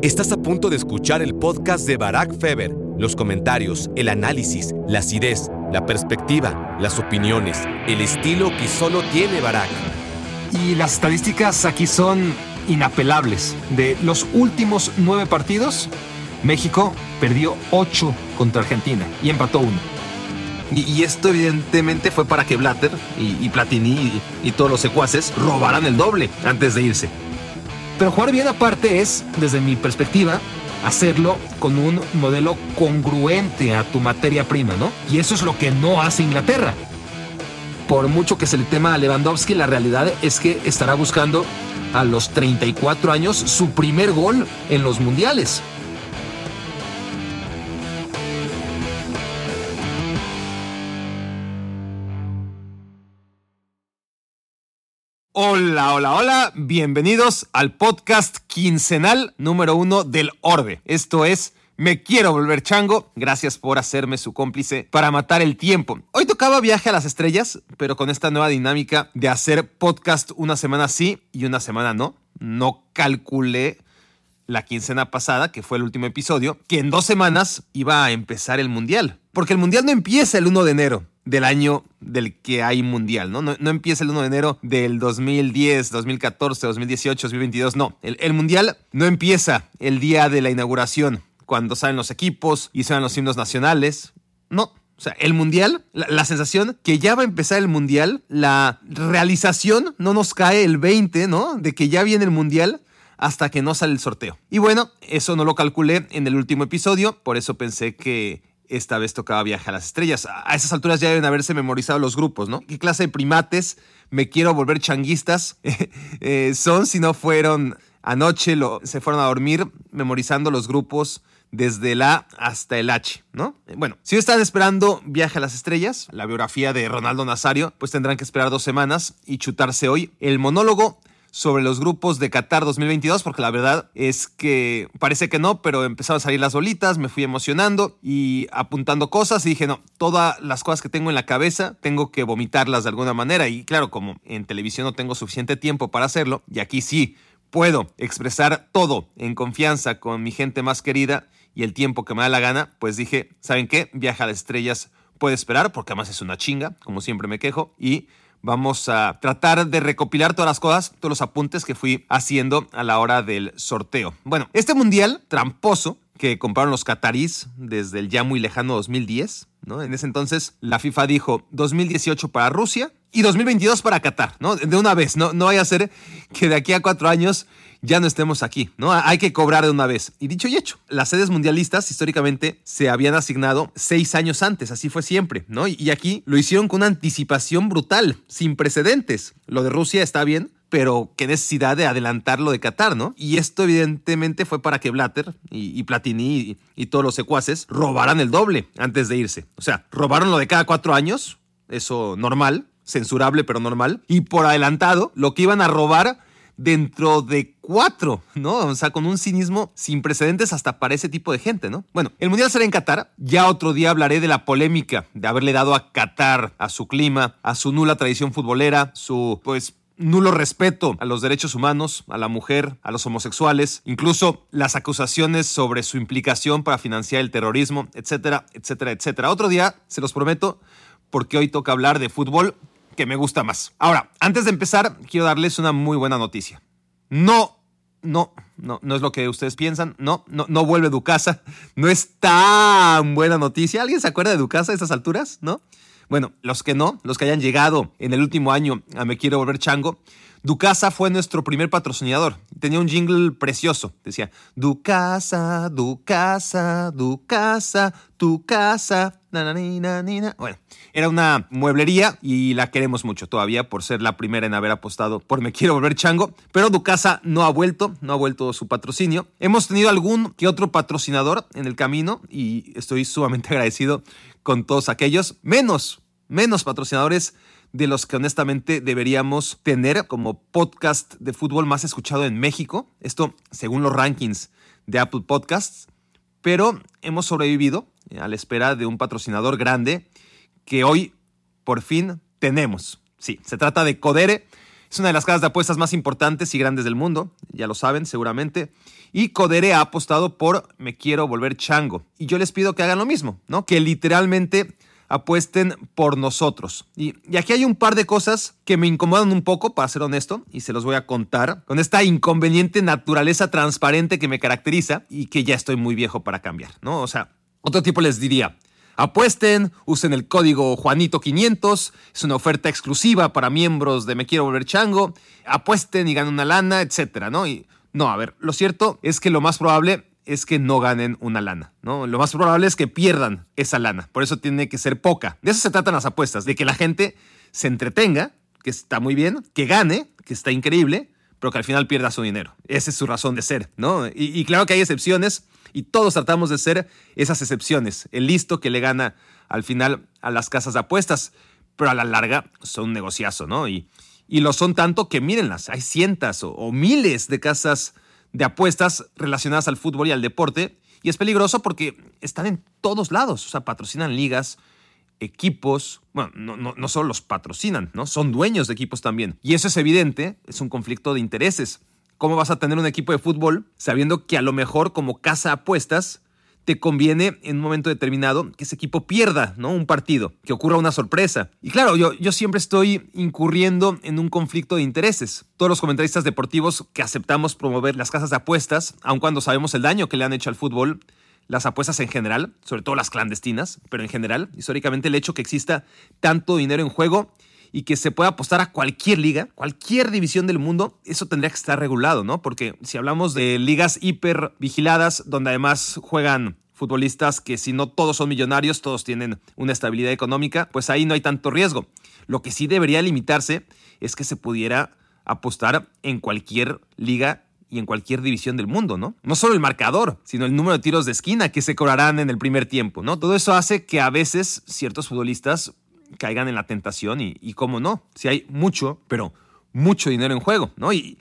Estás a punto de escuchar el podcast de Barack Feber. Los comentarios, el análisis, la acidez, la perspectiva, las opiniones, el estilo que solo tiene Barack. Y las estadísticas aquí son inapelables. De los últimos nueve partidos, México perdió ocho contra Argentina y empató uno. Y, esto evidentemente fue para que Blatter y, Platini y, todos los secuaces robaran el doble antes de irse. Pero jugar bien aparte es, desde mi perspectiva, hacerlo con un modelo congruente a tu materia prima, ¿no? Y eso es lo que no hace Inglaterra. Por mucho que se le tema a Lewandowski, la realidad es que estará buscando a los 34 años su primer gol en los mundiales. Hola, hola, hola, bienvenidos al podcast quincenal número uno del Orbe. Esto es Me quiero volver chango. Gracias por hacerme su cómplice para matar el tiempo. Hoy tocaba viaje a las estrellas, pero con esta nueva dinámica de hacer podcast una semana sí y una semana no. No calculé la quincena pasada, que fue el último episodio, que en dos semanas iba a empezar el mundial. Porque el mundial no empieza el 1 de enero del año del que hay mundial, ¿no? No, empieza el 1 de enero del 2010, 2014, 2018, 2022, no. El, mundial no empieza el día de la inauguración, cuando salen los equipos y suenan los himnos nacionales. No, o sea, el mundial, la, sensación que ya va a empezar el mundial, la realización no nos cae el 20, ¿no? De que ya viene el mundial hasta que no sale el sorteo. Y bueno, eso no lo calculé en el último episodio, por eso pensé que esta vez tocaba viajar a las estrellas. A esas alturas ya deben haberse memorizado los grupos, ¿no? ¿Qué clase de primates me quiero volver changuistas eh, son si no fueron anoche, se fueron a dormir memorizando los grupos desde el A hasta el H, ¿no? Bueno, si están esperando Viaje a las Estrellas, la biografía de Ronaldo Nazario, pues tendrán que esperar dos semanas y chutarse hoy el monólogo sobre los grupos de Qatar 2022, porque la verdad es que parece que no, pero empezaron a salir las bolitas, me fui emocionando y apuntando cosas y dije, no, todas las cosas que tengo en la cabeza tengo que vomitarlas de alguna manera y claro, como en televisión no tengo suficiente tiempo para hacerlo, y aquí sí puedo expresar todo en confianza con mi gente más querida y el tiempo que me da la gana, pues dije, ¿saben qué? Viaja a las estrellas puede esperar, porque además es una chinga, como siempre me quejo, y Vamos a tratar de recopilar todas las cosas, todos los apuntes que fui haciendo a la hora del sorteo. Bueno, este mundial tramposo que compraron los catarís desde el ya muy lejano 2010, ¿no? En ese entonces la FIFA dijo 2018 para Rusia y 2022 para Qatar, ¿no? De una vez, no, no vaya a ser que de aquí a cuatro años ya no estemos aquí, ¿no? Hay que cobrar de una vez. Y dicho y hecho, las sedes mundialistas históricamente se habían asignado seis años antes, así fue siempre, ¿no? Y aquí lo hicieron con una anticipación brutal, sin precedentes. Lo de Rusia está bien, pero qué necesidad de adelantar lo de Qatar, ¿no? Y esto evidentemente fue para que Blatter y, Platini y, y, todos los secuaces robaran el doble antes de irse. O sea, robaron lo de cada cuatro años, eso normal, censurable pero normal, y por adelantado lo que iban a robar dentro de cuatro, ¿no? O sea, con un cinismo sin precedentes hasta para ese tipo de gente, ¿no? Bueno, el Mundial será en Qatar. Ya otro día hablaré de la polémica de haberle dado a Qatar, a su clima, a su nula tradición futbolera, su, pues, nulo respeto a los derechos humanos, a la mujer, a los homosexuales, incluso las acusaciones sobre su implicación para financiar el terrorismo, etcétera, etcétera, etcétera. Otro día, se los prometo, porque hoy toca hablar de fútbol, que me gusta más. Ahora, antes de empezar, quiero darles una muy buena noticia. No, no, no, no es lo que ustedes piensan. No, no, no vuelve Ducasa. No es tan buena noticia. ¿Alguien se acuerda de Ducasa a estas alturas? ¿No? Bueno, los que no, los que hayan llegado en el último año a Me Quiero Volver Chango, Ducasa fue nuestro primer patrocinador. Tenía un jingle precioso. Decía, Ducasa, Ducasa, Ducasa, tu casa. Bueno, era una mueblería y la queremos mucho todavía por ser la primera en haber apostado por Me Quiero Volver Chango. Pero Ducasa no ha vuelto, no ha vuelto su patrocinio. Hemos tenido algún que otro patrocinador en el camino y estoy sumamente agradecido con todos aquellos, menos, menos patrocinadores de los que honestamente deberíamos tener como podcast de fútbol más escuchado en México. Esto según los rankings de Apple Podcasts. Pero hemos sobrevivido a la espera de un patrocinador grande que hoy por fin tenemos. Sí, se trata de Codere, Es una de las casas de apuestas más importantes y grandes del mundo, ya lo saben seguramente. Y Codere ha apostado por Me quiero volver chango. Y yo les pido que hagan lo mismo, ¿no? Que literalmente apuesten por nosotros. Y, aquí hay un par de cosas que me incomodan un poco, para ser honesto, y se los voy a contar, con esta inconveniente naturaleza transparente que me caracteriza y que ya estoy muy viejo para cambiar, ¿no? O sea, otro tipo les diría, Apuesten, usen el código Juanito500, es una oferta exclusiva para miembros de Me Quiero Volver Chango, apuesten y ganen una lana, etcétera, ¿no? Y no, a ver, lo cierto es que lo más probable es que no ganen una lana, ¿no? Lo más probable es que pierdan esa lana, por eso tiene que ser poca. De eso se tratan las apuestas, de que la gente se entretenga, que está muy bien, que gane, que está increíble, pero que al final pierda su dinero. Esa es su razón de ser, ¿no? Y, claro que hay excepciones, y todos tratamos de ser esas excepciones, el listo que le gana al final a las casas de apuestas, pero a la larga son un negociazo, ¿no? Y, y lo son tanto que mírenlas, hay cientos o miles de casas de apuestas relacionadas al fútbol y al deporte, y es peligroso porque están en todos lados, o sea, patrocinan ligas, equipos, bueno, no, no, no, solo los patrocinan, ¿no? Son dueños de equipos también. Y eso es evidente, es un conflicto de intereses. ¿Cómo vas a tener un equipo de fútbol sabiendo que a lo mejor como casa apuestas te conviene en un momento determinado que ese equipo pierda, ¿no? Un partido, que ocurra una sorpresa. Y claro, yo, yo siempre estoy incurriendo en un conflicto de intereses. Todos los comentaristas deportivos que aceptamos promover las casas de apuestas, aun cuando sabemos el daño que le han hecho al fútbol, las apuestas en general, sobre todo las clandestinas, pero en general, históricamente el hecho que exista tanto dinero en juego y que se pueda apostar a cualquier liga, cualquier división del mundo, eso tendría que estar regulado, ¿no? Porque si hablamos de ligas hiper vigiladas, donde además juegan futbolistas que si no todos son millonarios, todos tienen una estabilidad económica, pues ahí no hay tanto riesgo. Lo que sí debería limitarse es que se pudiera apostar en cualquier liga y en cualquier división del mundo, ¿no? No solo el marcador, sino el número de tiros de esquina que se cobrarán en el primer tiempo, ¿no? Todo eso hace que a veces ciertos futbolistas caigan en la tentación y, cómo no, si hay mucho, pero mucho dinero en juego, ¿no? Y,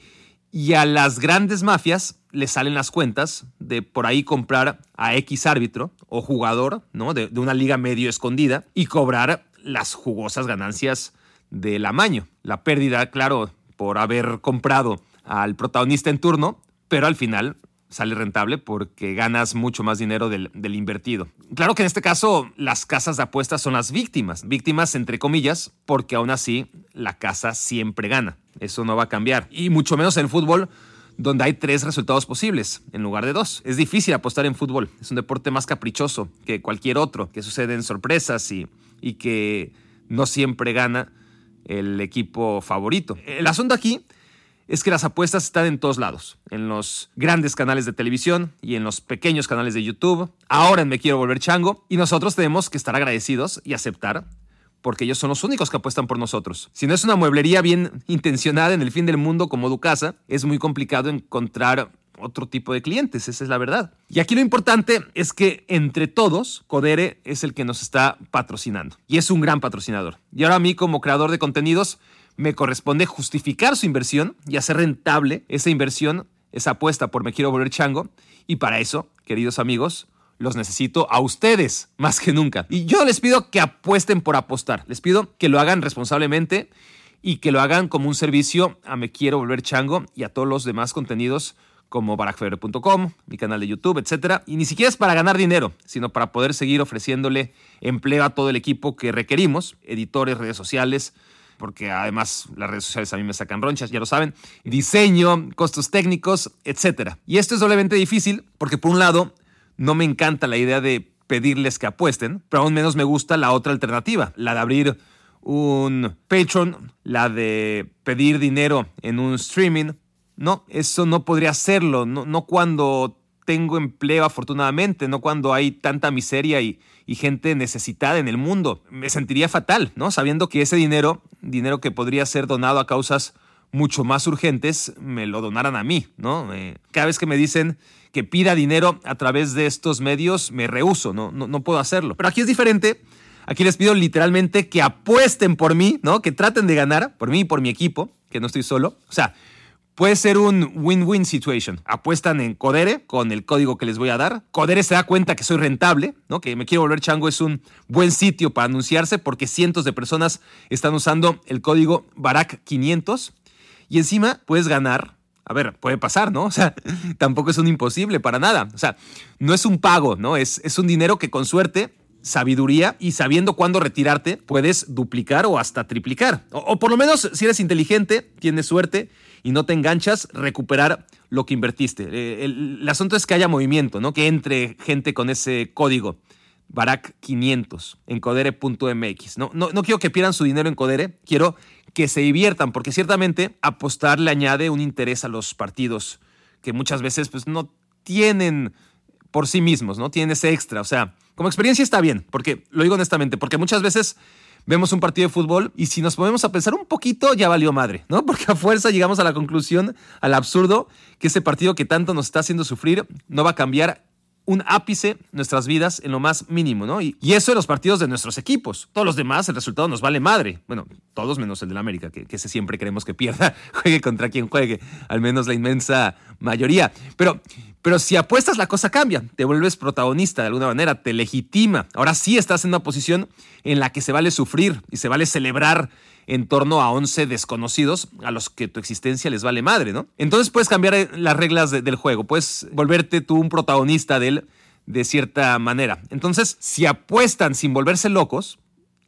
y a las grandes mafias les salen las cuentas de por ahí comprar a X árbitro o jugador, ¿no? De, de una liga medio escondida y cobrar las jugosas ganancias del amaño. La pérdida, claro, por haber comprado al protagonista en turno, pero al final sale rentable porque ganas mucho más dinero del, invertido. Claro que en este caso las casas de apuestas son las víctimas, víctimas entre comillas, porque aún así la casa siempre gana. Eso no va a cambiar. Y mucho menos en fútbol, donde hay tres resultados posibles en lugar de dos. Es difícil apostar en fútbol. Es un deporte más caprichoso que cualquier otro, que suceden sorpresas y, y que no siempre gana el equipo favorito. El asunto aquí es que las apuestas están en todos lados, en los grandes canales de televisión y en los pequeños canales de YouTube, ahora en Me Quiero Volver Chango, y nosotros tenemos que estar agradecidos y aceptar porque ellos son los únicos que apuestan por nosotros. Si no es una mueblería bien intencionada en el fin del mundo como Ducasa, es muy complicado encontrar otro tipo de clientes, esa es la verdad. Y aquí lo importante es que entre todos, Codere es el que nos está patrocinando y es un gran patrocinador. Y ahora a mí como creador de contenidos, me corresponde justificar su inversión y hacer rentable esa inversión, esa apuesta por me quiero volver chango. Y para eso, queridos amigos, los necesito a ustedes más que nunca. Y yo les pido que apuesten por apostar. Les pido que lo hagan responsablemente y que lo hagan como un servicio a Me Quiero Volver Chango y a todos los demás contenidos como baracfebre.com, mi canal de YouTube, etc. Y ni siquiera es para ganar dinero, sino para poder seguir ofreciéndole empleo a todo el equipo que requerimos, editores, redes sociales, porque además las redes sociales a mí me sacan ronchas, ya lo saben, diseño, costos técnicos, etc. Y esto es doblemente difícil porque por un lado no me encanta la idea de pedirles que apuesten, pero aún menos me gusta la otra alternativa, la de abrir un Patreon, la de pedir dinero en un streaming. No, eso no podría hacerlo, no, no cuando tengo empleo afortunadamente, no cuando hay tanta miseria y, gente necesitada en el mundo. Me sentiría fatal, ¿no? Sabiendo que ese dinero, dinero que podría ser donado a causas mucho más urgentes, me lo donaran a mí, ¿no? Eh, cada vez que me dicen que pida dinero a través de estos medios, me rehuso, ¿no? No, no puedo hacerlo. Pero aquí es diferente. Aquí les pido literalmente que apuesten por mí, ¿no? Que traten de ganar, por mí y por mi equipo, que no estoy solo. O sea, Puede ser un win-win situation. Apuestan en Codere con el código que les voy a dar. Codere se da cuenta que soy rentable, ¿no? Que me quiero volver chango es un buen sitio para anunciarse porque cientos de personas están usando el código Barak500 Y encima puedes ganar a ver, puede pasar, ¿no? O sea, tampoco es un imposible para nada. O sea, no es un pago, ¿no? Es, es un dinero que con suerte, sabiduría y sabiendo cuándo retirarte, puedes duplicar o hasta triplicar. O, por lo menos, si eres inteligente, tienes suerte y no te enganchas, recuperar lo que invertiste. Eh, el, asunto es que haya movimiento, ¿no? Que entre gente con ese código. Barak 500 en codere.mx. No, no, no quiero que pierdan su dinero en Codere, quiero que se diviertan, porque ciertamente apostar le añade un interés a los partidos que muchas veces pues, no tienen por sí mismos, no tienen ese extra. O sea, como experiencia está bien, porque lo digo honestamente, porque muchas veces vemos un partido de fútbol y si nos ponemos a pensar un poquito ya valió madre, ¿no? Porque a fuerza llegamos a la conclusión, al absurdo, que ese partido que tanto nos está haciendo sufrir no va a cambiar un ápice nuestras vidas en lo más mínimo, ¿no? Y, eso en los partidos de nuestros equipos. Todos los demás, el resultado nos vale madre. Bueno, todos menos el del América, que, que siempre queremos que pierda, juegue contra quien juegue, al menos la inmensa mayoría. Pero, pero si apuestas, la cosa cambia. Te vuelves protagonista de alguna manera, te legitima. Ahora sí estás en una posición en la que se vale sufrir y se vale celebrar en torno a 11 desconocidos a los que tu existencia les vale madre, ¿no? Entonces puedes cambiar eh, las reglas del juego, puedes volverte tú un protagonista de él de cierta manera. Entonces, si apuestan sin volverse locos,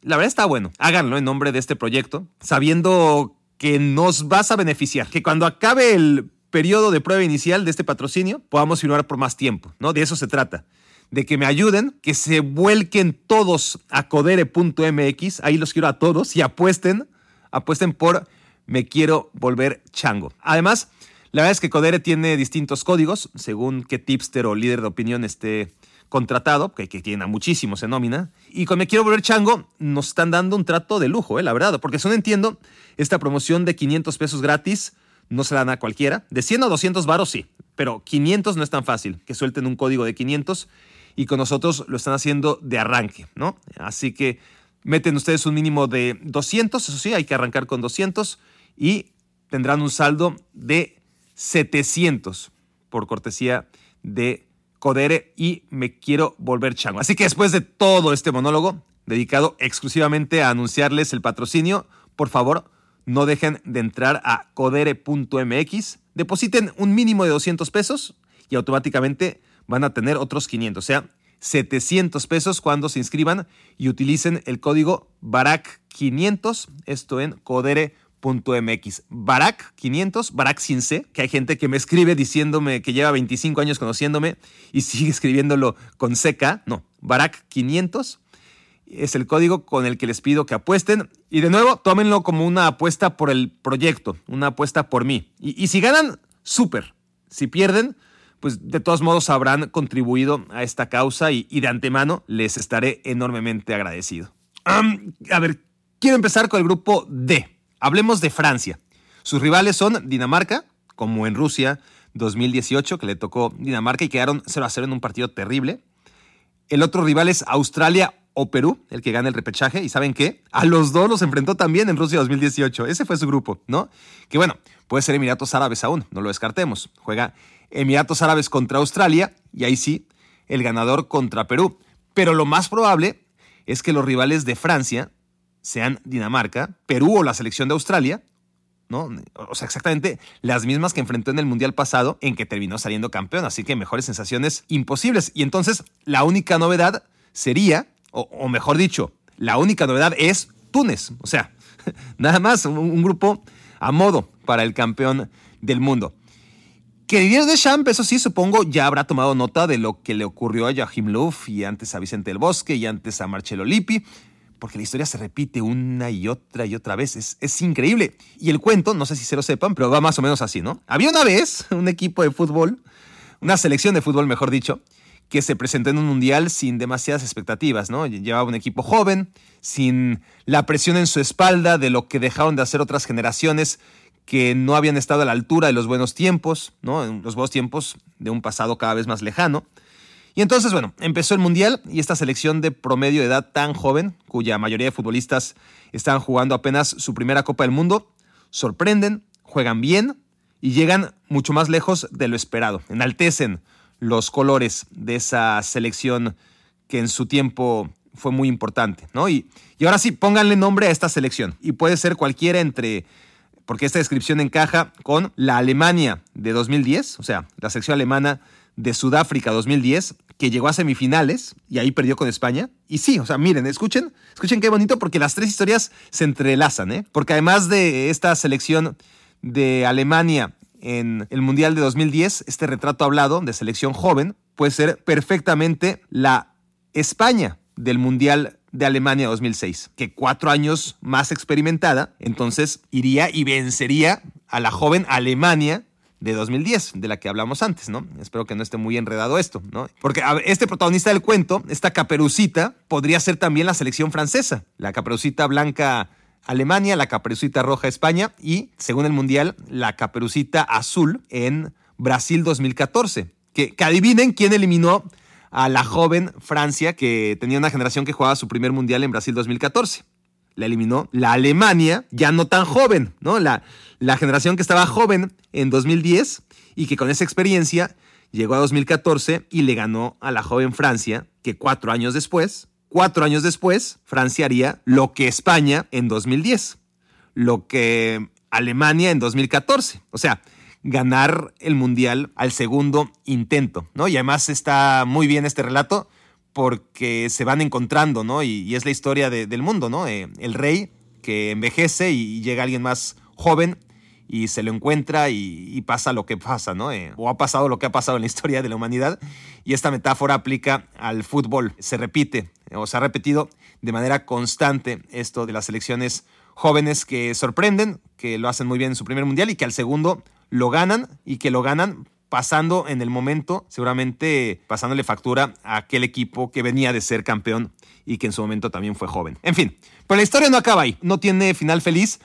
la verdad está bueno. Háganlo en nombre de este proyecto, sabiendo que nos vas a beneficiar, que cuando acabe el periodo de prueba inicial de este patrocinio, podamos firmar por más tiempo, ¿no? De eso se trata de que me ayuden, que se vuelquen todos a codere.mx, ahí los quiero a todos y apuesten, apuesten por me quiero volver chango. Además, la verdad es que Codere tiene distintos códigos, según qué tipster o líder de opinión esté contratado, que, tiene a muchísimos en nómina. Y con Me Quiero Volver Chango nos están dando un trato de lujo, eh, la verdad, porque no entiendo, esta promoción de 500 pesos gratis no se la dan a cualquiera. De 100 a 200 varos sí, pero 500 no es tan fácil, que suelten un código de 500 y con nosotros lo están haciendo de arranque, ¿no? Así que meten ustedes un mínimo de 200, eso sí, hay que arrancar con 200 y tendrán un saldo de 700 por cortesía de Codere y me quiero volver chango. Así que después de todo este monólogo dedicado exclusivamente a anunciarles el patrocinio, por favor, no dejen de entrar a codere.mx, depositen un mínimo de 200 pesos y automáticamente van a tener otros 500, o sea, 700 pesos cuando se inscriban y utilicen el código BARAC500, esto en codere.mx. BARAC500, BARAC sin C, que hay gente que me escribe diciéndome que lleva 25 años conociéndome y sigue escribiéndolo con CK, no, BARAC500 es el código con el que les pido que apuesten. Y de nuevo, tómenlo como una apuesta por el proyecto, una apuesta por mí. Y, y si ganan, súper. Si pierden, pues de todos modos habrán contribuido a esta causa y, de antemano les estaré enormemente agradecido. a ver, quiero empezar con el grupo D. Hablemos de Francia. Sus rivales son Dinamarca, como en Rusia 2018, que le tocó Dinamarca y quedaron 0 a 0 en un partido terrible. El otro rival es Australia o Perú, el que gana el repechaje. ¿Y saben qué? A los dos los enfrentó también en Rusia 2018. Ese fue su grupo, ¿no? Que bueno, puede ser Emiratos Árabes aún, no lo descartemos. Juega Emiratos Árabes contra Australia y ahí sí, el ganador contra Perú. Pero lo más probable es que los rivales de Francia sean Dinamarca, Perú o la selección de Australia, ¿no? O sea, exactamente las mismas que enfrentó en el Mundial pasado en que terminó saliendo campeón, así que mejores sensaciones imposibles. Y entonces la única novedad sería, o, mejor dicho, la única novedad es Túnez, o sea, nada más un, un grupo a modo para el campeón del mundo. Que Didier Deschamps, eso sí, supongo, ya habrá tomado nota de lo que le ocurrió a Joachim Löw y antes a Vicente del Bosque y antes a Marcelo Lippi, porque la historia se repite una y otra y otra vez. Es, es increíble. Y el cuento, no sé si se lo sepan, pero va más o menos así, ¿no? Había una vez un equipo de fútbol, una selección de fútbol, mejor dicho, que se presentó en un mundial sin demasiadas expectativas, ¿no? Llevaba un equipo joven, sin la presión en su espalda de lo que dejaron de hacer otras generaciones que no habían estado a la altura de los buenos tiempos, ¿no? Los buenos tiempos de un pasado cada vez más lejano. Y entonces, bueno, empezó el Mundial y esta selección de promedio de edad tan joven, cuya mayoría de futbolistas están jugando apenas su primera Copa del Mundo, sorprenden, juegan bien y llegan mucho más lejos de lo esperado. Enaltecen los colores de esa selección que en su tiempo fue muy importante, ¿no? Y, y ahora sí, pónganle nombre a esta selección. Y puede ser cualquiera entre porque esta descripción encaja con la Alemania de 2010, o sea, la sección alemana de Sudáfrica 2010, que llegó a semifinales y ahí perdió con España. Y sí, o sea, miren, escuchen, escuchen qué bonito porque las tres historias se entrelazan, ¿eh? Porque además de esta selección de Alemania en el Mundial de 2010, este retrato hablado de selección joven puede ser perfectamente la España del Mundial de Alemania 2006, que cuatro años más experimentada, entonces iría y vencería a la joven Alemania de 2010, de la que hablamos antes, ¿no? Espero que no esté muy enredado esto, ¿no? Porque este protagonista del cuento, esta caperucita, podría ser también la selección francesa, la caperucita blanca Alemania, la caperucita roja España y, según el Mundial, la caperucita azul en Brasil 2014. Que, que adivinen quién eliminó a la joven Francia, que tenía una generación que jugaba su primer Mundial en Brasil 2014 la eliminó la Alemania, ya no tan joven, ¿no? La, la generación que estaba joven en 2010 y que con esa experiencia llegó a 2014 y le ganó a la joven Francia, que cuatro años después, cuatro años después, Francia haría lo que España en 2010, lo que Alemania en 2014. O sea, ganar el Mundial al segundo intento, ¿no? Y además está muy bien este relato porque se van encontrando, ¿no? Y, es la historia del mundo, ¿no? Eh, el rey que envejece y, llega alguien más joven y se lo encuentra y, pasa lo que pasa, ¿no? Eh, o ha pasado lo que ha pasado en la historia de la humanidad. Y esta metáfora aplica al fútbol. Se repite, o se ha repetido de manera constante esto de las selecciones jóvenes que sorprenden, que lo hacen muy bien en su primer mundial y que al segundo lo ganan y que lo ganan pasando en el momento, seguramente pasándole factura a aquel equipo que venía de ser campeón y que en su momento también fue joven. En fin, pero la historia no acaba ahí, no tiene final feliz.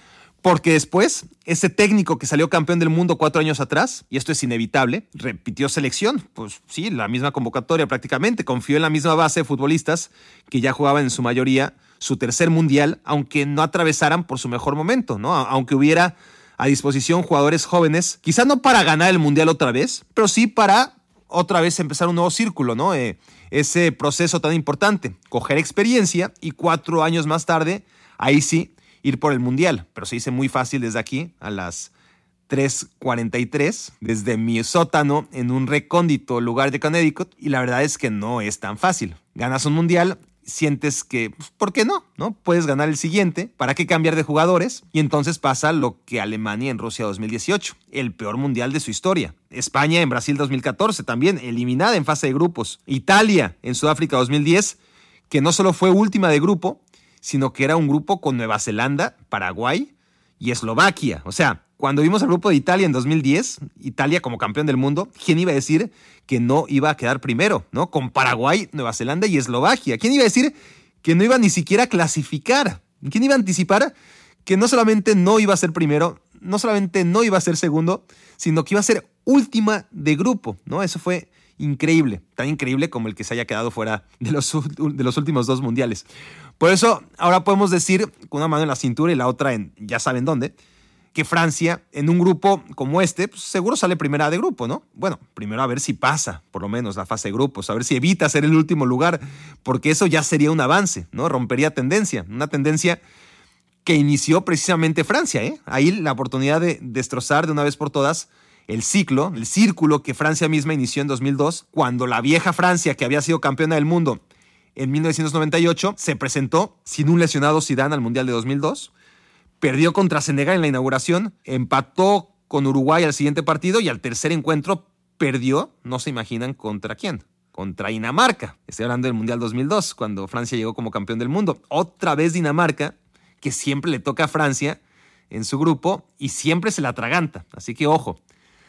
Porque después, ese técnico que salió campeón del mundo cuatro años atrás, y esto es inevitable, repitió selección. Pues sí, la misma convocatoria prácticamente. Confió en la misma base de futbolistas que ya jugaban en su mayoría su tercer mundial, aunque no atravesaran por su mejor momento, ¿no? Aunque hubiera a disposición jugadores jóvenes, quizá no para ganar el Mundial otra vez, pero sí para otra vez empezar un nuevo círculo, ¿no? Eh, ese proceso tan importante, coger experiencia y cuatro años más tarde, ahí sí, ir por el Mundial. Pero se dice muy fácil desde aquí, a las 3.43, desde mi sótano en un recóndito lugar de Connecticut, y la verdad es que no es tan fácil. Ganas un Mundial sientes que, pues, ¿por qué no? ¿No? Puedes ganar el siguiente, ¿para qué cambiar de jugadores? Y entonces pasa lo que Alemania en Rusia 2018, el peor mundial de su historia. España en Brasil 2014 también, eliminada en fase de grupos. Italia en Sudáfrica 2010, que no solo fue última de grupo, sino que era un grupo con Nueva Zelanda, Paraguay y Eslovaquia. O sea, cuando vimos al grupo de Italia en 2010, Italia como campeón del mundo, ¿quién iba a decir que no iba a quedar primero, ¿no? Con Paraguay, Nueva Zelanda y Eslovaquia. ¿Quién iba a decir que no iba ni siquiera a clasificar? ¿Quién iba a anticipar que no solamente no iba a ser primero, no solamente no iba a ser segundo, sino que iba a ser última de grupo, ¿no? Eso fue increíble, tan increíble como el que se haya quedado fuera de los, de los últimos dos mundiales. Por eso ahora podemos decir, con una mano en la cintura y la otra en ya saben dónde, que Francia, en un grupo como este, pues, seguro sale primera de grupo, ¿no? Bueno, primero a ver si pasa, por lo menos, la fase de grupos, a ver si evita ser el último lugar, porque eso ya sería un avance, ¿no? Rompería tendencia, una tendencia que inició precisamente Francia, ¿eh? Ahí la oportunidad de destrozar de una vez por todas el ciclo, el círculo que Francia misma inició en 2002, cuando la vieja Francia, que había sido campeona del mundo en 1998, se presentó sin un lesionado Zidane al Mundial de 2002 perdió contra Senegal en la inauguración, empató con Uruguay al siguiente partido y al tercer encuentro perdió, no se imaginan contra quién, contra Dinamarca. Estoy hablando del Mundial 2002, cuando Francia llegó como campeón del mundo. Otra vez Dinamarca, que siempre le toca a Francia en su grupo y siempre se la atraganta. Así que ojo,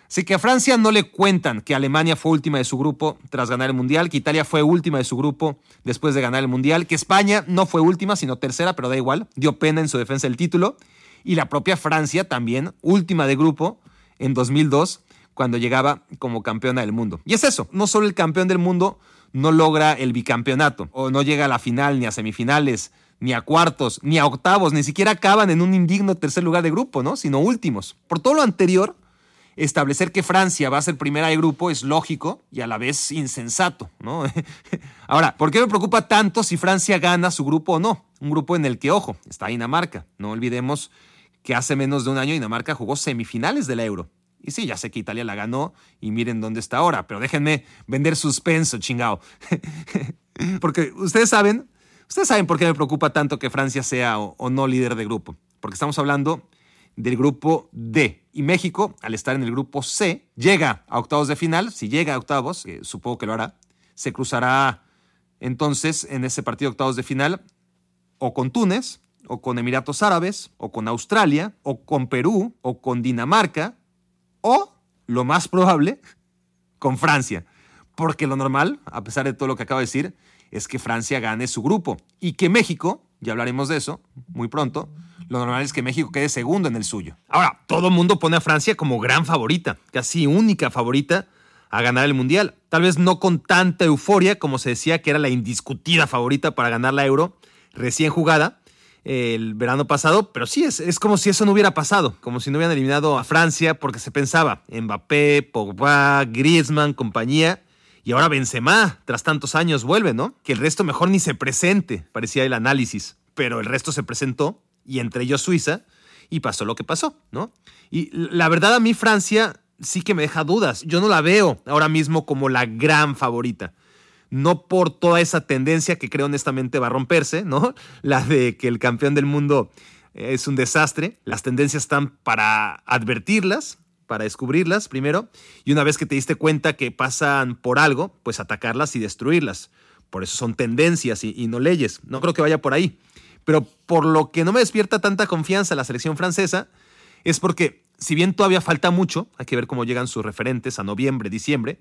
Así que a Francia no le cuentan que Alemania fue última de su grupo tras ganar el Mundial, que Italia fue última de su grupo después de ganar el Mundial, que España no fue última, sino tercera, pero da igual, dio pena en su defensa del título, y la propia Francia también última de grupo en 2002, cuando llegaba como campeona del mundo. Y es eso, no solo el campeón del mundo no logra el bicampeonato, o no llega a la final, ni a semifinales, ni a cuartos, ni a octavos, ni siquiera acaban en un indigno tercer lugar de grupo, ¿no? Sino últimos. Por todo lo anterior, establecer que Francia va a ser primera de grupo es lógico y a la vez insensato, ¿no? Ahora, ¿por qué me preocupa tanto si Francia gana su grupo o no? Un grupo en el que, ojo, está Dinamarca. No olvidemos que hace menos de un año Dinamarca jugó semifinales de la Euro. Y sí, ya sé que Italia la ganó y miren dónde está ahora, pero déjenme vender suspenso, chingao. Porque ustedes saben, ustedes saben por qué me preocupa tanto que Francia sea o no líder de grupo. Porque estamos hablando del grupo D. Y México, al estar en el grupo C, llega a octavos de final. Si llega a octavos, supongo que lo hará, se cruzará entonces en ese partido de octavos de final o con Túnez, o con Emiratos Árabes, o con Australia, o con Perú, o con Dinamarca, o, lo más probable, con Francia. Porque lo normal, a pesar de todo lo que acabo de decir, es que Francia gane su grupo y que México, ya hablaremos de eso muy pronto, lo normal es que México quede segundo en el suyo. Ahora, todo el mundo pone a Francia como gran favorita, casi única favorita a ganar el Mundial. Tal vez no con tanta euforia como se decía que era la indiscutida favorita para ganar la Euro recién jugada el verano pasado, pero sí, es, es como si eso no hubiera pasado, como si no hubieran eliminado a Francia porque se pensaba Mbappé, Pogba, Griezmann, compañía, y ahora Benzema, tras tantos años, vuelve, ¿no? Que el resto mejor ni se presente, parecía el análisis, pero el resto se presentó, y entre ellos Suiza, y pasó lo que pasó, ¿no? Y la verdad a mí Francia sí que me deja dudas, yo no la veo ahora mismo como la gran favorita no por toda esa tendencia que creo honestamente va a romperse, ¿no? La de que el campeón del mundo es un desastre. Las tendencias están para advertirlas, para descubrirlas primero, y una vez que te diste cuenta que pasan por algo, pues atacarlas y destruirlas. Por eso son tendencias y, no leyes. No creo que vaya por ahí. Pero por lo que no me despierta tanta confianza la selección francesa, es porque si bien todavía falta mucho, hay que ver cómo llegan sus referentes a noviembre, diciembre,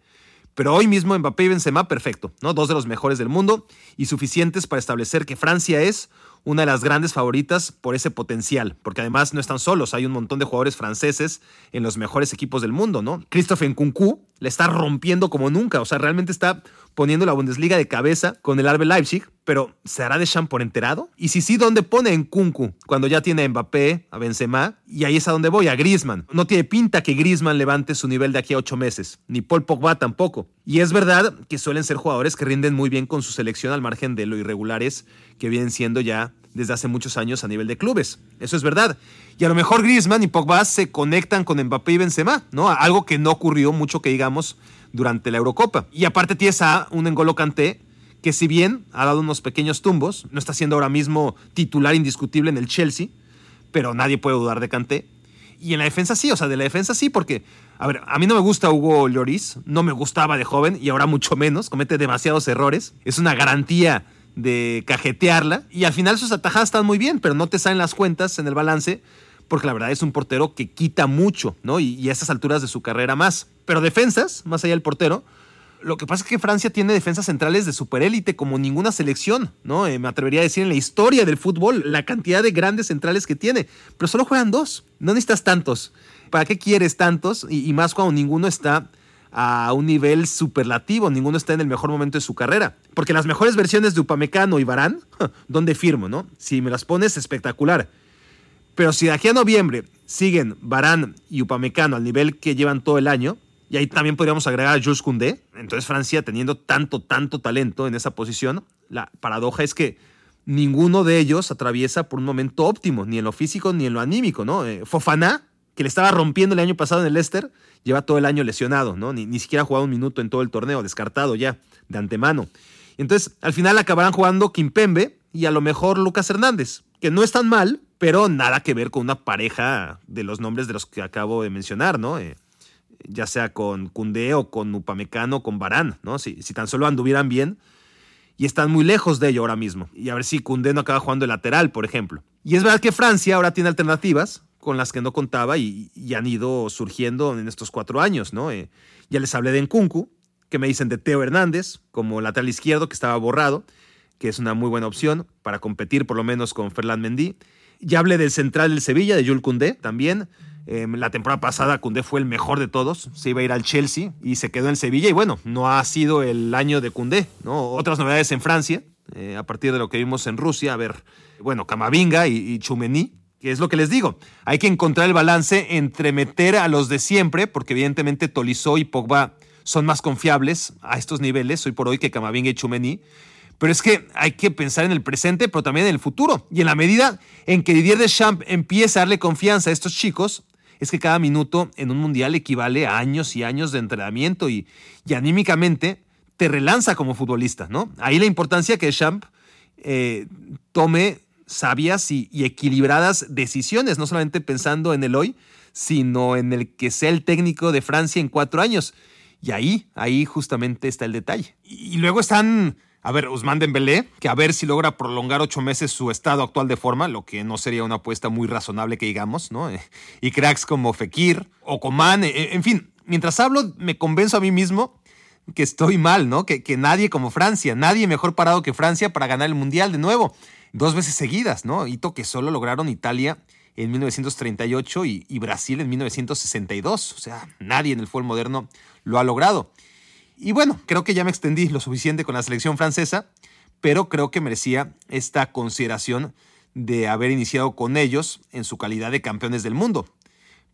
pero hoy mismo Mbappé y Benzema, perfecto, ¿no? Dos de los mejores del mundo y suficientes para establecer que Francia es una de las grandes favoritas por ese potencial, porque además no están solos, hay un montón de jugadores franceses en los mejores equipos del mundo, ¿no? Christophe Nkunku le está rompiendo como nunca, o sea, realmente está poniendo la Bundesliga de cabeza con el Arbe Leipzig, pero ¿se hará de por enterado? Y si sí, ¿dónde pone en Kunku? Cuando ya tiene a Mbappé, a Benzema, y ahí es a donde voy, a Griezmann. No tiene pinta que Griezmann levante su nivel de aquí a ocho meses, ni Paul Pogba tampoco. Y es verdad que suelen ser jugadores que rinden muy bien con su selección al margen de lo irregulares que vienen siendo ya desde hace muchos años a nivel de clubes. Eso es verdad. Y a lo mejor Griezmann y Pogba se conectan con Mbappé y Benzema, ¿no? Algo que no ocurrió mucho que digamos durante la Eurocopa. Y aparte tienes a un Engolo Kanté que si bien ha dado unos pequeños tumbos, no está siendo ahora mismo titular indiscutible en el Chelsea, pero nadie puede dudar de Kanté. Y en la defensa sí, o sea, de la defensa sí, porque, a ver, a mí no me gusta Hugo Lloris, no me gustaba de joven y ahora mucho menos, comete demasiados errores, es una garantía de cajetearla y al final sus atajadas están muy bien, pero no te salen las cuentas en el balance porque la verdad es un portero que quita mucho, ¿no? Y, a estas alturas de su carrera más. Pero defensas, más allá del portero, lo que pasa es que Francia tiene defensas centrales de superélite como ninguna selección, ¿no? Eh, me atrevería a decir en la historia del fútbol la cantidad de grandes centrales que tiene, pero solo juegan dos, no necesitas tantos. ¿Para qué quieres tantos? Y, más cuando ninguno está a un nivel superlativo, ninguno está en el mejor momento de su carrera. Porque las mejores versiones de Upamecano y Barán, ¿dónde firmo, no? Si me las pones, espectacular. Pero si de aquí a noviembre siguen Barán y Upamecano al nivel que llevan todo el año, y ahí también podríamos agregar a Jules Koundé, entonces Francia teniendo tanto, tanto talento en esa posición, la paradoja es que ninguno de ellos atraviesa por un momento óptimo, ni en lo físico ni en lo anímico, ¿no? Eh, Fofana, que le estaba rompiendo el año pasado en el Leicester, lleva todo el año lesionado, ¿no? Ni, ni siquiera ha jugado un minuto en todo el torneo, descartado ya, de antemano. Entonces, al final acabarán jugando Kimpembe y a lo mejor Lucas Hernández, que no es tan mal, pero nada que ver con una pareja de los nombres de los que acabo de mencionar, ¿no? Eh, ya sea con Cundé o con Upamecano o con Barán, ¿no? Si, si, tan solo anduvieran bien y están muy lejos de ello ahora mismo. Y a ver si Cundé no acaba jugando el lateral, por ejemplo. Y es verdad que Francia ahora tiene alternativas con las que no contaba y, han ido surgiendo en estos cuatro años, ¿no? Eh, ya les hablé de Nkunku, que me dicen de Teo Hernández como lateral izquierdo, que estaba borrado, que es una muy buena opción para competir por lo menos con Ferland Mendy. Ya hablé del central del Sevilla, de Jules Koundé también. Em, la temporada pasada Koundé fue el mejor de todos. Se iba a ir al Chelsea y se quedó en Sevilla. Y bueno, no ha sido el año de Koundé. ¿no? Otras novedades en Francia, eh, a partir de lo que vimos en Rusia. A ver, bueno, Camavinga y, y Chumení, que es lo que les digo. Hay que encontrar el balance entre meter a los de siempre, porque evidentemente Tolizó y Pogba son más confiables a estos niveles, hoy por hoy, que Camavinga y Chumení Pero es que hay que pensar en el presente, pero también en el futuro. Y en la medida en que Didier Deschamps empieza a darle confianza a estos chicos, es que cada minuto en un mundial equivale a años y años de entrenamiento y, y anímicamente te relanza como futbolista, ¿no? Ahí la importancia que Deschamps eh, tome sabias y, y equilibradas decisiones, no solamente pensando en el hoy, sino en el que sea el técnico de Francia en cuatro años. Y ahí, ahí justamente está el detalle. Y luego están, a ver, Usman Dembélé, que a ver si logra prolongar ocho meses su estado actual de forma, lo que no sería una apuesta muy razonable que digamos, ¿no? Y cracks como Fekir o Coman, en fin, mientras hablo me convenzo a mí mismo que estoy mal, ¿no? Que, que nadie como Francia, nadie mejor parado que Francia para ganar el Mundial de nuevo, dos veces seguidas, ¿no? Hito que solo lograron Italia en 1938 y, y, Brasil en 1962. O sea, nadie en el fútbol moderno lo ha logrado. Y bueno, creo que ya me extendí lo suficiente con la selección francesa, pero creo que merecía esta consideración de haber iniciado con ellos en su calidad de campeones del mundo.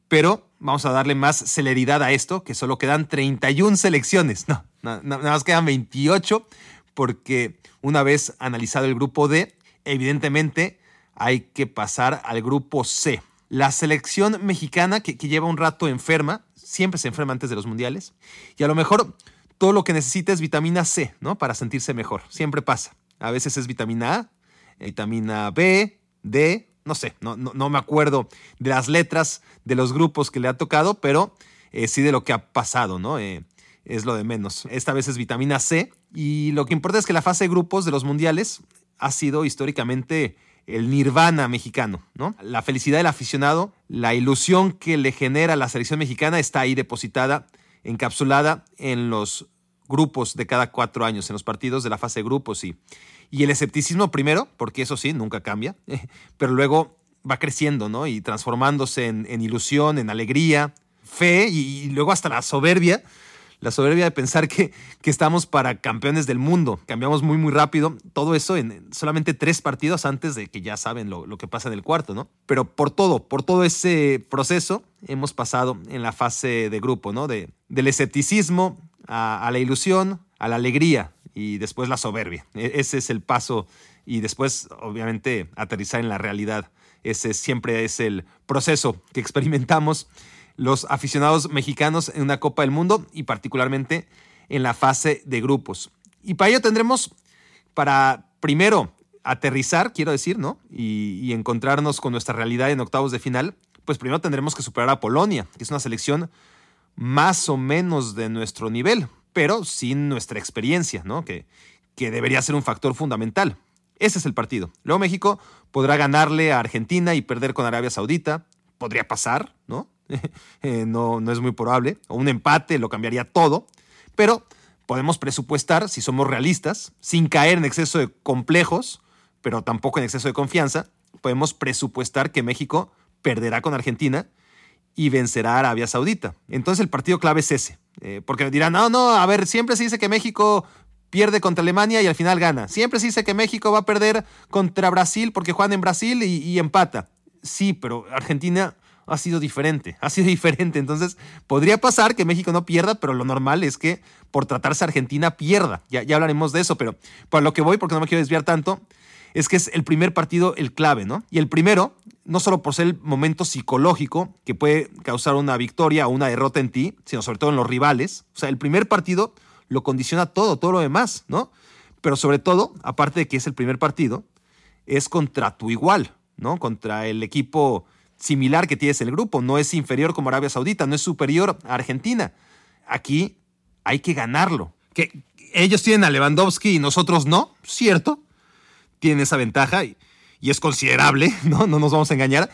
Pero vamos a darle más celeridad a esto, que solo quedan 31 selecciones. No, nada más quedan 28, porque una vez analizado el grupo D, evidentemente hay que pasar al grupo C. La selección mexicana que, lleva un rato enferma, siempre se enferma antes de los mundiales, y a lo mejor todo lo que necesita es vitamina C, ¿no? Para sentirse mejor. Siempre pasa. A veces es vitamina A, vitamina B, D, no sé, no me acuerdo de las letras de los grupos que le ha tocado, pero eh, sí de lo que ha pasado, ¿no? Eh, es lo de menos. Esta vez es vitamina C y lo que importa es que la fase de grupos de los mundiales ha sido históricamente el nirvana mexicano, ¿no? La felicidad del aficionado, la ilusión que le genera la selección mexicana está ahí depositada, encapsulada en los grupos de cada cuatro años, en los partidos de la fase de grupos y, y el escepticismo primero, porque eso sí, nunca cambia, pero luego va creciendo, ¿no? Y transformándose en, en ilusión, en alegría, fe y luego hasta la soberbia la soberbia de pensar que, que, estamos para campeones del mundo. Cambiamos muy, muy rápido. Todo eso en solamente tres partidos antes de que ya saben lo, lo, que pasa en el cuarto, ¿no? Pero por todo, por todo ese proceso hemos pasado en la fase de grupo, ¿no? De, del escepticismo a, a la ilusión, a la alegría y después la soberbia. E, ese es el paso y después, obviamente, aterrizar en la realidad. Ese siempre es el proceso que experimentamos los aficionados mexicanos en una Copa del Mundo y particularmente en la fase de grupos. Y para ello tendremos, para primero aterrizar, quiero decir, ¿no? Y, encontrarnos con nuestra realidad en octavos de final, pues primero tendremos que superar a Polonia, que es una selección más o menos de nuestro nivel, pero sin nuestra experiencia, ¿no? Que, que debería ser un factor fundamental. Ese es el partido. Luego México podrá ganarle a Argentina y perder con Arabia Saudita. Podría pasar, ¿no? Eh, no, no es muy probable. O un empate lo cambiaría todo. Pero podemos presupuestar, si somos realistas, sin caer en exceso de complejos, pero tampoco en exceso de confianza, podemos presupuestar que México perderá con Argentina y vencerá a Arabia Saudita. Entonces el partido clave es ese. Eh, porque dirán, no, no, a ver, siempre se dice que México pierde contra Alemania y al final gana. Siempre se dice que México va a perder contra Brasil porque juegan en Brasil y, y empata. Sí, pero Argentina ha sido diferente, ha sido diferente. Entonces, podría pasar que México no pierda, pero lo normal es que por tratarse Argentina pierda. Ya, ya hablaremos de eso, pero para lo que voy, porque no me quiero desviar tanto, es que es el primer partido el clave, ¿no? Y el primero, no solo por ser el momento psicológico que puede causar una victoria o una derrota en ti, sino sobre todo en los rivales. O sea, el primer partido lo condiciona todo, todo lo demás, ¿no? Pero sobre todo, aparte de que es el primer partido, es contra tu igual, ¿no? Contra el equipo similar que tienes el grupo. No es inferior como Arabia Saudita, no es superior a Argentina. Aquí hay que ganarlo. Que ellos tienen a Lewandowski y nosotros no, cierto. Tienen esa ventaja y, es considerable, ¿no? No nos vamos a engañar.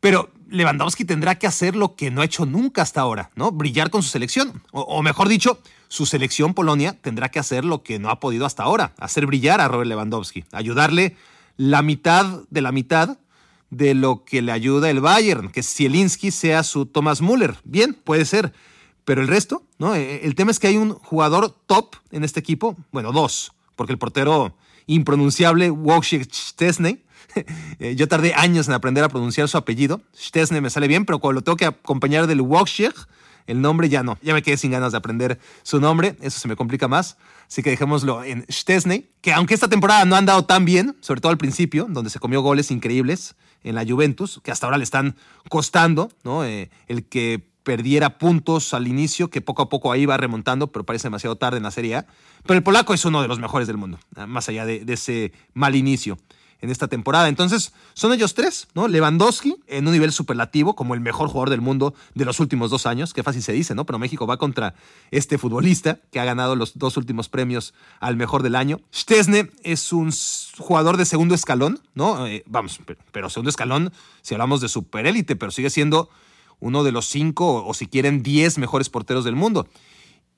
Pero Lewandowski tendrá que hacer lo que no ha hecho nunca hasta ahora, ¿no? Brillar con su selección. O, mejor dicho, su selección Polonia tendrá que hacer lo que no ha podido hasta ahora, hacer brillar a Robert Lewandowski, ayudarle la mitad de la mitad de lo que le ayuda el Bayern, que Zielinski sea su Thomas Müller. Bien, puede ser. Pero el resto, ¿no? El tema es que hay un jugador top en este equipo, bueno, dos, porque el portero impronunciable Wojciech Szczesny, yo tardé años en aprender a pronunciar su apellido. Szczesny me sale bien, pero cuando lo tengo que acompañar del Wojciech, el nombre ya no. Ya me quedé sin ganas de aprender su nombre, eso se me complica más. Así que dejémoslo en Stesney, que aunque esta temporada no han dado tan bien, sobre todo al principio, donde se comió goles increíbles en la Juventus, que hasta ahora le están costando, ¿no? Eh, el que perdiera puntos al inicio, que poco a poco ahí va remontando, pero parece demasiado tarde en la Serie A. Pero el polaco es uno de los mejores del mundo, más allá de ese mal inicio en esta temporada. Entonces, son ellos tres, ¿no? Lewandowski en un nivel superlativo, como el mejor jugador del mundo de los últimos dos años, qué fácil se dice, ¿no? Pero México va contra este futbolista que ha ganado los dos últimos premios al mejor del año. Stesne es un jugador de segundo escalón, ¿no? Eh, vamos, pero, segundo escalón si hablamos de superélite, pero sigue siendo uno de los cinco o si quieren diez mejores porteros del mundo.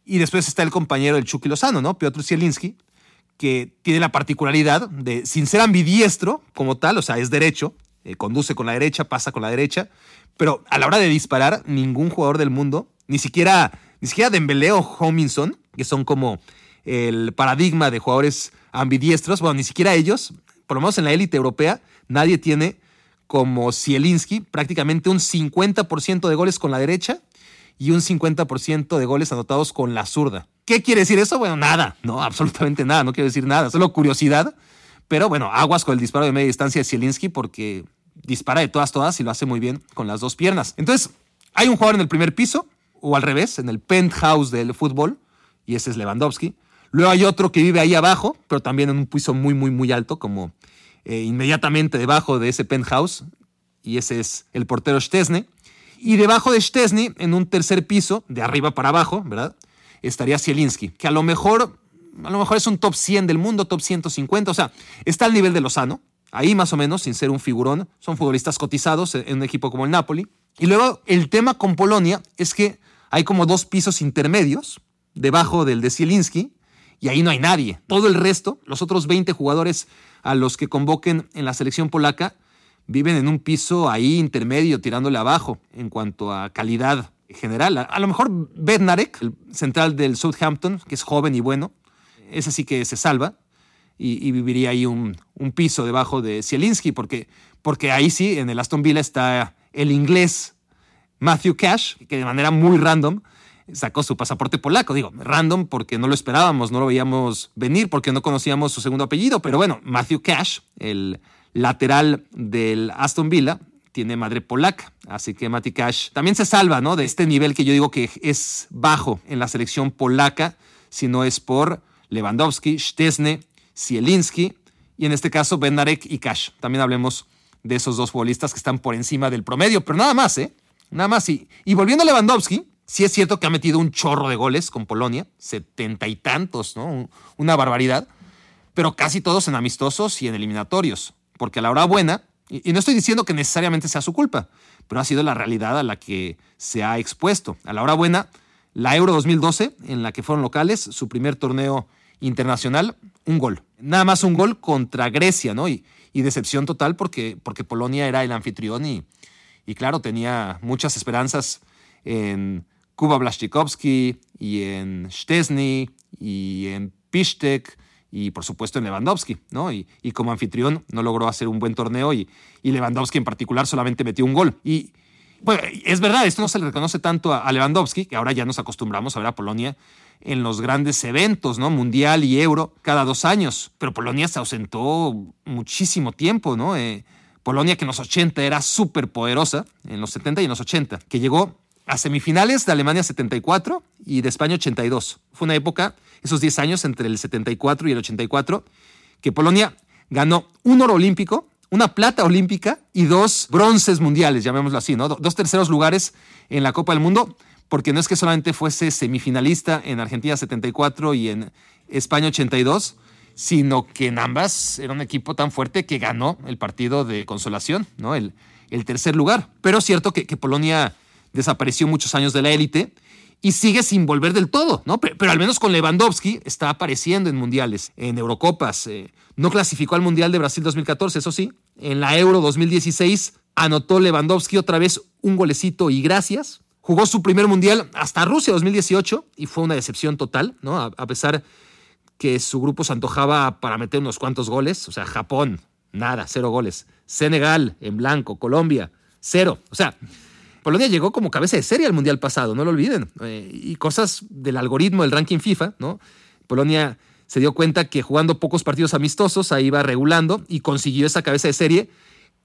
Y después está el compañero del Chucky Lozano, ¿no? Piotr Zielinski, que tiene la particularidad de, sin ser ambidiestro como tal, o sea, es derecho, eh, conduce con la derecha, pasa con la derecha, pero a la hora de disparar, ningún jugador del mundo, ni siquiera, ni siquiera Dembélé o Hominson, que son como el paradigma de jugadores ambidiestros, bueno, ni siquiera ellos, por lo menos en la élite europea, nadie tiene como Zielinski prácticamente un 50% de goles con la derecha y un 50% de goles anotados con la zurda. ¿Qué quiere decir eso? Bueno, nada, no, absolutamente nada, no quiero decir nada, solo curiosidad. Pero bueno, aguas con el disparo de media distancia de Zielinski porque dispara de todas, todas y lo hace muy bien con las dos piernas. Entonces, hay un jugador en el primer piso, o al revés, en el penthouse del fútbol, y ese es Lewandowski. Luego hay otro que vive ahí abajo, pero también en un piso muy, muy, muy alto, como eh, inmediatamente debajo de ese penthouse, y ese es el portero Stesne. Y debajo de Stesny, en un tercer piso, de arriba para abajo, ¿verdad? estaría Zielinski, que a lo mejor, a lo mejor es un top 100 del mundo, top 150, o sea, está al nivel de Lozano, ahí más o menos, sin ser un figurón, son futbolistas cotizados en un equipo como el Napoli. Y luego el tema con Polonia es que hay como dos pisos intermedios debajo del de Zielinski y ahí no hay nadie. Todo el resto, los otros 20 jugadores a los que convoquen en la selección polaca, viven en un piso ahí intermedio, tirándole abajo en cuanto a calidad general. A, lo mejor Bednarek, el central del Southampton, que es joven y bueno, ese sí que se salva y, viviría ahí un, piso debajo de Zielinski, porque, porque ahí sí, en el Aston Villa está el inglés Matthew Cash, que de manera muy random sacó su pasaporte polaco. Digo, random porque no lo esperábamos, no lo veíamos venir, porque no conocíamos su segundo apellido, pero bueno, Matthew Cash, el lateral del Aston Villa, tiene madre polaca. Así que Mati Cash también se salva ¿no? de este nivel que yo digo que es bajo en la selección polaca, si no es por Lewandowski, Stesne, Zielinski y en este caso Benarek y Cash. También hablemos de esos dos futbolistas que están por encima del promedio, pero nada más, ¿eh? Nada más. Y, y volviendo a Lewandowski, sí es cierto que ha metido un chorro de goles con Polonia, setenta y tantos, ¿no? Una barbaridad, pero casi todos en amistosos y en eliminatorios, porque a la hora buena y, no estoy diciendo que necesariamente sea su culpa, pero ha sido la realidad a la que se ha expuesto. A la hora buena, la Euro 2012, en la que fueron locales, su primer torneo internacional, un gol. Nada más un gol contra Grecia, ¿no? Y, decepción total porque, porque Polonia era el anfitrión y, y claro, tenía muchas esperanzas en Kuba Blaszczykowski y en Stesny y en Piszczek y por supuesto en Lewandowski, ¿no? Y, como anfitrión no logró hacer un buen torneo y, y, Lewandowski en particular solamente metió un gol. Y bueno, es verdad, esto no se le reconoce tanto a, Lewandowski, que ahora ya nos acostumbramos a ver a Polonia en los grandes eventos, ¿no? Mundial y Euro cada dos años, pero Polonia se ausentó muchísimo tiempo, ¿no? Eh, Polonia que en los 80 era súper poderosa, en los 70 y en los 80, que llegó a semifinales de Alemania 74 y de España 82. Fue una época esos 10 años entre el 74 y el 84, que Polonia ganó un oro olímpico, una plata olímpica y dos bronces mundiales, llamémoslo así, ¿no? Dos terceros lugares en la Copa del Mundo, porque no es que solamente fuese semifinalista en Argentina 74 y en España 82, sino que en ambas era un equipo tan fuerte que ganó el partido de consolación, ¿no? El, el tercer lugar. Pero es cierto que, que Polonia desapareció muchos años de la élite y sigue sin volver del todo, ¿no? Pero, al menos con Lewandowski está apareciendo en mundiales, en Eurocopas. Eh, no clasificó al Mundial de Brasil 2014, eso sí. En la Euro 2016 anotó Lewandowski otra vez un golecito y gracias. Jugó su primer Mundial hasta Rusia 2018 y fue una decepción total, ¿no? A, a pesar que su grupo se antojaba para meter unos cuantos goles. O sea, Japón, nada, cero goles. Senegal, en blanco. Colombia, cero. O sea, Polonia llegó como cabeza de serie al Mundial pasado, no lo olviden. Eh, y cosas del algoritmo del ranking FIFA, ¿no? Polonia se dio cuenta que jugando pocos partidos amistosos, ahí iba regulando y consiguió esa cabeza de serie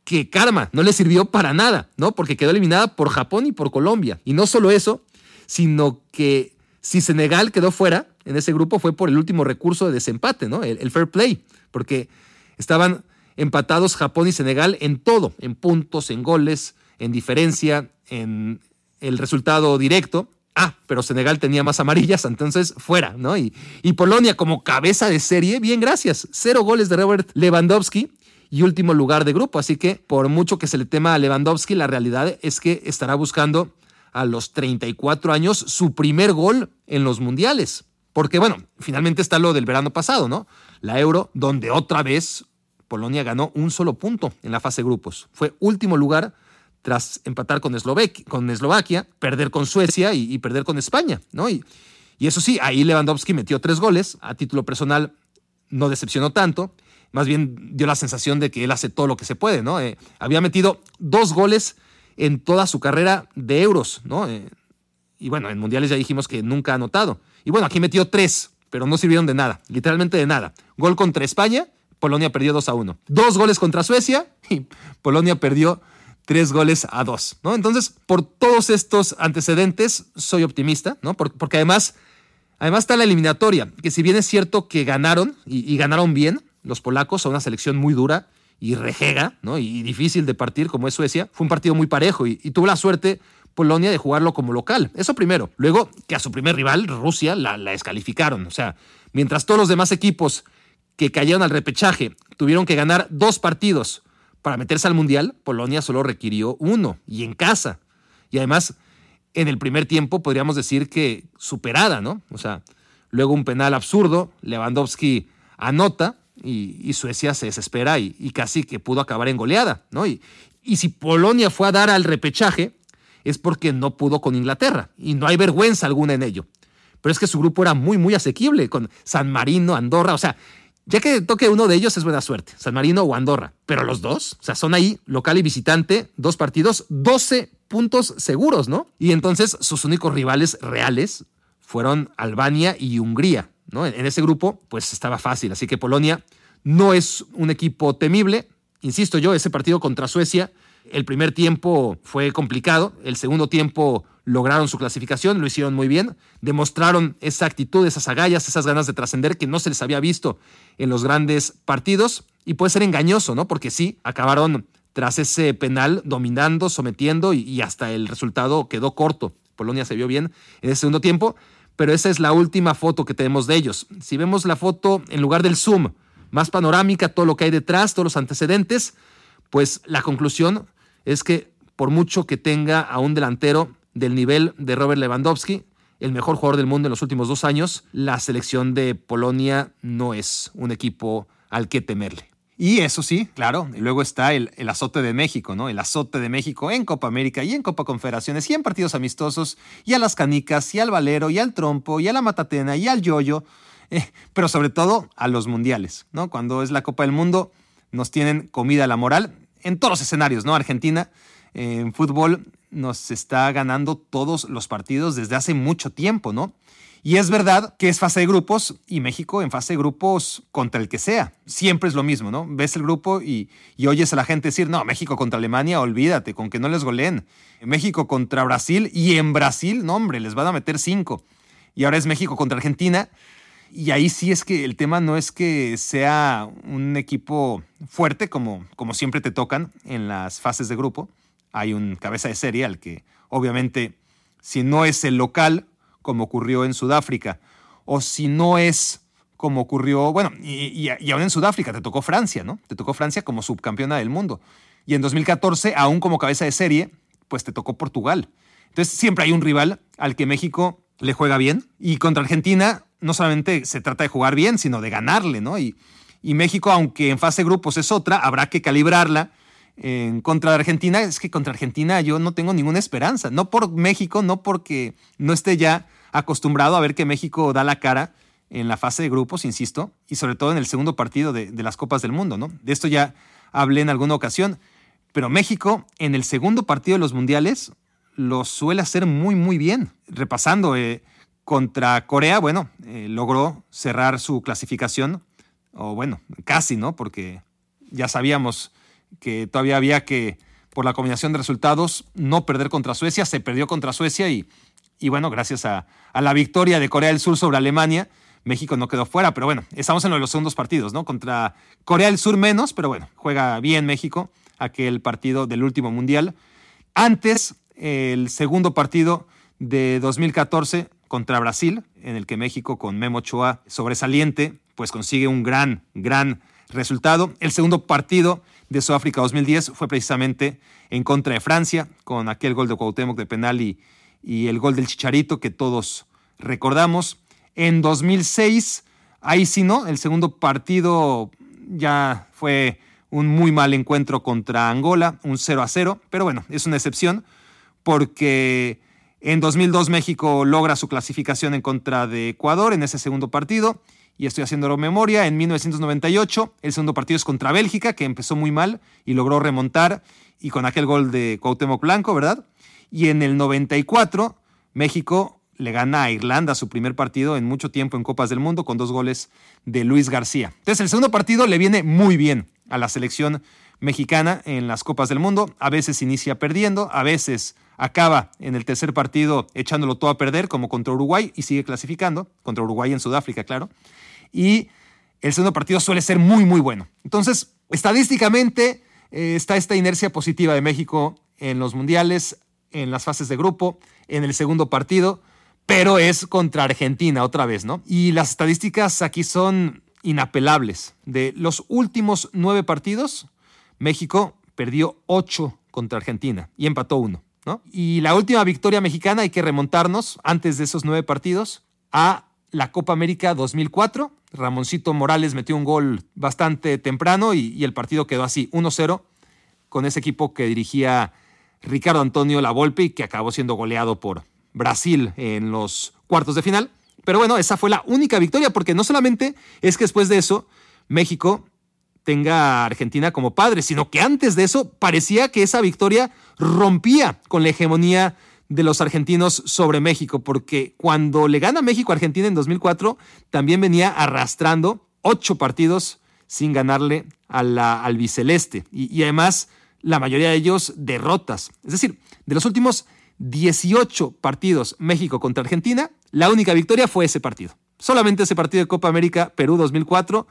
que karma no le sirvió para nada, ¿no? Porque quedó eliminada por Japón y por Colombia. Y no solo eso, sino que si Senegal quedó fuera en ese grupo fue por el último recurso de desempate, ¿no? El, fair play, porque estaban empatados Japón y Senegal en todo, en puntos, en goles, en diferencia, en el resultado directo. Ah, pero Senegal tenía más amarillas, entonces fuera, ¿no? Y, y Polonia como cabeza de serie, bien, gracias. Cero goles de Robert Lewandowski y último lugar de grupo. Así que por mucho que se le tema a Lewandowski, la realidad es que estará buscando a los 34 años su primer gol en los mundiales. Porque bueno, finalmente está lo del verano pasado, ¿no? La Euro, donde otra vez Polonia ganó un solo punto en la fase de grupos. Fue último lugar tras empatar con, Eslovaquia, perder con Suecia y, perder con España, ¿no? Y, y eso sí, ahí Lewandowski metió tres goles. A título personal no decepcionó tanto más bien dio la sensación de que él hace todo lo que se puede, ¿no? Eh, había metido dos goles en toda su carrera de euros, ¿no? Eh, y bueno, en mundiales ya dijimos que nunca ha anotado. Y bueno, aquí metió tres, pero no sirvieron de nada, literalmente de nada. Gol contra España, Polonia perdió 2 a 1. Dos goles contra Suecia y Polonia perdió tres goles a dos, ¿no? Entonces, por todos estos antecedentes, soy optimista, ¿no? Porque, además, además está la eliminatoria, que si bien es cierto que ganaron y ganaron bien, los polacos son una selección muy dura y rejega, ¿no? Y difícil de partir como es Suecia. Fue un partido muy parejo y, tuvo la suerte Polonia de jugarlo como local. Eso primero. Luego, que a su primer rival, Rusia, la, la descalificaron. O sea, mientras todos los demás equipos que cayeron al repechaje tuvieron que ganar dos partidos para meterse al Mundial, Polonia solo requirió uno, y en casa. Y además, en el primer tiempo podríamos decir que superada, ¿no? O sea, luego un penal absurdo, Lewandowski anota, y, Suecia se desespera y, casi que pudo acabar en goleada, ¿no? Y, y si Polonia fue a dar al repechaje es porque no pudo con Inglaterra y no hay vergüenza alguna en ello. Pero es que su grupo era muy, muy asequible con San Marino, Andorra, o sea, ya que toque uno de ellos es buena suerte, San Marino o Andorra, pero los dos, o sea, son ahí local y visitante, dos partidos, 12 puntos seguros, ¿no? Y entonces sus únicos rivales reales fueron Albania y Hungría. ¿no? En ese grupo, pues estaba fácil. Así que Polonia no es un equipo temible. Insisto yo, ese partido contra Suecia, el primer tiempo fue complicado, el segundo tiempo lograron su clasificación, lo hicieron muy bien, demostraron esa actitud, esas agallas, esas ganas de trascender que no se les había visto en los grandes partidos y puede ser engañoso, ¿no? Porque sí, acabaron tras ese penal dominando, sometiendo y, hasta el resultado quedó corto. Polonia se vio bien en ese segundo tiempo, pero esa es la última foto que tenemos de ellos. Si vemos la foto en lugar del zoom, más panorámica, todo lo que hay detrás, todos los antecedentes, pues la conclusión es que por mucho que tenga a un delantero del nivel de Robert Lewandowski, el mejor jugador del mundo en los últimos dos años, la selección de Polonia no es un equipo al que temerle. Y eso sí, claro, y luego está el, azote de México, ¿no? El azote de México en Copa América y en Copa Confederaciones y en partidos amistosos y a las canicas y al valero y al trompo y a la matatena y al yoyo, eh, pero sobre todo a los mundiales, ¿no? Cuando es la Copa del Mundo nos tienen comida la moral en todos los escenarios, ¿no? Argentina en fútbol nos está ganando todos los partidos desde hace mucho tiempo, ¿no? Y es verdad que es fase de grupos y México en fase de grupos contra el que sea. Siempre es lo mismo, ¿no? Ves el grupo y, oyes a la gente decir, no, México contra Alemania, olvídate, con que no les goleen. México contra Brasil y en Brasil, no, hombre, les van a meter cinco. Y ahora es México contra Argentina. Y ahí sí es que el tema no es que sea un equipo fuerte como, como siempre te tocan en las fases de grupo. Hay un cabeza de serie al que obviamente si no es el local como ocurrió en Sudáfrica, o si no es como ocurrió, bueno, y, y, aún en Sudáfrica te tocó Francia, ¿no? Te tocó Francia como subcampeona del mundo. Y en 2014, aún como cabeza de serie, pues te tocó Portugal. Entonces siempre hay un rival al que México le juega bien. Y contra Argentina no solamente se trata de jugar bien, sino de ganarle, ¿no? Y, México, aunque en fase de grupos es otra, habrá que calibrarla en contra de Argentina. Es que contra Argentina yo no tengo ninguna esperanza. No por México, no porque no esté ya acostumbrado a ver que México da la cara en la fase de grupos, insisto, y sobre todo en el segundo partido de, las Copas del Mundo, ¿no? De esto ya hablé en alguna ocasión, pero México en el segundo partido de los Mundiales lo suele hacer muy, muy bien. Repasando, eh, contra Corea, bueno, eh, logró cerrar su clasificación, o bueno, casi, ¿no? Porque ya sabíamos que todavía había que, por la combinación de resultados, no perder contra Suecia. Se perdió contra Suecia y, y bueno, gracias a, a la victoria de Corea del Sur sobre Alemania, México no quedó fuera, pero bueno, estamos en los segundos partidos, ¿no? Contra Corea del Sur menos, pero bueno, juega bien México, aquel partido del último mundial. Antes, el segundo partido de 2014 contra Brasil, en el que México con Memo Ochoa sobresaliente, pues consigue un gran, gran resultado. El segundo partido de Sudáfrica 2010 fue precisamente en contra de Francia, con aquel gol de Cuauhtémoc de penal y, y el gol del Chicharito que todos recordamos. En 2006, ahí sí no, el segundo partido ya fue un muy mal encuentro contra Angola, un 0 a 0, pero bueno, es una excepción porque en 2002 México logra su clasificación en contra de Ecuador en ese segundo partido y estoy haciéndolo memoria, en 1998 el segundo partido es contra Bélgica, que empezó muy mal y logró remontar y con aquel gol de Cuauhtémoc Blanco, ¿verdad? Y en el 94 México le gana a Irlanda su primer partido en mucho tiempo en Copas del Mundo con dos goles de Luis García. Entonces el segundo partido le viene muy bien a la selección mexicana en las Copas del Mundo. A veces inicia perdiendo, a veces acaba en el tercer partido echándolo todo a perder, como contra Uruguay, y sigue clasificando, contra Uruguay en Sudáfrica, claro. Y el segundo partido suele ser muy, muy bueno. Entonces, estadísticamente eh, está esta inercia positiva de México en los mundiales, en las fases de grupo, en el segundo partido pero es contra Argentina otra vez, ¿no? Y las estadísticas aquí son inapelables. De los últimos nueve partidos, México perdió ocho contra Argentina y empató uno, Y la última victoria mexicana hay que remontarnos antes de esos nueve partidos a la Copa América 2004. Ramoncito Morales metió un gol bastante temprano y, y el partido quedó así, 1-0, con ese equipo que dirigía Ricardo Antonio Lavolpe y que acabó siendo goleado por, Brasil en los cuartos de final. Pero bueno, esa fue la única victoria porque no solamente es que después de eso México tenga a Argentina como padre, sino que antes de eso parecía que esa victoria rompía con la hegemonía de los argentinos sobre México, porque cuando le gana México a Argentina en 2004, también venía arrastrando ocho partidos sin ganarle a la albiceleste y, y además la mayoría de ellos derrotas. Es decir, de los últimos 18 partidos México contra Argentina, la única victoria fue ese partido. Solamente ese partido de Copa América Perú 2004,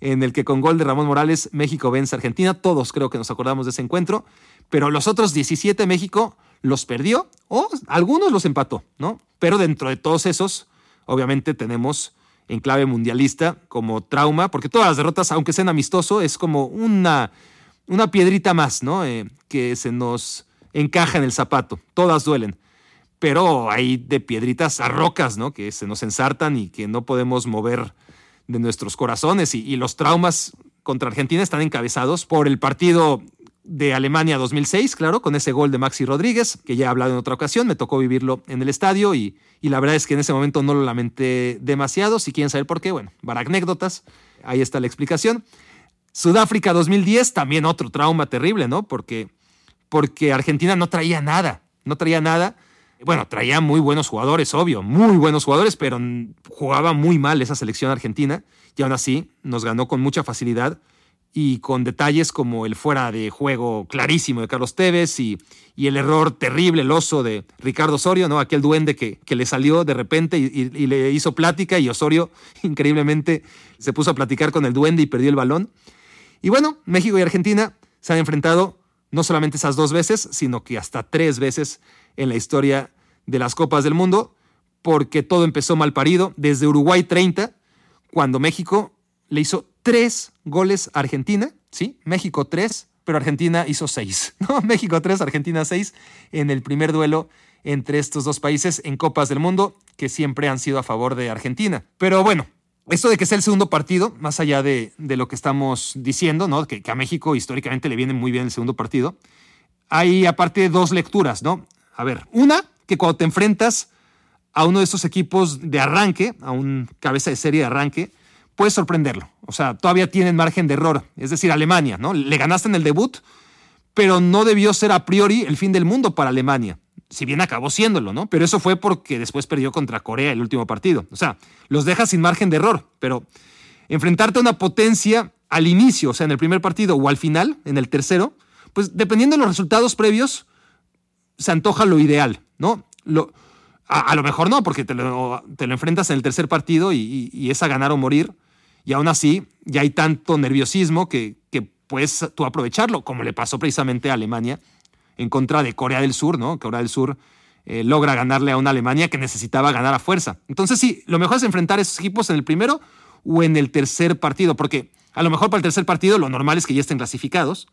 en el que con gol de Ramón Morales México vence a Argentina. Todos creo que nos acordamos de ese encuentro, pero los otros 17 México los perdió o algunos los empató, ¿no? Pero dentro de todos esos, obviamente tenemos en clave mundialista como trauma, porque todas las derrotas, aunque sean amistoso, es como una, una piedrita más, ¿no? Eh, que se nos encaja en el zapato. Todas duelen. Pero hay de piedritas a rocas, ¿no? Que se nos ensartan y que no podemos mover de nuestros corazones. Y, los traumas contra Argentina están encabezados por el partido de Alemania 2006, claro, con ese gol de Maxi Rodríguez, que ya he hablado en otra ocasión, me tocó vivirlo en el estadio y, y, la verdad es que en ese momento no lo lamenté demasiado. Si quieren saber por qué, bueno, para anécdotas, ahí está la explicación. Sudáfrica 2010, también otro trauma terrible, ¿no? Porque porque Argentina no traía nada, no traía nada. Bueno, traía muy buenos jugadores, obvio, muy buenos jugadores, pero jugaba muy mal esa selección argentina y aún así nos ganó con mucha facilidad y con detalles como el fuera de juego clarísimo de Carlos Tevez y, y el error terrible, el oso de Ricardo Osorio, ¿no? aquel duende que, que le salió de repente y, y, le hizo plática y Osorio increíblemente se puso a platicar con el duende y perdió el balón. Y bueno, México y Argentina se han enfrentado no solamente esas dos veces, sino que hasta tres veces en la historia de las Copas del Mundo, porque todo empezó mal parido desde Uruguay 30, cuando México le hizo tres goles a Argentina, ¿sí? México tres, pero Argentina hizo seis, ¿no? México tres, Argentina seis, en el primer duelo entre estos dos países en Copas del Mundo, que siempre han sido a favor de Argentina. Pero bueno, esto de que sea el segundo partido, más allá de, lo que estamos diciendo, ¿no? Que, a México históricamente le viene muy bien el segundo partido, hay aparte dos lecturas, ¿no? A ver, una, que cuando te enfrentas a uno de esos equipos de arranque, a un cabeza de serie de arranque, puedes sorprenderlo. O sea, todavía tienen margen de error. Es decir, Alemania, ¿no? Le ganaste en el debut, pero no debió ser a priori el fin del mundo para Alemania. si bien acabó siéndolo, ¿no? Pero eso fue porque después perdió contra Corea el último partido. O sea, los deja sin margen de error, pero enfrentarte a una potencia al inicio, o sea, en el primer partido o al final, en el tercero, pues dependiendo de los resultados previos, se antoja lo ideal, ¿no? A, lo mejor no, porque te lo, te lo, enfrentas en el tercer partido y, es a ganar o morir, y aún así ya hay tanto nerviosismo que, que puedes tú aprovecharlo, como le pasó precisamente a Alemania en contra de Corea del Sur, ¿no? Corea del Sur eh, logra ganarle a una Alemania que necesitaba ganar a fuerza. Entonces sí, lo mejor es enfrentar a esos equipos en el primero o en el tercer partido, porque a lo mejor para el tercer partido lo normal es que ya estén clasificados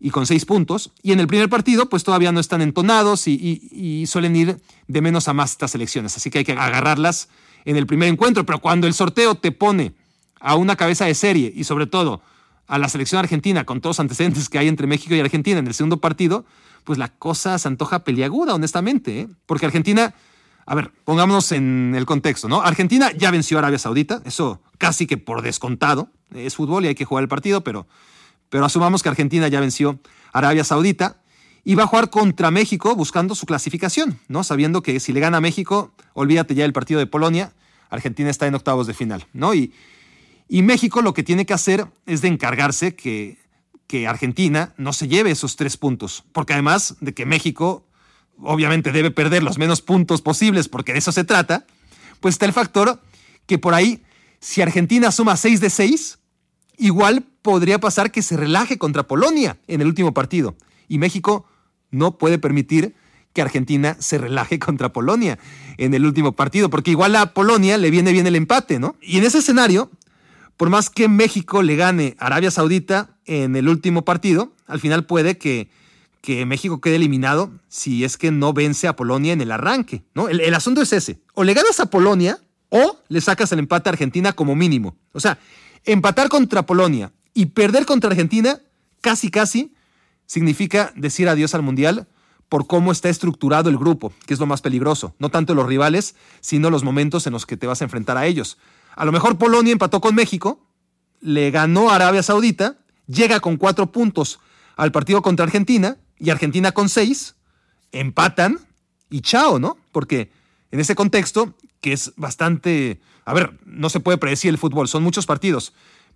y con seis puntos, y en el primer partido pues todavía no están entonados y, suelen ir de menos a más estas elecciones, así que hay que agarrarlas en el primer encuentro, pero cuando el sorteo te pone a una cabeza de serie y sobre todo a la selección argentina con todos los antecedentes que hay entre México y Argentina en el segundo partido, pues la cosa se antoja peliaguda, honestamente, ¿eh? porque Argentina, a ver, pongámonos en el contexto, ¿no? Argentina ya venció a Arabia Saudita, eso casi que por descontado, es fútbol y hay que jugar el partido, pero, pero asumamos que Argentina ya venció a Arabia Saudita y va a jugar contra México buscando su clasificación, ¿no? Sabiendo que si le gana a México, olvídate ya del partido de Polonia, Argentina está en octavos de final, ¿no? Y, y México lo que tiene que hacer es de encargarse que, que Argentina no se lleve esos tres puntos, porque además de que México obviamente debe perder los menos puntos posibles, porque de eso se trata, pues está el factor que por ahí, si Argentina suma 6 de 6, igual podría pasar que se relaje contra Polonia en el último partido. Y México no puede permitir que Argentina se relaje contra Polonia en el último partido, porque igual a Polonia le viene bien el empate, ¿no? Y en ese escenario, por más que México le gane a Arabia Saudita en el último partido, al final puede que, que México quede eliminado si es que no vence a Polonia en el arranque. ¿no? El, el, asunto es ese. O le ganas a Polonia o le sacas el empate a Argentina como mínimo. O sea, empatar contra Polonia y perder contra Argentina casi casi significa decir adiós al Mundial por cómo está estructurado el grupo, que es lo más peligroso. No tanto los rivales, sino los momentos en los que te vas a enfrentar a ellos. A lo mejor Polonia empató con México, le ganó a Arabia Saudita, llega con cuatro puntos al partido contra Argentina y Argentina con seis, empatan y chao, ¿no? Porque en ese contexto, que es bastante... A ver, no se puede predecir el fútbol, son muchos partidos,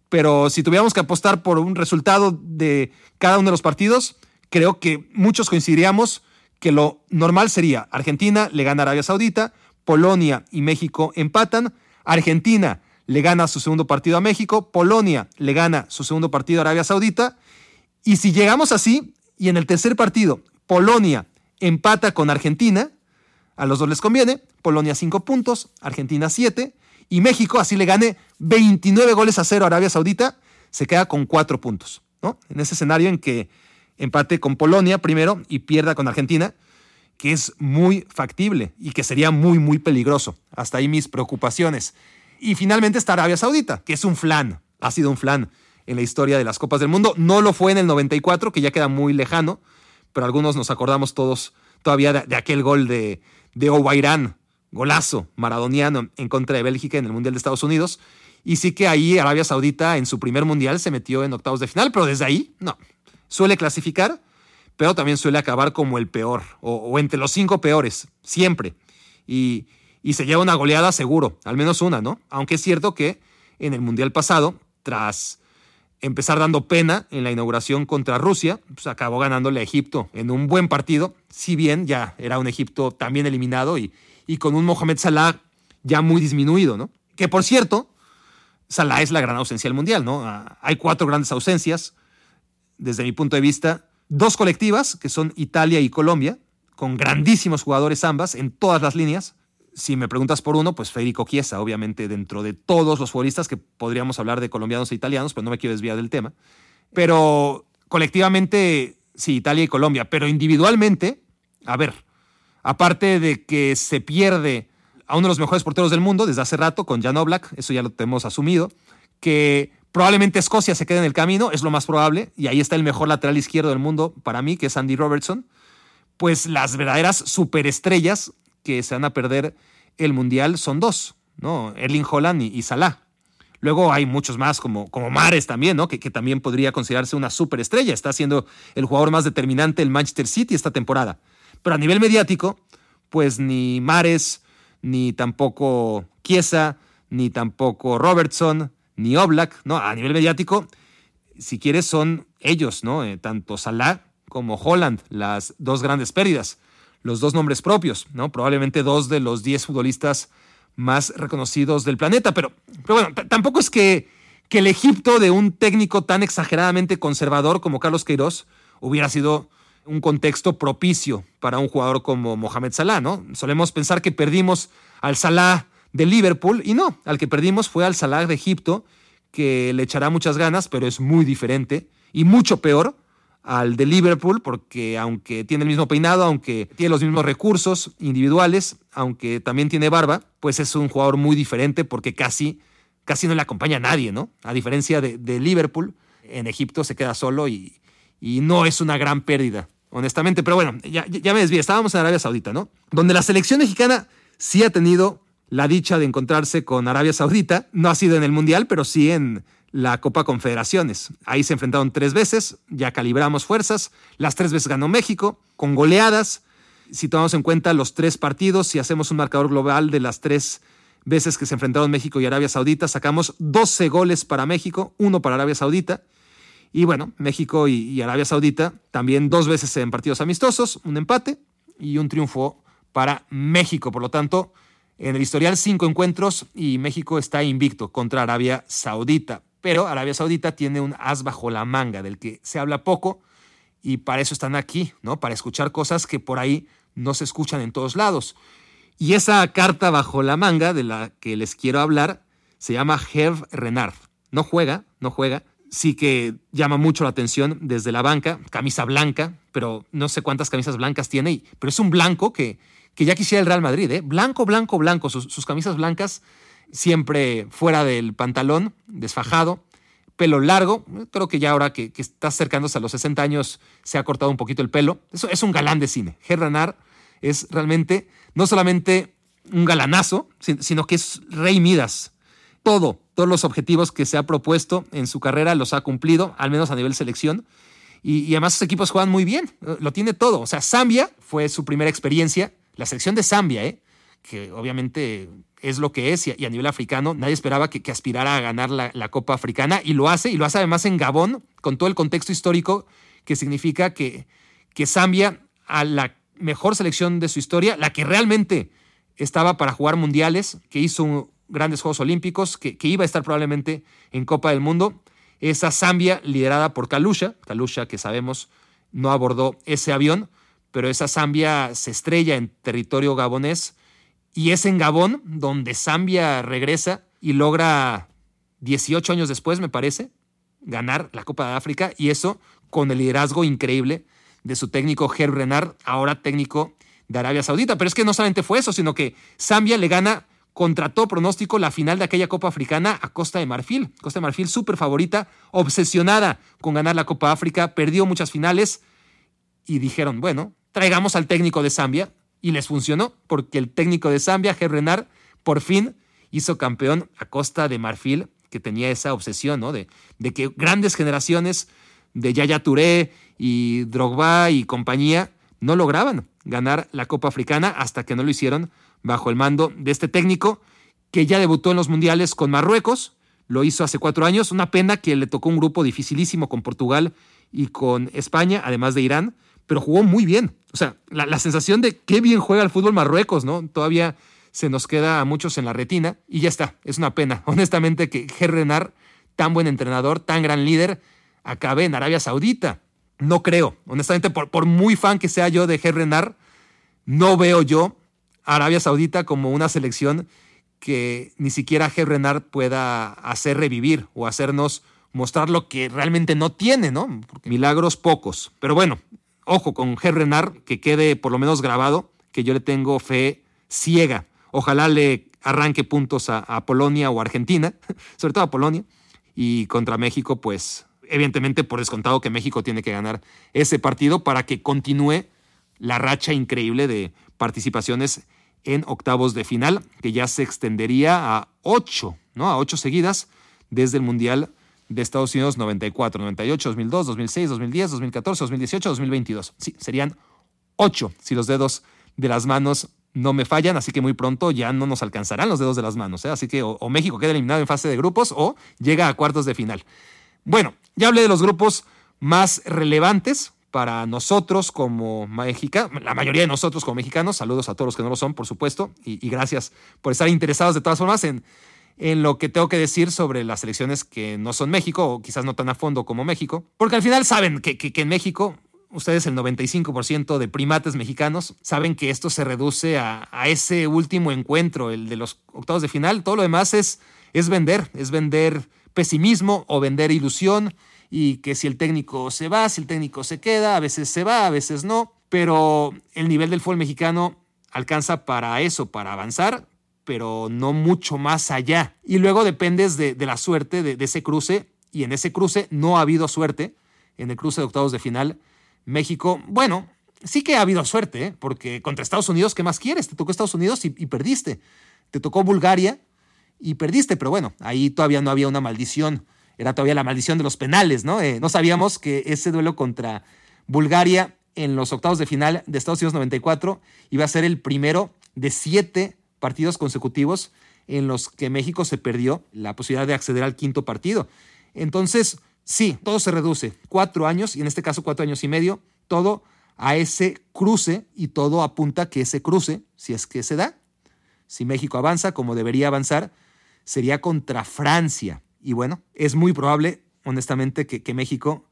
pero si tuviéramos que apostar por un resultado de cada uno de los partidos, creo que muchos coincidiríamos que lo normal sería Argentina le gana a Arabia Saudita, Polonia y México empatan, Argentina le gana su segundo partido a México, Polonia le gana su segundo partido a Arabia Saudita, y si llegamos así, y en el tercer partido Polonia empata con Argentina, a los dos les conviene, Polonia 5 puntos, Argentina 7, y México así le gane 29 goles a cero a Arabia Saudita, se queda con 4 puntos. ¿no? En ese escenario en que empate con Polonia primero y pierda con Argentina, que es muy factible y que sería muy, muy peligroso. Hasta ahí mis preocupaciones. Y finalmente está Arabia Saudita, que es un flan, ha sido un flan en la historia de las Copas del Mundo. No lo fue en el 94, que ya queda muy lejano, pero algunos nos acordamos todos todavía de, aquel gol de, de golazo maradoniano en contra de Bélgica en el Mundial de Estados Unidos. Y sí que ahí Arabia Saudita en su primer Mundial se metió en octavos de final, pero desde ahí no. Suele clasificar, pero también suele acabar como el peor, o, entre los cinco peores, siempre. Y, se lleva una goleada seguro, al menos una, ¿no? Aunque es cierto que en el Mundial pasado, tras empezar dando pena en la inauguración contra Rusia, pues acabó ganándole a Egipto en un buen partido, si bien ya era un Egipto también eliminado y, y con un Mohamed Salah ya muy disminuido, ¿no? Que por cierto, Salah es la gran ausencia del Mundial, ¿no? Ah, hay cuatro grandes ausencias, desde mi punto de vista, dos colectivas, que son Italia y Colombia, con grandísimos jugadores ambas en todas las líneas. Si me preguntas por uno, pues Federico Chiesa, obviamente dentro de todos los futbolistas que podríamos hablar de colombianos e italianos, pero no me quiero desviar del tema. Pero colectivamente, sí, Italia y Colombia, pero individualmente, a ver, aparte de que se pierde a uno de los mejores porteros del mundo desde hace rato con Jan Oblak, eso ya lo tenemos asumido, que Probablemente Escocia se quede en el camino, es lo más probable, y ahí está el mejor lateral izquierdo del mundo para mí, que es Andy Robertson. Pues las verdaderas superestrellas que se van a perder el Mundial son dos, ¿no? Erling Holland y, Salah. Luego hay muchos más, como, como Mares también, ¿no? Que, que, también podría considerarse una superestrella. Está siendo el jugador más determinante del Manchester City esta temporada. Pero a nivel mediático, pues ni Mares, ni tampoco Chiesa, ni tampoco Robertson, ni Oblak, ¿no? A nivel mediático, si quieres, son ellos, ¿no? Eh, tanto Salah como Holland, las dos grandes pérdidas, los dos nombres propios, ¿no? Probablemente dos de los diez futbolistas más reconocidos del planeta, pero, pero bueno, tampoco es que, que el Egipto de un técnico tan exageradamente conservador como Carlos Queiroz hubiera sido un contexto propicio para un jugador como Mohamed Salah, ¿no? Solemos pensar que perdimos al Salah de Liverpool y no, al que perdimos fue al Salah de Egipto, que le echará muchas ganas, pero es muy diferente y mucho peor al de Liverpool, porque aunque tiene el mismo peinado, aunque tiene los mismos recursos individuales, aunque también tiene barba, pues es un jugador muy diferente porque casi, casi no le acompaña a nadie, ¿no? A diferencia de, Liverpool, en Egipto se queda solo y no es una gran pérdida honestamente. Pero bueno, ya, me desvié. Estábamos en Arabia Saudita, ¿no? Donde la selección mexicana sí ha tenido la dicha de encontrarse con Arabia Saudita. No ha sido en el Mundial, pero sí en la Copa Confederaciones. Ahí se enfrentaron tres veces, ya calibramos fuerzas. Las tres veces ganó México, con goleadas. Si tomamos en cuenta los tres partidos, si hacemos un marcador global de las tres veces que se enfrentaron México y Arabia Saudita, sacamos 12 goles para México, uno para Arabia Saudita. Y bueno, México y, Arabia Saudita también dos veces en partidos amistosos, un empate y un triunfo para México. Por lo tanto, en el historial cinco encuentros y México está invicto contra Arabia Saudita. Pero Arabia Saudita tiene un as bajo la manga del que se habla poco y para eso están aquí, ¿no? Para escuchar cosas que por ahí no se escuchan en todos lados. Y esa carta bajo la manga de la que les quiero hablar se llama Herve Renard. No juega, no juega, sí que llama mucho la atención desde la banca, camisa blanca, pero no sé cuántas camisas blancas tiene, pero es un blanco que, que ya quisiera el Real Madrid, ¿eh? Blanco, blanco, blanco, sus, camisas blancas siempre fuera del pantalón, desfajado, pelo largo, creo que ya ahora que, está acercándose a los 60 años se ha cortado un poquito el pelo, eso es un galán de cine, Gerranar es realmente no solamente un galanazo, sino que es Rey Midas, todo, todos los objetivos que se ha propuesto en su carrera los ha cumplido, al menos a nivel selección. Y, además sus equipos juegan muy bien, lo tiene todo. O sea, Zambia fue su primera experiencia, la selección de Zambia, ¿eh? que obviamente es lo que es y a, nivel africano nadie esperaba que, aspirara a ganar la, Copa Africana y lo hace, y lo hace además en Gabón, con todo el contexto histórico que significa que, que Zambia, a la mejor selección de su historia, la que realmente estaba para jugar mundiales, que hizo grandes Juegos Olímpicos, que, iba a estar probablemente en Copa del Mundo. Esa Zambia liderada por Kalusha, Kalusha que sabemos no abordó ese avión, pero esa Zambia se estrella en territorio gabonés y es en Gabón donde Zambia regresa y logra 18 años después, me parece, ganar la Copa de África y eso con el liderazgo increíble de su técnico Herb Renard, ahora técnico de Arabia Saudita. Pero es que no solamente fue eso, sino que Zambia le gana contrató pronóstico la final de aquella Copa Africana a Costa de Marfil. Costa de Marfil súper favorita, obsesionada con ganar la Copa África, perdió muchas finales y dijeron, bueno, traigamos al técnico de Zambia y les funcionó porque el técnico de Zambia, Renard, por fin hizo campeón a Costa de Marfil, que tenía esa obsesión, ¿no? De, de que grandes generaciones de Yaya Touré y Drogba y compañía no lograban ganar la Copa Africana hasta que no lo hicieron bajo el mando de este técnico que ya debutó en los mundiales con Marruecos, lo hizo hace cuatro años, una pena que le tocó un grupo dificilísimo con Portugal y con España, además de Irán, pero jugó muy bien. O sea, la, sensación de qué bien juega el fútbol Marruecos, ¿no? Todavía se nos queda a muchos en la retina y ya está, es una pena, honestamente, que Gerrenar, tan buen entrenador, tan gran líder, acabe en Arabia Saudita. No creo, honestamente, por, por muy fan que sea yo de Gerrenar, no veo yo Arabia Saudita como una selección que ni siquiera G. Renard pueda hacer revivir o hacernos mostrar lo que realmente no tiene, ¿no? milagros pocos. Pero bueno, ojo con G. Renard, que quede por lo menos grabado, que yo le tengo fe ciega. Ojalá le arranque puntos a, a Polonia o Argentina, sobre todo a Polonia. Y contra México, pues evidentemente por descontado que México tiene que ganar ese partido para que continúe la racha increíble de participaciones en octavos de final, que ya se extendería a ocho, ¿no? A ocho seguidas desde el Mundial de Estados Unidos 94, 98, 2002, 2006, 2010, 2014, 2018, 2022. Sí, serían 8, si los dedos de las manos no me fallan, así que muy pronto ya no nos alcanzarán los dedos de las manos. ¿eh? Así que o, México queda eliminado en fase de grupos o llega a cuartos de final. Bueno, ya hablé de los grupos más relevantes para nosotros como mexicanos, la mayoría de nosotros como mexicanos, saludos a todos los que no lo son, por supuesto, y, gracias por estar interesados de todas formas en, en lo que tengo que decir sobre las elecciones que no son México, o quizás no tan a fondo como México, porque al final saben que, que en México ustedes el 95% de primates mexicanos saben que esto se reduce a, ese último encuentro, el de los octavos de final. Todo lo demás es, es vender, es vender pesimismo o vender ilusión y que si el técnico se va, si el técnico se queda, a veces se va, a veces no, pero el nivel del fútbol mexicano alcanza para eso, para avanzar, pero no mucho más allá. Y luego dependes de, la suerte de, de ese cruce, y en ese cruce no ha habido suerte, en el cruce de octavos de final, México, bueno, sí que ha habido suerte, ¿eh? porque contra Estados Unidos, ¿qué más quieres? Te tocó Estados Unidos y, perdiste. Te tocó Bulgaria y perdiste, pero bueno, ahí todavía no había una maldición. Era todavía la maldición de los penales, ¿no? Eh, no sabíamos que ese duelo contra Bulgaria en los octavos de final de Estados Unidos 94 iba a ser el primero de siete partidos consecutivos en los que México se perdió la posibilidad de acceder al quinto partido. Entonces, Sí, todo se reduce. Cuatro años, y en este caso cuatro años y medio, todo a ese cruce y todo apunta que ese cruce, si es que se da, si México avanza como debería avanzar, sería contra Francia. Y bueno, es muy probable, honestamente, que, México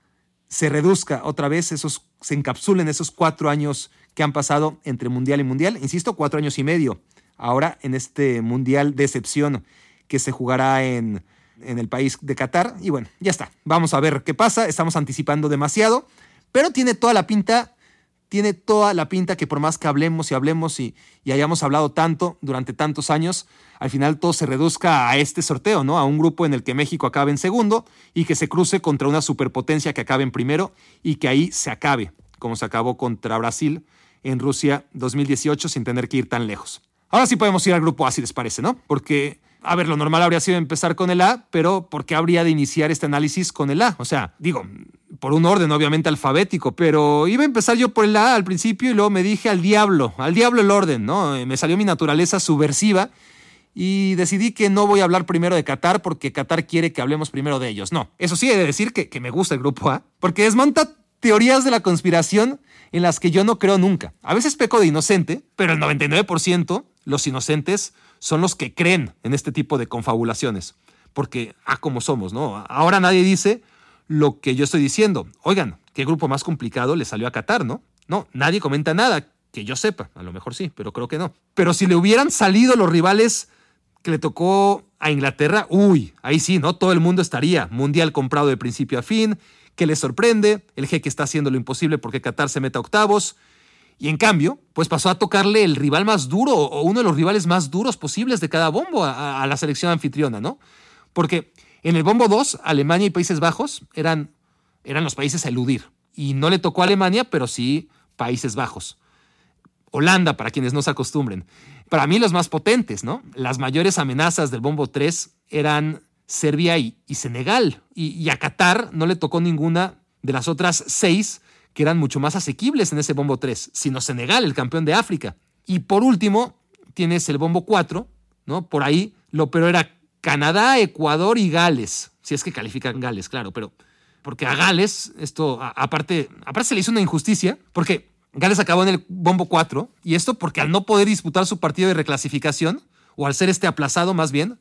se reduzca otra vez, esos, se encapsulen esos cuatro años que han pasado entre mundial y mundial. Insisto, cuatro años y medio. Ahora en este mundial de excepción que se jugará en en el país de Qatar. Y bueno, ya está. Vamos a ver qué pasa. Estamos anticipando demasiado, pero tiene toda la pinta, tiene toda la pinta que por más que hablemos y hablemos y, hayamos hablado tanto durante tantos años, al final todo se reduzca a este sorteo, ¿no? A un grupo en el que México acabe en segundo y que se cruce contra una superpotencia que acabe en primero y que ahí se acabe, como se acabó contra Brasil en Rusia 2018 sin tener que ir tan lejos. Ahora sí podemos ir al grupo A, si les parece, ¿no? Porque a ver, lo normal habría sido empezar con el A, pero ¿por qué habría de iniciar este análisis con el A? O sea, digo, por un orden obviamente alfabético, pero iba a empezar yo por el A al principio y luego me dije al diablo, al diablo el orden, ¿no? Me salió mi naturaleza subversiva y decidí que no voy a hablar primero de Qatar porque Qatar quiere que hablemos primero de ellos. No, eso sí he de decir que, que me gusta el grupo A, porque desmonta teorías de la conspiración en las que yo no creo nunca. A veces peco de inocente, pero el 99% los inocentes son los que creen en este tipo de confabulaciones. Porque, ah, como somos, ¿no? Ahora nadie dice lo que yo estoy diciendo. Oigan, ¿qué grupo más complicado le salió a Qatar, no? No, nadie comenta nada, que yo sepa. A lo mejor sí, pero creo que no. Pero si le hubieran salido los rivales que le tocó a Inglaterra, uy, ahí sí, ¿no? Todo el mundo estaría mundial comprado de principio a fin, que le sorprende, el jeque está haciendo lo imposible porque Qatar se meta a octavos, y en cambio, pues pasó a tocarle el rival más duro o uno de los rivales más duros posibles de cada bombo a, la selección anfitriona, ¿no? Porque en el bombo 2, Alemania y Países Bajos eran, eran los países a eludir. Y no le tocó a Alemania, pero sí Países Bajos. Holanda, para quienes no se acostumbren. Para mí los más potentes, ¿no? Las mayores amenazas del bombo 3 eran Serbia y, Senegal. Y, y, a Qatar no le tocó ninguna de las otras seis que eran mucho más asequibles en ese bombo 3, sino Senegal, el campeón de África. Y por último, tienes el bombo 4, ¿no? Por ahí lo peor era Canadá, Ecuador y Gales, si es que califican Gales, claro, pero porque a Gales esto aparte aparte se le hizo una injusticia, porque Gales acabó en el bombo 4 y esto porque al no poder disputar su partido de reclasificación o al ser este aplazado más bien,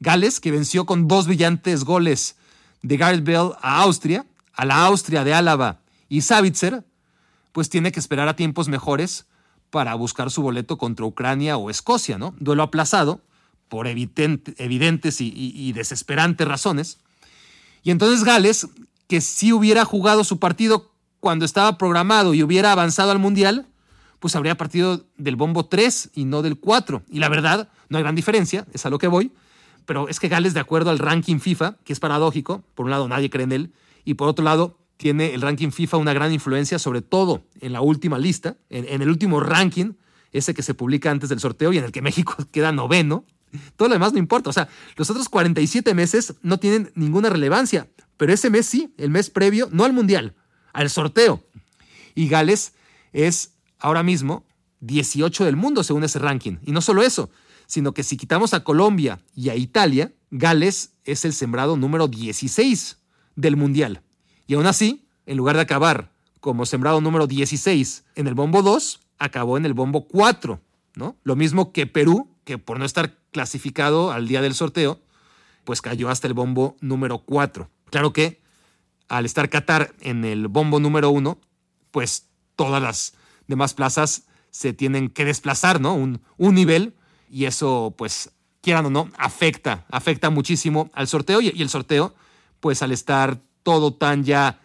Gales que venció con dos brillantes goles de Gareth Bell a Austria, a la Austria de Álava y Savitzer, pues tiene que esperar a tiempos mejores para buscar su boleto contra Ucrania o Escocia, ¿no? Duelo aplazado por evidentes y, desesperantes razones. Y entonces Gales, que si hubiera jugado su partido cuando estaba programado y hubiera avanzado al Mundial, pues habría partido del bombo 3 y no del 4. Y la verdad, no hay gran diferencia, es a lo que voy, pero es que Gales, de acuerdo al ranking FIFA, que es paradójico, por un lado nadie cree en él, y por otro lado tiene el ranking FIFA una gran influencia, sobre todo en la última lista, en, el último ranking, ese que se publica antes del sorteo y en el que México queda noveno. Todo lo demás no importa. O sea, los otros 47 meses no tienen ninguna relevancia, pero ese mes sí, el mes previo, no al Mundial, al sorteo. Y Gales es ahora mismo 18 del mundo según ese ranking. Y no solo eso, sino que si quitamos a Colombia y a Italia, Gales es el sembrado número 16 del Mundial. Y aún así, en lugar de acabar como sembrado número 16 en el bombo 2, acabó en el bombo 4, ¿no? Lo mismo que Perú, que por no estar clasificado al día del sorteo, pues cayó hasta el bombo número 4. Claro que al estar Qatar en el bombo número 1, pues todas las demás plazas se tienen que desplazar, ¿no? Un, un nivel y eso, pues, quieran o no, afecta, afecta muchísimo al sorteo y, y el sorteo, pues al estar todo tan ya,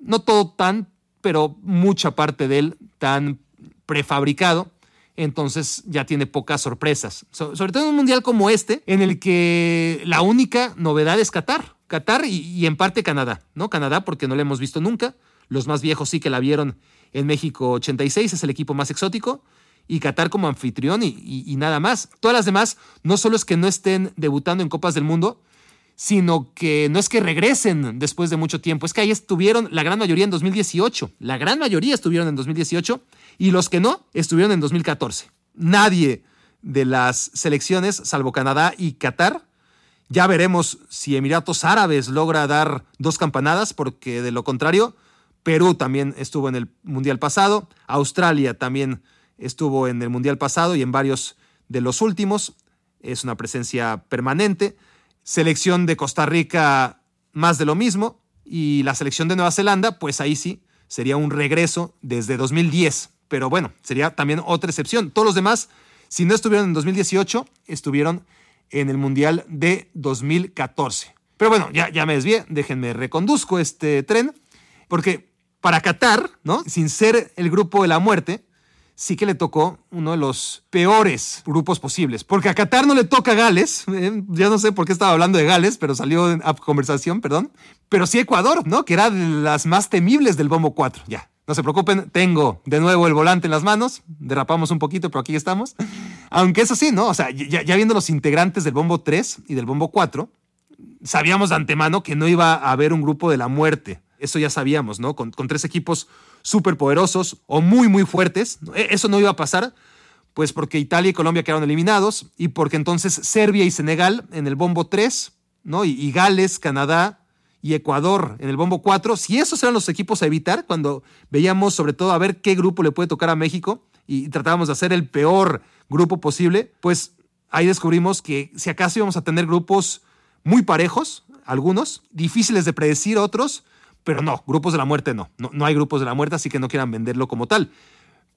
no todo tan, pero mucha parte de él tan prefabricado, entonces ya tiene pocas sorpresas. sobre todo en un mundial como este, en el que la única novedad es Qatar. Qatar y, en parte Canadá, ¿no? Canadá porque no la hemos visto nunca. Los más viejos sí que la vieron en México 86, es el equipo más exótico. Y Qatar como anfitrión y, y nada más. Todas las demás no solo es que no estén debutando en Copas del Mundo, sino que no es que regresen después de mucho tiempo, es que ahí estuvieron la gran mayoría en 2018, la gran mayoría estuvieron en 2018 y los que no estuvieron en 2014. Nadie de las selecciones, salvo Canadá y Qatar, ya veremos si Emiratos Árabes logra dar dos campanadas, porque de lo contrario, Perú también estuvo en el Mundial pasado, Australia también estuvo en el Mundial pasado y en varios de los últimos, es una presencia permanente. Selección de Costa Rica, más de lo mismo. Y la selección de Nueva Zelanda, pues ahí sí, sería un regreso desde 2010. Pero bueno, sería también otra excepción. Todos los demás, si no estuvieron en 2018, estuvieron en el Mundial de 2014. Pero bueno, ya, ya me desvié, déjenme reconduzco este tren, porque para Qatar, ¿no? Sin ser el grupo de la muerte, sí que le tocó uno de los peores grupos posibles. Porque a Qatar no le toca Gales, eh, ya no sé por qué estaba hablando de Gales, pero salió en conversación, perdón. Pero sí Ecuador, ¿no? Que era de las más temibles del Bombo 4. Ya, no se preocupen, tengo de nuevo el volante en las manos, derrapamos un poquito, pero aquí estamos. Aunque eso sí, ¿no? O sea, ya, viendo los integrantes del Bombo 3 y del Bombo 4, sabíamos de antemano que no iba a haber un grupo de la muerte. Eso ya sabíamos, ¿no? Con tres equipos súper poderosos o muy, muy fuertes. E, eso no iba a pasar, pues porque Italia y Colombia quedaron eliminados y porque entonces Serbia y Senegal en el bombo 3, ¿no? Y, Gales, Canadá y Ecuador en el bombo 4, si esos eran los equipos a evitar, cuando veíamos sobre todo a ver qué grupo le puede tocar a México y tratábamos de hacer el peor grupo posible, pues ahí descubrimos que si acaso íbamos a tener grupos muy parejos, algunos, difíciles de predecir otros, pero no, grupos de la muerte no. no. hay grupos de la muerte, así que no quieran venderlo como tal.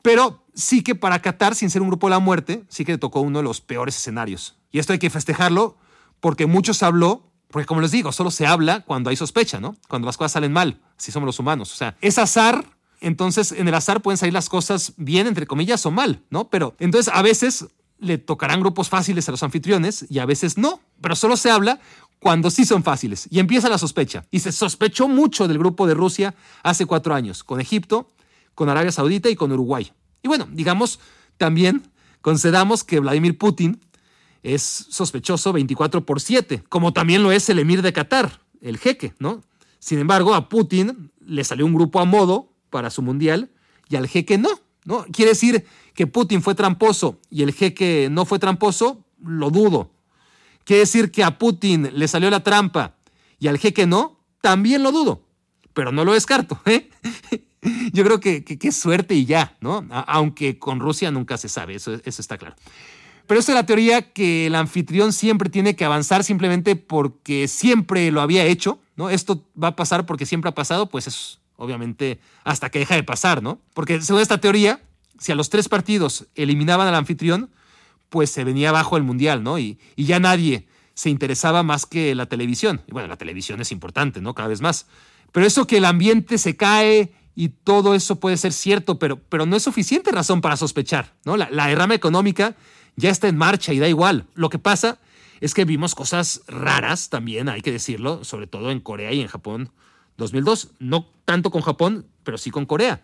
Pero sí que para Qatar, sin ser un grupo de la muerte, sí que le tocó uno de los peores escenarios. Y esto hay que festejarlo porque muchos habló, porque como les digo, solo se habla cuando hay sospecha, ¿no? Cuando las cosas salen mal, así somos los humanos. O sea, es azar, entonces en el azar pueden salir las cosas bien, entre comillas, o mal, ¿no? Pero entonces a veces le tocarán grupos fáciles a los anfitriones y a veces no, pero solo se habla cuando sí son fáciles. Y empieza la sospecha. Y se sospechó mucho del grupo de Rusia hace cuatro años, con Egipto, con Arabia Saudita y con Uruguay. Y bueno, digamos, también concedamos que Vladimir Putin es sospechoso 24 por 7, como también lo es el emir de Qatar, el jeque, ¿no? Sin embargo, a Putin le salió un grupo a modo para su mundial y al jeque no, ¿no? Quiere decir que Putin fue tramposo y el jeque no fue tramposo, lo dudo. Quiere decir que a Putin le salió la trampa y al jeque no, también lo dudo, pero no lo descarto. ¿eh? Yo creo que qué suerte y ya, ¿no? aunque con Rusia nunca se sabe, eso, eso está claro. Pero esa es la teoría que el anfitrión siempre tiene que avanzar simplemente porque siempre lo había hecho, ¿no? Esto va a pasar porque siempre ha pasado, pues es obviamente hasta que deja de pasar, ¿no? Porque según esta teoría, si a los tres partidos eliminaban al anfitrión, pues se venía abajo el mundial, ¿no? Y, y ya nadie se interesaba más que la televisión. Y bueno, la televisión es importante, ¿no? Cada vez más. Pero eso que el ambiente se cae y todo eso puede ser cierto, pero, no es suficiente razón para sospechar, ¿no? La, la derrama económica ya está en marcha y da igual. Lo que pasa es que vimos cosas raras también, hay que decirlo, sobre todo en Corea y en Japón 2002. No tanto con Japón, pero sí con Corea.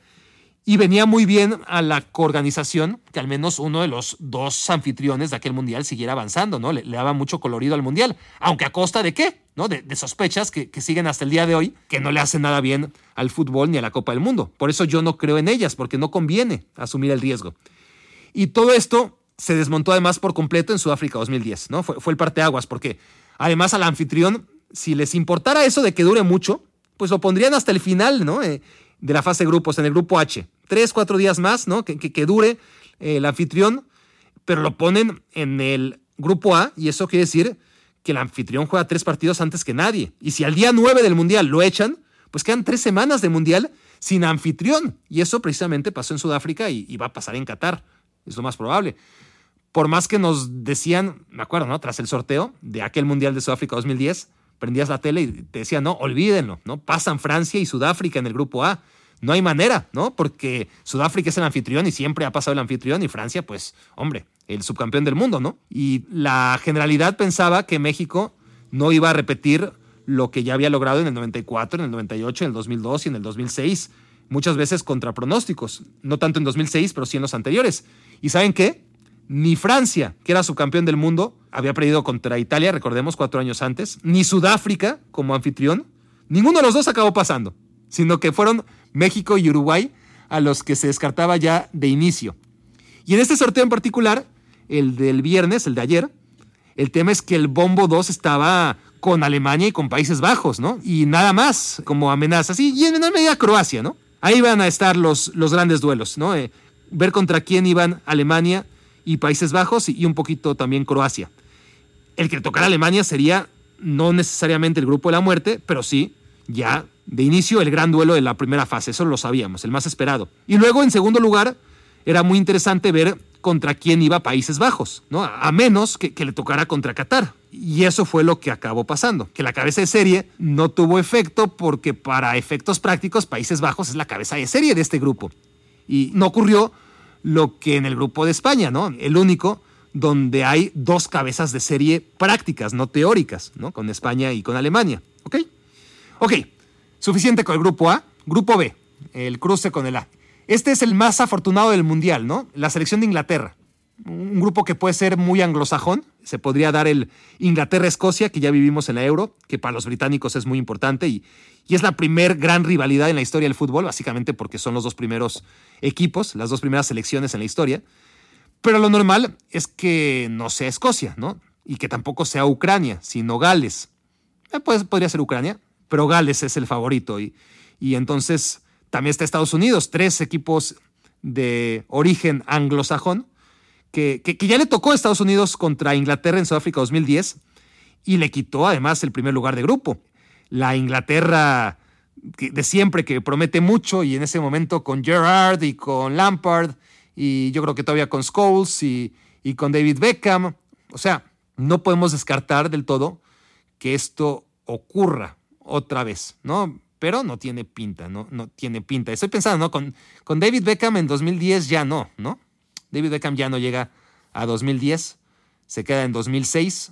Y venía muy bien a la coorganización que al menos uno de los dos anfitriones de aquel mundial siguiera avanzando, ¿no? Le, daba mucho colorido al mundial, aunque a costa de qué, ¿no? De, sospechas que, que, siguen hasta el día de hoy, que no le hacen nada bien al fútbol ni a la Copa del Mundo. Por eso yo no creo en ellas, porque no conviene asumir el riesgo. Y todo esto se desmontó además por completo en Sudáfrica 2010, ¿no? Fue, fue el parteaguas, porque además al anfitrión, si les importara eso de que dure mucho, pues lo pondrían hasta el final, ¿no? Eh, de la fase de grupos, en el grupo H. Tres, cuatro días más, ¿no? Que, que, dure eh, el anfitrión, pero lo ponen en el grupo A y eso quiere decir que el anfitrión juega tres partidos antes que nadie. Y si al día 9 del Mundial lo echan, pues quedan tres semanas de Mundial sin anfitrión. Y eso precisamente pasó en Sudáfrica y, y va a pasar en Qatar. Es lo más probable. Por más que nos decían, me acuerdo, ¿no? Tras el sorteo de aquel Mundial de Sudáfrica 2010, prendías la tele y te decía, no, olvídenlo, ¿no? Pasan Francia y Sudáfrica en el grupo A. No hay manera, ¿no? Porque Sudáfrica es el anfitrión y siempre ha pasado el anfitrión y Francia, pues, hombre, el subcampeón del mundo, ¿no? Y la generalidad pensaba que México no iba a repetir lo que ya había logrado en el 94, en el 98, en el 2002 y en el 2006, muchas veces contra pronósticos, no tanto en 2006, pero sí en los anteriores. ¿Y saben qué? Ni Francia, que era subcampeón del mundo, había perdido contra Italia, recordemos, cuatro años antes, ni Sudáfrica como anfitrión, ninguno de los dos acabó pasando, sino que fueron México y Uruguay a los que se descartaba ya de inicio. Y en este sorteo en particular, el del viernes, el de ayer, el tema es que el bombo 2 estaba con Alemania y con Países Bajos, ¿no? Y nada más como amenazas. Y, en menor medida Croacia, ¿no? Ahí van a estar los, los grandes duelos, ¿no? Eh, ver contra quién iban Alemania y Países Bajos y, un poquito también Croacia. El que le tocara Alemania sería no necesariamente el grupo de la muerte, pero sí ya de inicio el gran duelo de la primera fase, eso lo sabíamos, el más esperado. Y luego en segundo lugar era muy interesante ver contra quién iba Países Bajos, ¿no? A menos que, que, le tocara contra Qatar. Y eso fue lo que acabó pasando, que la cabeza de serie no tuvo efecto porque para efectos prácticos Países Bajos es la cabeza de serie de este grupo. Y no ocurrió lo que en el grupo de España, ¿no? El único donde hay dos cabezas de serie prácticas, no teóricas, ¿no? Con España y con Alemania, ¿ok? Ok, suficiente con el grupo A. Grupo B, el cruce con el A. Este es el más afortunado del Mundial, ¿no? La selección de Inglaterra. Un grupo que puede ser muy anglosajón. Se podría dar el Inglaterra-Escocia, que ya vivimos en la Euro, que para los británicos es muy importante y, y es la primer gran rivalidad en la historia del fútbol, básicamente porque son los dos primeros equipos, las dos primeras selecciones en la historia. Pero lo normal es que no sea Escocia, ¿no? Y que tampoco sea Ucrania, sino Gales. Eh, pues, podría ser Ucrania, pero Gales es el favorito. Y, y entonces también está Estados Unidos, tres equipos de origen anglosajón, que, que, ya le tocó a Estados Unidos contra Inglaterra en Sudáfrica 2010 y le quitó además el primer lugar de grupo la Inglaterra de siempre que promete mucho y en ese momento con Gerrard y con Lampard y yo creo que todavía con Scholes y, con David Beckham. O sea, no podemos descartar del todo que esto ocurra otra vez, ¿no? Pero no tiene pinta, ¿no? No tiene pinta. Estoy pensando, ¿no? Con, con David Beckham en 2010 ya no, ¿no? David Beckham ya no llega a 2010, se queda en 2006,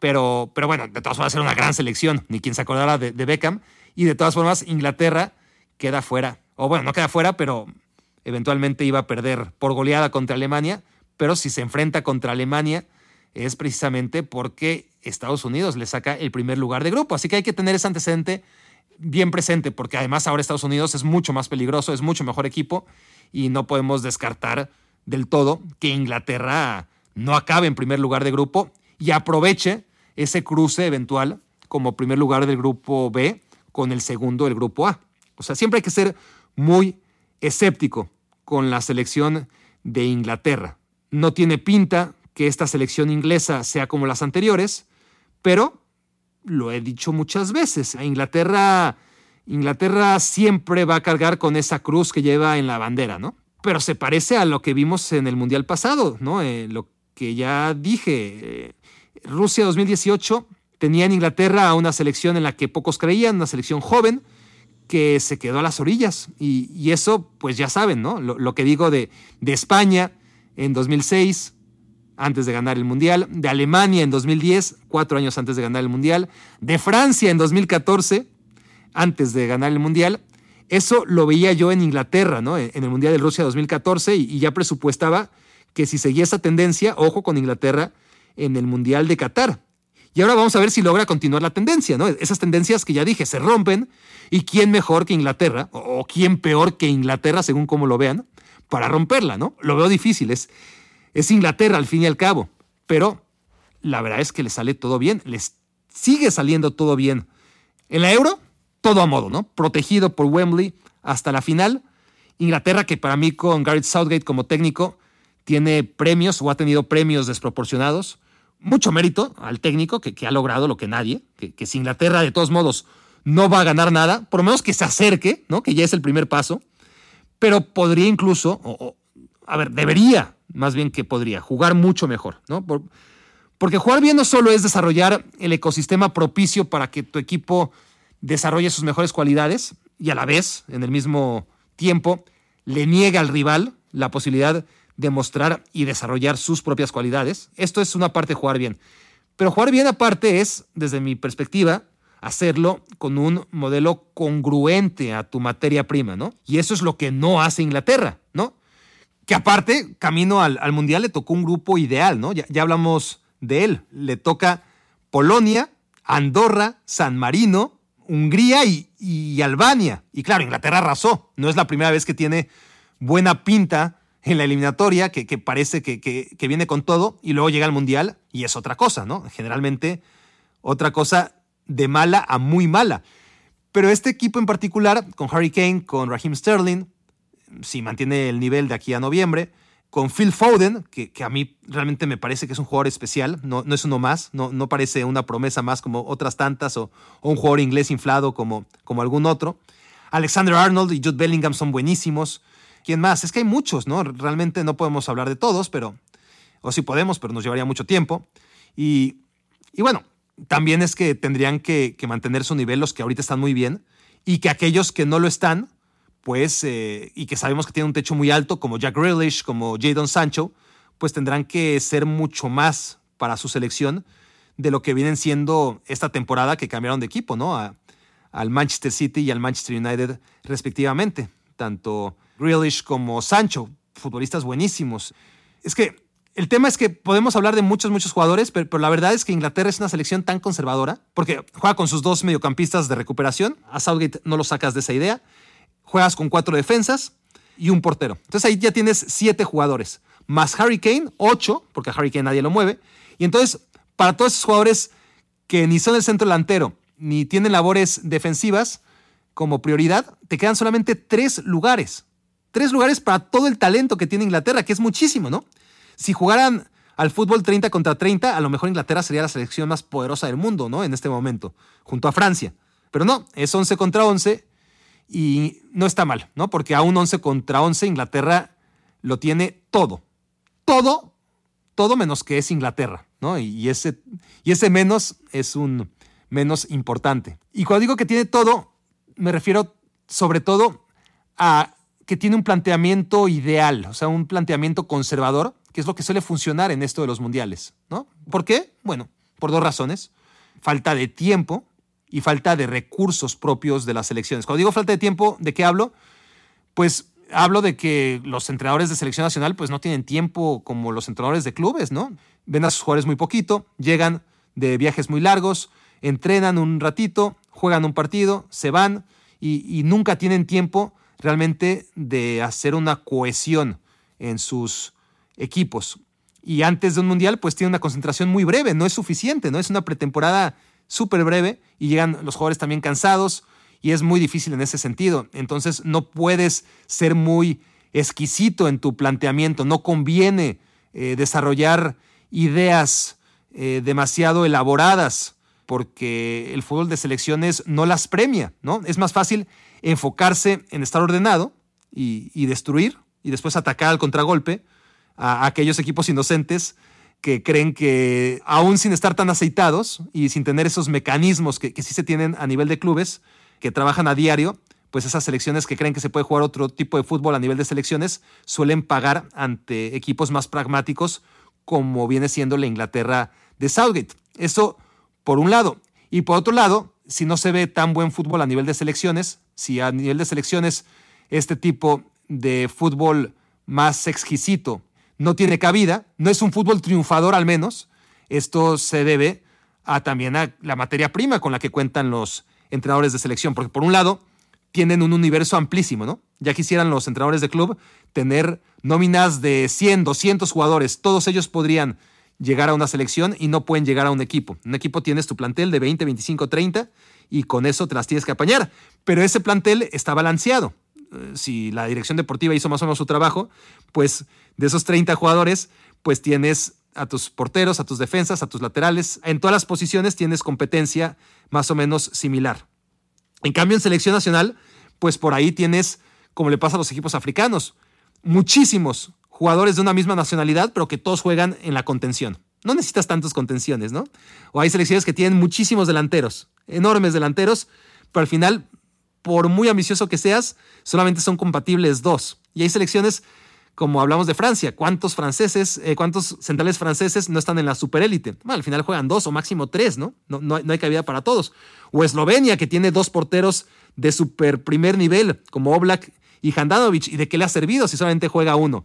pero, pero bueno, de todas formas era una gran selección, ni quien se acordara de, Beckham. Y de todas formas, Inglaterra queda fuera. O bueno, no queda fuera, pero eventualmente iba a perder por goleada contra Alemania. Pero si se enfrenta contra Alemania, es precisamente porque Estados Unidos le saca el primer lugar de grupo. Así que hay que tener ese antecedente bien presente, porque además ahora Estados Unidos es mucho más peligroso, es mucho mejor equipo y no podemos descartar del todo que Inglaterra no acabe en primer lugar de grupo y aproveche ese cruce eventual como primer lugar del grupo B con el segundo del grupo A. O sea, siempre hay que ser muy escéptico con la selección de Inglaterra. No tiene pinta que esta selección inglesa sea como las anteriores, pero lo he dicho muchas veces, Inglaterra Inglaterra siempre va a cargar con esa cruz que lleva en la bandera, ¿no? Pero se parece a lo que vimos en el Mundial pasado, ¿no? Eh, lo que ya dije, eh, Rusia 2018 tenía en Inglaterra una selección en la que pocos creían, una selección joven que se quedó a las orillas. Y, eso, pues ya saben, ¿no? Lo, que digo de, de, España en 2006, antes de ganar el Mundial, de Alemania en 2010, cuatro años antes de ganar el Mundial, de Francia en 2014, antes de ganar el Mundial, Eso lo veía yo en Inglaterra, ¿no? En el Mundial de Rusia 2014 y ya presupuestaba que si seguía esa tendencia, ojo con Inglaterra en el Mundial de Qatar. Y ahora vamos a ver si logra continuar la tendencia, ¿no? Esas tendencias que ya dije se rompen y quién mejor que Inglaterra o quién peor que Inglaterra según cómo lo vean para romperla, ¿no? Lo veo difícil, es, es Inglaterra al fin y al cabo, pero la verdad es que le sale todo bien, les sigue saliendo todo bien. En la Euro, todo a modo, ¿no? Protegido por Wembley hasta la final. Inglaterra, que para mí con Gareth Southgate como técnico, tiene premios o ha tenido premios desproporcionados. Mucho mérito al técnico que, ha logrado lo que nadie, que, si Inglaterra de todos modos no va a ganar nada, por lo menos que se acerque, ¿no? que ya es el primer paso, pero podría incluso, o, a ver, debería, más bien que podría, jugar mucho mejor, ¿no? porque jugar bien no solo es desarrollar el ecosistema propicio para que tu equipo desarrolle sus mejores cualidades y a la vez, en el mismo tiempo, le niega al rival la posibilidad de mostrar y desarrollar sus propias cualidades. Esto es una parte de jugar bien. Pero jugar bien aparte es, desde mi perspectiva, hacerlo con un modelo congruente a tu materia prima, ¿no? Y eso es lo que no hace Inglaterra, ¿no? Que aparte, camino al, Mundial le tocó un grupo ideal, ¿no? Ya, ya hablamos de él. Le toca Polonia, Andorra, San Marino, Hungría y, Albania. Y claro, Inglaterra arrasó. No es la primera vez que tiene buena pinta en la eliminatoria, que, parece que, que, viene con todo, y luego llega al Mundial y es otra cosa, ¿no? Generalmente otra cosa de mala a muy mala. Pero este equipo en particular, con Harry Kane, con Raheem Sterling, si mantiene el nivel de aquí a noviembre, con Phil Foden, que, a mí realmente me parece que es un jugador especial, no, no es uno más, no, no, parece una promesa más como otras tantas o, un jugador inglés inflado como, como algún otro. Alexander Arnold y Jude Bellingham son buenísimos. ¿Quién más? Es que hay muchos, ¿no? Realmente no podemos hablar de todos, pero, o sí podemos, pero nos llevaría mucho tiempo. Y, y bueno, también es que tendrían que, que mantener su nivel los que ahorita están muy bien y que aquellos que no lo están, pues, eh, y que sabemos que tiene un techo muy alto, como Jack Grealish, como Jadon Sancho, pues tendrán que ser mucho más para su selección de lo que vienen siendo esta temporada que cambiaron de equipo, ¿no? al Manchester City y al Manchester United respectivamente. Tanto Grealish como Sancho, futbolistas buenísimos. Es que el tema es que podemos hablar de muchos, muchos jugadores, pero, pero, la verdad es que Inglaterra es una selección tan conservadora, porque juega con sus dos mediocampistas de recuperación. A Southgate no lo sacas de esa idea juegas con cuatro defensas y un portero. Entonces ahí ya tienes siete jugadores. Más Harry Kane, ocho, porque a Harry Kane nadie lo mueve. Y entonces, para todos esos jugadores que ni son el centro delantero, ni tienen labores defensivas como prioridad, te quedan solamente tres lugares. Tres lugares para todo el talento que tiene Inglaterra, que es muchísimo, ¿no? Si jugaran al fútbol 30 contra 30, a lo mejor Inglaterra sería la selección más poderosa del mundo, ¿no? En este momento, junto a Francia. Pero no, es 11 contra 11 y no está mal, ¿no? Porque a un 11 contra 11 Inglaterra lo tiene todo. Todo, todo menos que es Inglaterra, ¿no? Y ese, y ese menos es un menos importante. Y cuando digo que tiene todo, me refiero sobre todo a que tiene un planteamiento ideal, o sea, un planteamiento conservador, que es lo que suele funcionar en esto de los mundiales, ¿no? ¿Por qué? Bueno, por dos razones. Falta de tiempo, y falta de recursos propios de las selecciones. Cuando digo falta de tiempo, ¿de qué hablo? Pues hablo de que los entrenadores de selección nacional pues no tienen tiempo como los entrenadores de clubes, ¿no? Ven a sus jugadores muy poquito, llegan de viajes muy largos, entrenan un ratito, juegan un partido, se van y, nunca tienen tiempo realmente de hacer una cohesión en sus equipos. Y antes de un mundial pues tiene una concentración muy breve, no es suficiente, ¿no? Es una pretemporada súper breve y llegan los jugadores también cansados y es muy difícil en ese sentido. Entonces no puedes ser muy exquisito en tu planteamiento, no conviene eh, desarrollar ideas eh, demasiado elaboradas porque el fútbol de selecciones no las premia, ¿no? Es más fácil enfocarse en estar ordenado y, destruir y después atacar al contragolpe a aquellos equipos inocentes que creen que aún sin estar tan aceitados y sin tener esos mecanismos que, sí se tienen a nivel de clubes, que trabajan a diario, pues esas selecciones que creen que se puede jugar otro tipo de fútbol a nivel de selecciones suelen pagar ante equipos más pragmáticos como viene siendo la Inglaterra de Southgate. Eso por un lado. Y por otro lado, si no se ve tan buen fútbol a nivel de selecciones, si a nivel de selecciones este tipo de fútbol más exquisito no tiene cabida, no es un fútbol triunfador al menos, esto se debe a también a la materia prima con la que cuentan los entrenadores de selección, porque por un lado tienen un universo amplísimo, ¿no? Ya quisieran los entrenadores de club tener nóminas de 100, 200 jugadores, todos ellos podrían llegar a una selección y no pueden llegar a un equipo. Un equipo tienes tu plantel de 20, 25, 30 y con eso te las tienes que apañar. Pero ese plantel está balanceado. Eh, si la dirección deportiva hizo más o menos su trabajo, pues de esos 30 jugadores, pues tienes a tus porteros, a tus defensas, a tus laterales. En todas las posiciones tienes competencia más o menos similar. En cambio, en selección nacional, pues por ahí tienes, como le pasa a los equipos africanos, muchísimos jugadores de una misma nacionalidad, pero que todos juegan en la contención. No necesitas tantos contenciones, ¿no? O hay selecciones que tienen muchísimos delanteros, enormes delanteros, pero al final, por muy ambicioso que seas, solamente son compatibles dos. Y hay selecciones, como hablamos de Francia, ¿cuántos franceses, eh, cuántos centrales franceses no están en la superélite? Al final juegan dos o máximo tres, ¿no? No, no, no hay cabida para todos. O Eslovenia, que tiene dos porteros de super primer nivel, como Oblak y Handanovic, ¿y de qué le ha servido si solamente juega uno?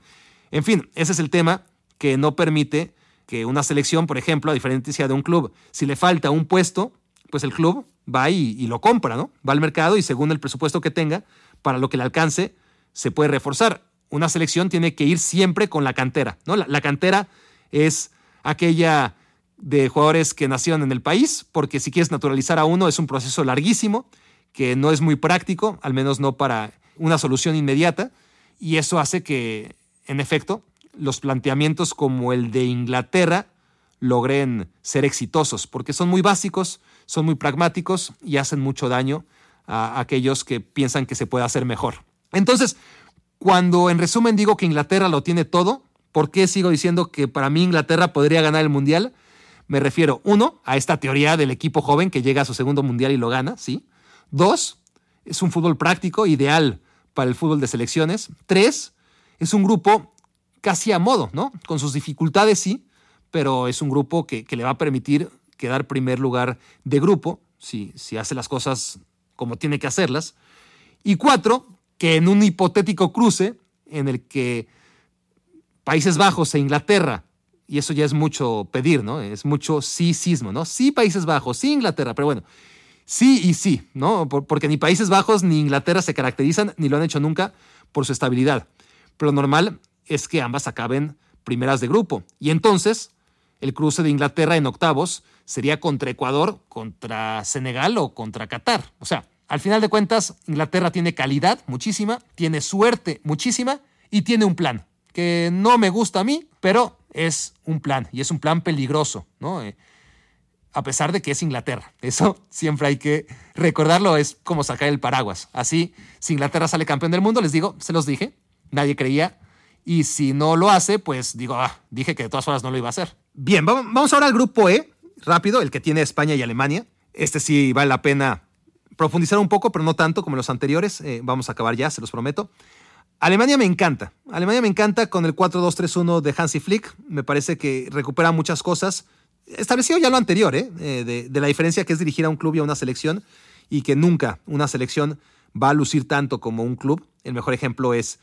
En fin, ese es el tema que no permite que una selección, por ejemplo, a diferencia de un club, si le falta un puesto, pues el club va y, lo compra, ¿no? Va al mercado y según el presupuesto que tenga, para lo que le alcance, se puede reforzar. Una selección tiene que ir siempre con la cantera, ¿no? La, la cantera es aquella de jugadores que nacieron en el país, porque si quieres naturalizar a uno es un proceso larguísimo, que no es muy práctico, al menos no para una solución inmediata, y eso hace que en efecto, los planteamientos como el de Inglaterra logren ser exitosos, porque son muy básicos, son muy pragmáticos y hacen mucho daño a aquellos que piensan que se puede hacer mejor. Entonces, cuando en resumen digo que Inglaterra lo tiene todo, ¿por qué sigo diciendo que para mí Inglaterra podría ganar el Mundial? Me refiero, uno, a esta teoría del equipo joven que llega a su segundo Mundial y lo gana, ¿sí? Dos, es un fútbol práctico, ideal para el fútbol de selecciones. Tres, es un grupo casi a modo, ¿no? Con sus dificultades sí, pero es un grupo que, le va a permitir quedar primer lugar de grupo, si, si hace las cosas como tiene que hacerlas. Y cuatro, que en un hipotético cruce en el que Países Bajos e Inglaterra, y eso ya es mucho pedir, ¿no? Es mucho sí sismo, ¿no? Sí Países Bajos, sí Inglaterra, pero bueno, sí y sí, ¿no? Porque ni Países Bajos ni Inglaterra se caracterizan, ni lo han hecho nunca, por su estabilidad pero lo normal es que ambas acaben primeras de grupo. Y entonces, el cruce de Inglaterra en octavos sería contra Ecuador, contra Senegal o contra Qatar. O sea, al final de cuentas, Inglaterra tiene calidad muchísima, tiene suerte muchísima y tiene un plan que no me gusta a mí, pero es un plan y es un plan peligroso, ¿no? Eh, a pesar de que es Inglaterra. Eso siempre hay que recordarlo, es como sacar el paraguas. Así, si Inglaterra sale campeón del mundo, les digo, se los dije, nadie creía. Y si no lo hace, pues digo, ah, dije que de todas formas no lo iba a hacer. Bien, vamos ahora al grupo E, rápido, el que tiene España y Alemania. Este sí vale la pena profundizar un poco, pero no tanto como los anteriores. Eh, vamos a acabar ya, se los prometo. Alemania me encanta. Alemania me encanta con el 4-2-3-1 de Hansi Flick. Me parece que recupera muchas cosas. Establecido ya lo anterior, ¿eh? eh de, de la diferencia que es dirigir a un club y a una selección y que nunca una selección va a lucir tanto como un club. El mejor ejemplo es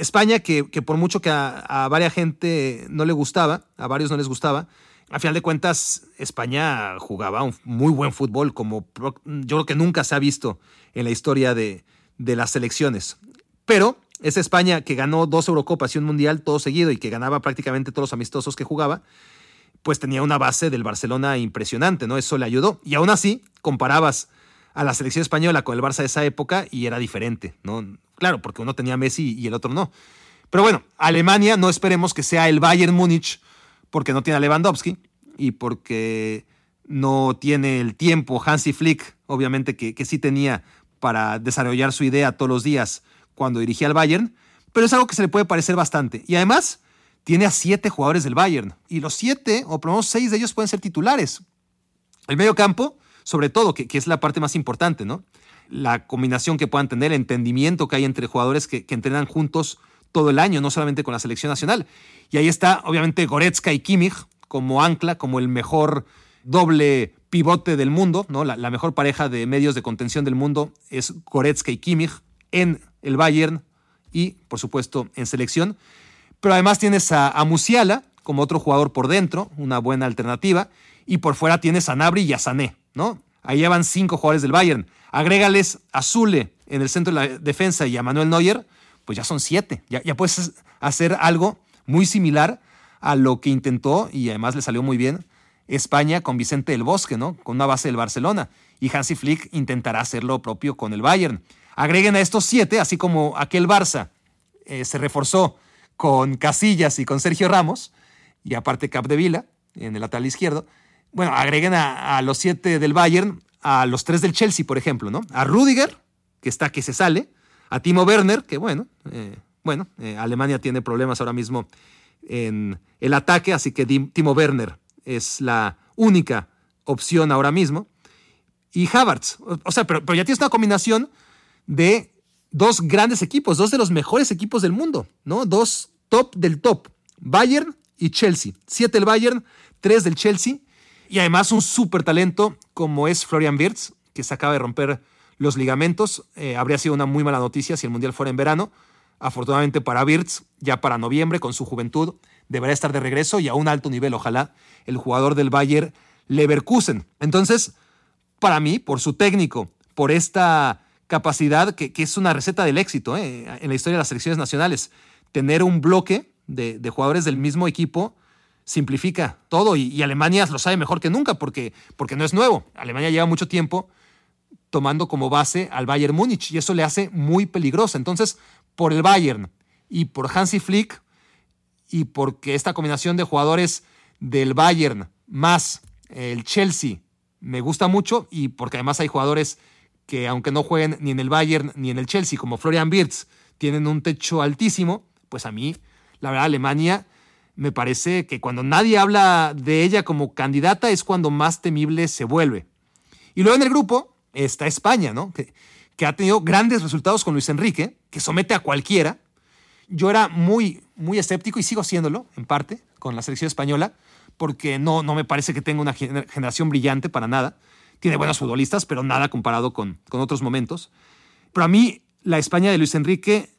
España, que, por mucho que a, varias gente no le gustaba, a varios no les gustaba, a final de cuentas España jugaba un muy buen fútbol, como yo creo que nunca se ha visto en la historia de, las selecciones. Pero esa España que ganó dos Eurocopas y un Mundial todo seguido y que ganaba prácticamente todos los amistosos que jugaba, pues tenía una base del Barcelona impresionante, ¿no? Eso le ayudó. Y aún así, comparabas a la selección española con el Barça de esa época y era diferente, ¿no? Claro, porque uno tenía Messi y el otro no. Pero bueno, Alemania no esperemos que sea el Bayern Múnich porque no tiene a Lewandowski y porque no tiene el tiempo Hansi Flick, obviamente que, que sí tenía para desarrollar su idea todos los días cuando dirigía al Bayern, pero es algo que se le puede parecer bastante. Y además tiene a siete jugadores del Bayern y los siete, o por lo menos seis de ellos pueden ser titulares. El medio campo, sobre todo, que, que es la parte más importante, ¿no? la combinación que puedan tener, el entendimiento que hay entre jugadores que, entrenan juntos todo el año, no solamente con la selección nacional. Y ahí está, obviamente, Goretzka y Kimmich como ancla, como el mejor doble pivote del mundo, ¿no? La, mejor pareja de medios de contención del mundo es Goretzka y Kimmich en el Bayern y, por supuesto, en selección. Pero además tienes a, Musiala como otro jugador por dentro, una buena alternativa. Y por fuera tienes a Nabri y a Sané, ¿no? Ahí van cinco jugadores del Bayern. Agrégales a Zule en el centro de la defensa y a Manuel Neuer, pues ya son siete. Ya, puedes hacer algo muy similar a lo que intentó y además le salió muy bien España con Vicente del Bosque, ¿no? Con una base del Barcelona. Y Hansi Flick intentará hacer lo propio con el Bayern. Agreguen a estos siete, así como aquel Barça eh, se reforzó con Casillas y con Sergio Ramos, y aparte Capdevila en el lateral izquierdo. Bueno, agreguen a, los siete del Bayern, a los tres del Chelsea, por ejemplo, ¿no? A Rudiger, que está que se sale, a Timo Werner, que bueno, eh, bueno, eh, Alemania tiene problemas ahora mismo en el ataque, así que Timo Werner es la única opción ahora mismo. Y Havertz, o sea, pero, ya tienes una combinación de dos grandes equipos, dos de los mejores equipos del mundo, ¿no? Dos top del top, Bayern y Chelsea. Siete el Bayern, tres del Chelsea. Y además un súper talento como es Florian Wirtz, que se acaba de romper los ligamentos. Eh, habría sido una muy mala noticia si el Mundial fuera en verano. Afortunadamente para Wirtz, ya para noviembre, con su juventud, deberá estar de regreso y a un alto nivel, ojalá, el jugador del Bayer Leverkusen. Entonces, para mí, por su técnico, por esta capacidad que, es una receta del éxito eh, en la historia de las selecciones nacionales, tener un bloque de, jugadores del mismo equipo simplifica todo y, Alemania lo sabe mejor que nunca porque, porque no es nuevo. Alemania lleva mucho tiempo tomando como base al Bayern Múnich y eso le hace muy peligroso. Entonces, por el Bayern y por Hansi Flick, y porque esta combinación de jugadores del Bayern más el Chelsea me gusta mucho y porque además hay jugadores que aunque no jueguen ni en el Bayern ni en el Chelsea como Florian Wirtz tienen un techo altísimo, pues a mí la verdad Alemania me parece que cuando nadie habla de ella como candidata es cuando más temible se vuelve. Y luego en el grupo está España, ¿no? Que, que ha tenido grandes resultados con Luis Enrique, que somete a cualquiera, yo era muy, muy escéptico y sigo siéndolo, en parte, con la selección española, porque no, no me parece que tenga una generación brillante para nada. Tiene buenos futbolistas, pero nada comparado con, con otros momentos. Pero a mí, la España de Luis Enrique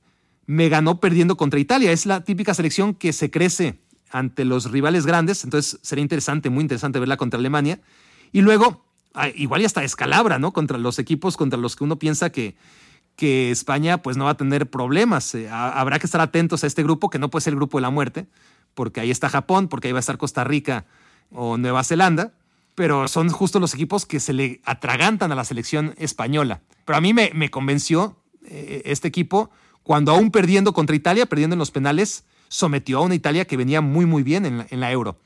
me ganó perdiendo contra Italia. Es la típica selección que se crece ante los rivales grandes, entonces sería interesante, muy interesante verla contra Alemania. Y luego, igual ya hasta escalabra, ¿no? Contra los equipos contra los que uno piensa que, que España pues no va a tener problemas. Eh, habrá que estar atentos a este grupo, que no puede ser el grupo de la muerte, porque ahí está Japón, porque ahí va a estar Costa Rica o Nueva Zelanda, pero son justo los equipos que se le atragantan a la selección española. Pero a mí me, convenció eh, este equipo cuando aún perdiendo contra Italia, perdiendo en los penales, sometió a una Italia que venía muy muy bien en la, Euro.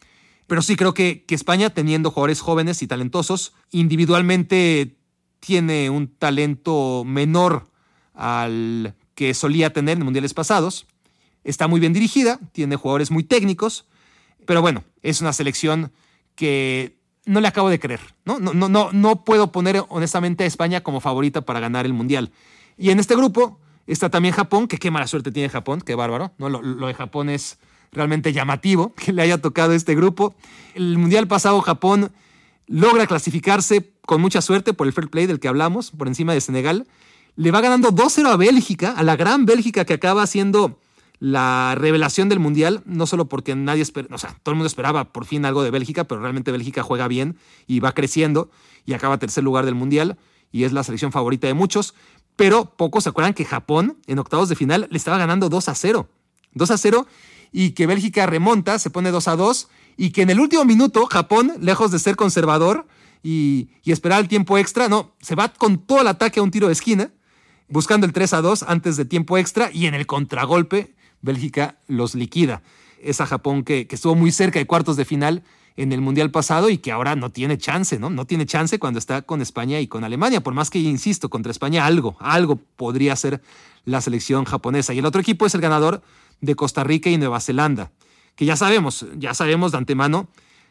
Pero sí creo que, que España, teniendo jugadores jóvenes y talentosos, individualmente tiene un talento menor al que solía tener en mundiales pasados. Está muy bien dirigida, tiene jugadores muy técnicos, pero bueno, es una selección que no le acabo de creer. ¿no? No, no, no, puedo poner honestamente a España como favorita para ganar el mundial. Y en este grupo está también Japón, que qué mala suerte tiene Japón, qué bárbaro. ¿no? Lo, lo de Japón es realmente llamativo que le haya tocado este grupo. El mundial pasado Japón logra clasificarse con mucha suerte por el fair play del que hablamos, por encima de Senegal le va ganando 2-0 a Bélgica, a la gran Bélgica que acaba siendo la revelación del Mundial, no solo porque nadie espera, o sea, todo el mundo esperaba por fin algo de Bélgica, pero realmente Bélgica juega bien y va creciendo y acaba tercer lugar del Mundial y es la selección favorita de muchos, pero pocos se acuerdan que Japón en octavos de final le estaba ganando 2 a 0. 2 a 0 y que Bélgica remonta, se pone 2 a 2 y que en el último minuto Japón, lejos de ser conservador y, esperar el tiempo extra, no, se va con todo el ataque a un tiro de esquina buscando el 3 a 2 antes de tiempo extra y en el contragolpe Bélgica los liquida. Esa Japón que, estuvo muy cerca de cuartos de final en el Mundial pasado y que ahora no tiene chance, ¿no? No tiene chance cuando está con España y con Alemania, por más que, insisto, contra España algo, algo podría ser la selección japonesa. Y el otro equipo es el ganador de Costa Rica y Nueva Zelanda, que ya sabemos, ya sabemos de antemano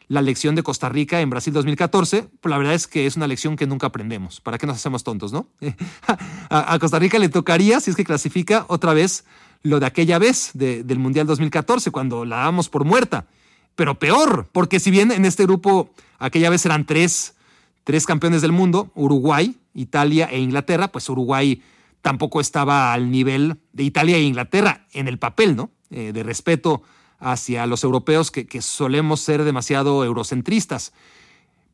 la lección de Costa Rica en Brasil 2014, pero la verdad es que es una lección que nunca aprendemos. ¿Para qué nos hacemos tontos, no? a, Costa Rica le tocaría, si es que clasifica, otra vez lo de aquella vez del Mundial 2014, cuando la damos por muerta. Pero peor, porque si bien en este grupo aquella vez eran tres tres campeones del mundo, Uruguay, Italia e Inglaterra, pues Uruguay tampoco estaba al nivel de Italia e Inglaterra en el papel, ¿no? Eh, de respeto hacia los europeos que, solemos ser demasiado eurocentristas.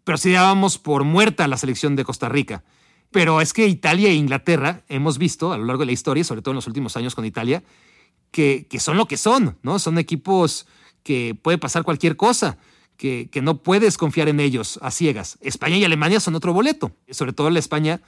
Pero si dábamos por muerta la selección de Costa Rica. Pero es que Italia e Inglaterra hemos visto a lo largo de la historia, sobre todo en los últimos años con Italia, que, que son lo que son, ¿no? Son equipos que puede pasar cualquier cosa, que, que, no puedes confiar en ellos a ciegas. España y Alemania son otro boleto, sobre todo la España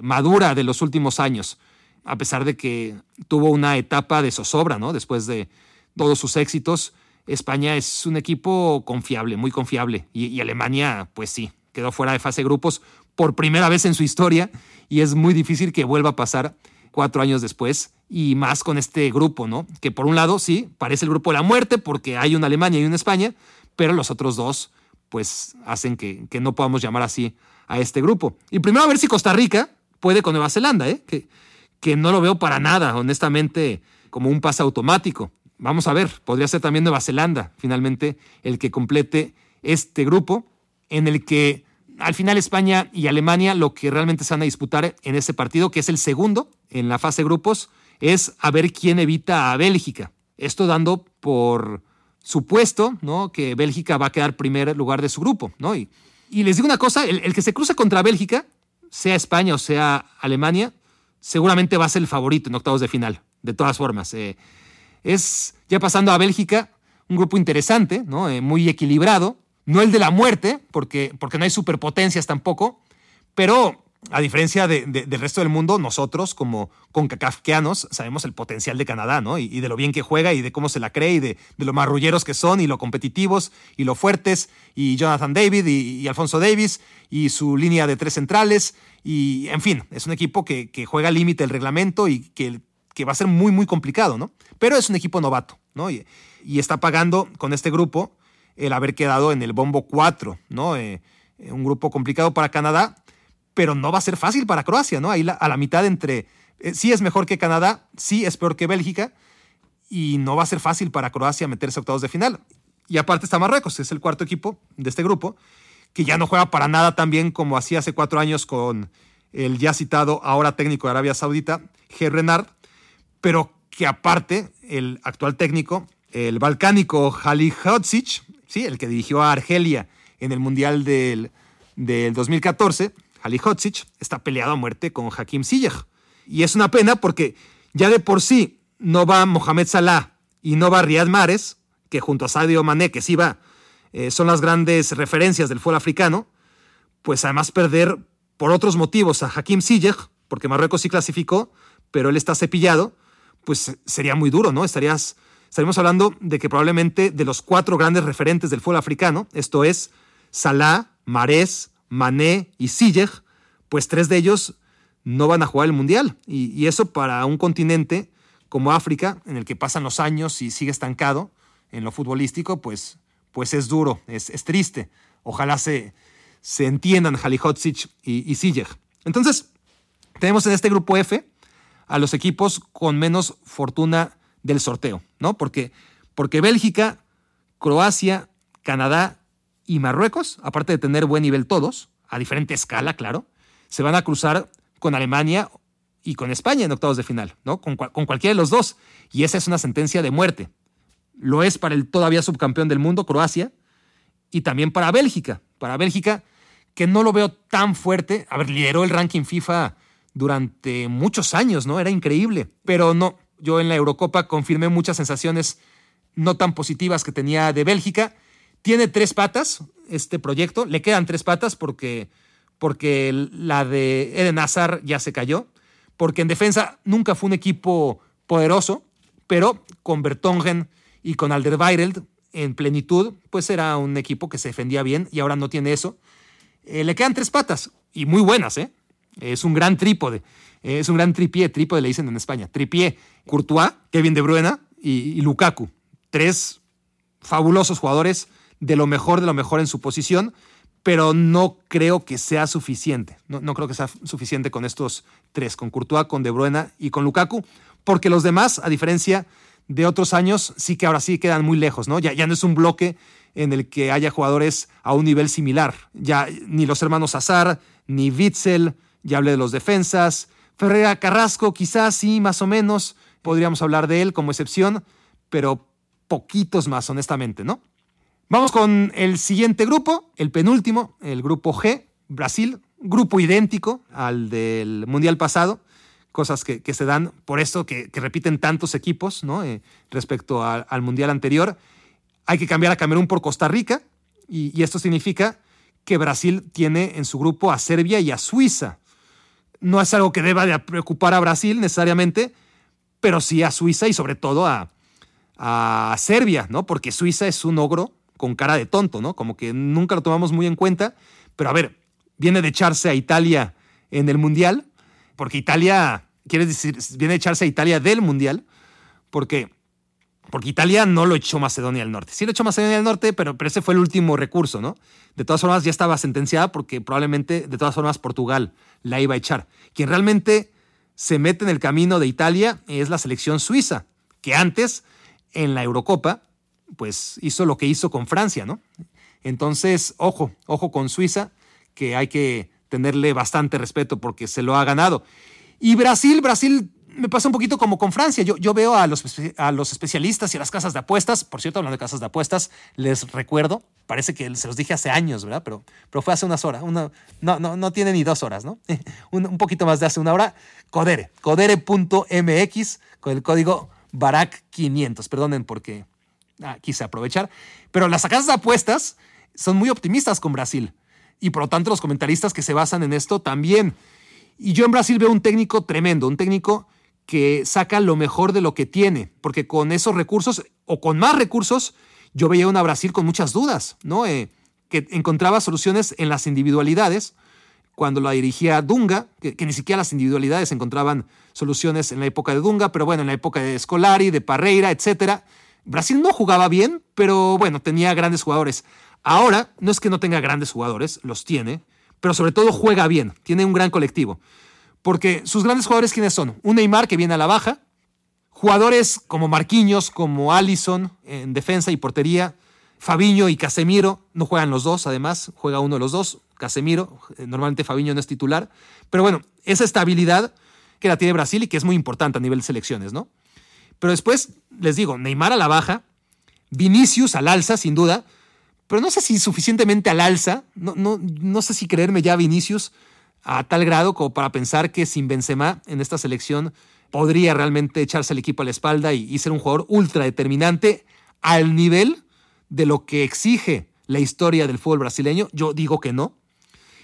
madura de los últimos años, a pesar de que tuvo una etapa de zozobra, ¿no? Después de todos sus éxitos, España es un equipo confiable, muy confiable, y, Alemania, pues sí, quedó fuera de fase de grupos por primera vez en su historia, y es muy difícil que vuelva a pasar cuatro años después y más con este grupo, ¿no? Que por un lado, sí, parece el grupo de la muerte porque hay una Alemania y una España, pero los otros dos, pues, hacen que, no podamos llamar así a este grupo. Y primero a ver si Costa Rica puede con Nueva Zelanda, ¿eh? Que no lo veo para nada, honestamente, como un pase automático. Vamos a ver, podría ser también Nueva Zelanda, finalmente, el que complete este grupo en el que al final España y Alemania lo que realmente se van a disputar en ese partido, que es el segundo en la fase de grupos, es a ver quién evita a Bélgica. Esto dando por supuesto ¿no? que Bélgica va a quedar primer lugar de su grupo. ¿no? Y, les digo una cosa, el, que se cruce contra Bélgica, sea España o sea Alemania, seguramente va a ser el favorito en octavos de final, de todas formas. Eh, es, ya pasando a Bélgica, un grupo interesante, ¿no? Eh, muy equilibrado, no el de la muerte, porque, porque no hay superpotencias tampoco, pero a diferencia del resto del mundo, nosotros como concacafquianos sabemos el potencial de Canadá, ¿no? Y, de lo bien que juega y de cómo se la cree y de, lo marrulleros que son y lo competitivos y lo fuertes y Jonathan David y, Alfonso Davis y su línea de tres centrales y, en fin, es un equipo que, juega al límite del reglamento y que, que, va a ser muy, muy complicado, ¿no? Pero es un equipo novato, ¿no? Y, está pagando con este grupo el haber quedado en el bombo 4, ¿no? Eh, un grupo complicado para Canadá pero no va a ser fácil para Croacia, ¿no? Ahí a la mitad entre, eh, sí es mejor que Canadá, sí es peor que Bélgica, y no va a ser fácil para Croacia meterse a octavos de final. Y aparte está Marruecos, es el cuarto equipo de este grupo, que ya no juega para nada tan bien como hacía hace cuatro años con el ya citado ahora técnico de Arabia Saudita, G. Renard, pero que aparte el actual técnico, el balcánico Hodzic, ¿sí? el que dirigió a Argelia en el Mundial del, del 2014, Hodzic está peleado a muerte con Hakim Ziyech. Y es una pena porque ya de por sí no va Mohamed Salah y no va Riyad Mahrez, que junto a Sadio Mané, que sí va, eh, son las grandes referencias del fútbol africano, pues además perder por otros motivos a Hakim Ziyech, porque Marruecos sí clasificó, pero él está cepillado, pues sería muy duro, ¿no? Estarías, estaríamos hablando de que probablemente de los cuatro grandes referentes del fútbol africano, esto es Salah, Mahrez, Mané y Ziyech, pues tres de ellos no van a jugar el Mundial. Y, eso para un continente como África, en el que pasan los años y sigue estancado en lo futbolístico, pues, pues es duro, es, triste. Ojalá se, se entiendan Halihodzic y, y Ziyech. Entonces, tenemos en este grupo F a los equipos con menos fortuna del sorteo, ¿no? Porque, porque Bélgica, Croacia, Canadá y Marruecos, aparte de tener buen nivel todos, a diferente escala, claro, se van a cruzar con Alemania y con España en octavos de final, ¿no? Con, con, cualquiera de los dos. Y esa es una sentencia de muerte. Lo es para el todavía subcampeón del mundo, Croacia, y también para Bélgica. Para Bélgica, que no lo veo tan fuerte. A ver, lideró el ranking FIFA durante muchos años, ¿no? Era increíble. Pero no, yo en la Eurocopa confirmé muchas sensaciones no tan positivas que tenía de Bélgica tiene tres patas este proyecto, le quedan tres patas porque, porque la de Eden Hazard ya se cayó, porque en defensa nunca fue un equipo poderoso, pero con Bertongen y con Alderweireld en plenitud, pues era un equipo que se defendía bien y ahora no tiene eso. Eh, le quedan tres patas y muy buenas, ¿eh? Es un gran trípode, es un gran tripié, trípode le dicen en España. Tripié, Courtois, Kevin De Bruyne y Lukaku. Tres fabulosos jugadores de lo mejor de lo mejor en su posición, pero no creo que sea suficiente. No, creo que sea suficiente con estos tres, con Courtois, con De Bruyne y con Lukaku, porque los demás, a diferencia de otros años, sí que ahora sí quedan muy lejos, ¿no? Ya, ya no es un bloque en el que haya jugadores a un nivel similar. Ya ni los hermanos Azar, ni Witzel, ya hablé de los defensas. Ferreira Carrasco, quizás sí, más o menos. Podríamos hablar de él como excepción, pero poquitos más, honestamente, ¿no? Vamos con el siguiente grupo, el penúltimo, el grupo G, Brasil, grupo idéntico al del Mundial pasado, cosas que, se dan por esto que, repiten tantos equipos ¿no? Eh, respecto al Mundial anterior. Hay que cambiar a Camerún por Costa Rica y, esto significa que Brasil tiene en su grupo a Serbia y a Suiza. No es algo que deba de preocupar a Brasil necesariamente, pero sí a Suiza y sobre todo a, a Serbia, ¿no? Porque Suiza es un ogro con cara de tonto, ¿no? Como que nunca lo tomamos muy en cuenta. Pero a ver, viene de echarse a Italia en el Mundial, porque Italia, quiere decir, viene de echarse a Italia del Mundial, porque porque Italia no lo echó Macedonia del Norte. Sí lo echó Macedonia del Norte, pero, pero ese fue el último recurso, ¿no? De todas formas, ya estaba sentenciada porque probablemente, de todas formas, Portugal la iba a echar. Quien realmente se mete en el camino de Italia es la selección suiza, que antes, en la Eurocopa, pues hizo lo que hizo con Francia, ¿no? Entonces, ojo, ojo con Suiza, que hay que tenerle bastante respeto porque se lo ha ganado. Y Brasil, Brasil me pasa un poquito como con Francia. Yo, yo veo a los, a los especialistas y a las casas de apuestas. Por cierto, hablando de casas de apuestas, les recuerdo, parece que se los dije hace años, ¿verdad? Pero, pero fue hace unas horas. no, no, no tiene ni dos horas, ¿no? un, poquito más de hace una hora. Codere, codere.mx con el código BARAC500. Perdonen porque ah, quise aprovechar. Pero las casas de apuestas son muy optimistas con Brasil. Y por lo tanto, los comentaristas que se basan en esto también. Y yo en Brasil veo un técnico tremendo, un técnico que saca lo mejor de lo que tiene, porque con esos recursos o con más recursos, yo veía una Brasil con muchas dudas, ¿no? Eh, que encontraba soluciones en las individualidades, cuando la dirigía Dunga, que, ni siquiera las individualidades encontraban soluciones en la época de Dunga, pero bueno, en la época de Scolari, de Parreira, etc. Brasil no jugaba bien, pero bueno, tenía grandes jugadores. Ahora, no es que no tenga grandes jugadores, los tiene, pero sobre todo juega bien, tiene un gran colectivo. Porque sus grandes jugadores, ¿quiénes son? Un Neymar que viene a la baja, jugadores como Marquinhos, como Allison en defensa y portería, Fabiño y Casemiro, no juegan los dos, además, juega uno de los dos, Casemiro, eh, normalmente Fabiño no es titular, pero bueno, esa estabilidad que la tiene Brasil y que es muy importante a nivel de selecciones, ¿no? Pero después, les digo, Neymar a la baja, Vinicius al alza, sin duda, pero no sé si suficientemente al alza, no, no, no sé si creerme ya Vinicius, a tal grado como para pensar que sin Benzema en esta selección podría realmente echarse el equipo a la espalda y, ser un jugador ultra determinante al nivel de lo que exige la historia del fútbol brasileño. Yo digo que no.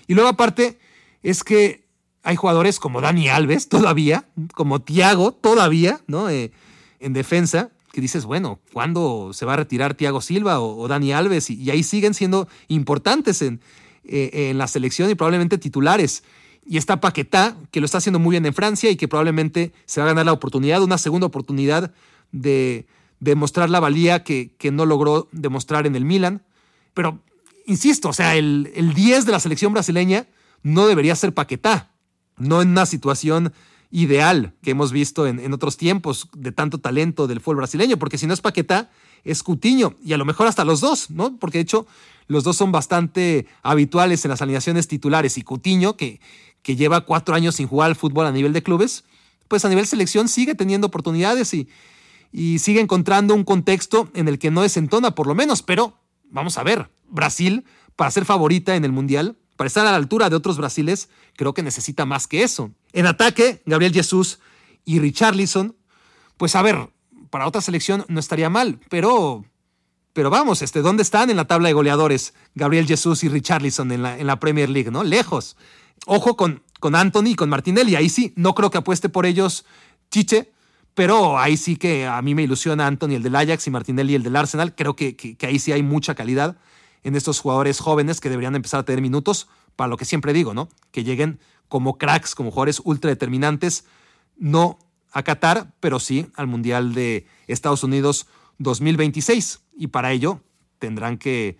Y luego aparte es que hay jugadores como Dani Alves todavía, como Thiago todavía, ¿no? Eh, en defensa, que dices, bueno, ¿cuándo se va a retirar Thiago Silva o, Dani Alves? y, ahí siguen siendo importantes en, eh, en la selección y probablemente titulares. Y está Paquetá, que lo está haciendo muy bien en Francia y que probablemente se va a ganar la oportunidad, una segunda oportunidad de demostrar la valía que, que, no logró demostrar en el Milan. Pero, insisto, o sea, el, el 10 de la selección brasileña no debería ser Paquetá, no en una situación ideal que hemos visto en, otros tiempos de tanto talento del fútbol brasileño, porque si no es Paquetá, es Cutiño, y a lo mejor hasta los dos, ¿no? Porque de hecho los dos son bastante habituales en las alineaciones titulares y Cutiño, que, que lleva cuatro años sin jugar al fútbol a nivel de clubes, pues a nivel selección sigue teniendo oportunidades y, y sigue encontrando un contexto en el que no desentona por lo menos, pero vamos a ver, Brasil, para ser favorita en el Mundial, para estar a la altura de otros Brasiles, creo que necesita más que eso. En ataque, Gabriel Jesús y Richarlison, pues a ver, para otra selección no estaría mal, pero pero vamos, este, ¿dónde están en la tabla de goleadores Gabriel Jesús y Richarlison en la, en la Premier League, ¿no? Lejos. Ojo con, con Anthony y con Martinelli. Ahí sí, no creo que apueste por ellos Chiche, pero ahí sí que a mí me ilusiona Anthony, el del Ajax, y Martinelli, el del Arsenal. Creo que, que, ahí sí hay mucha calidad en estos jugadores jóvenes que deberían empezar a tener minutos, para lo que siempre digo, ¿no? Que lleguen como cracks, como jugadores ultra determinantes, no a Qatar, pero sí al Mundial de Estados Unidos 2026 y para ello tendrán que,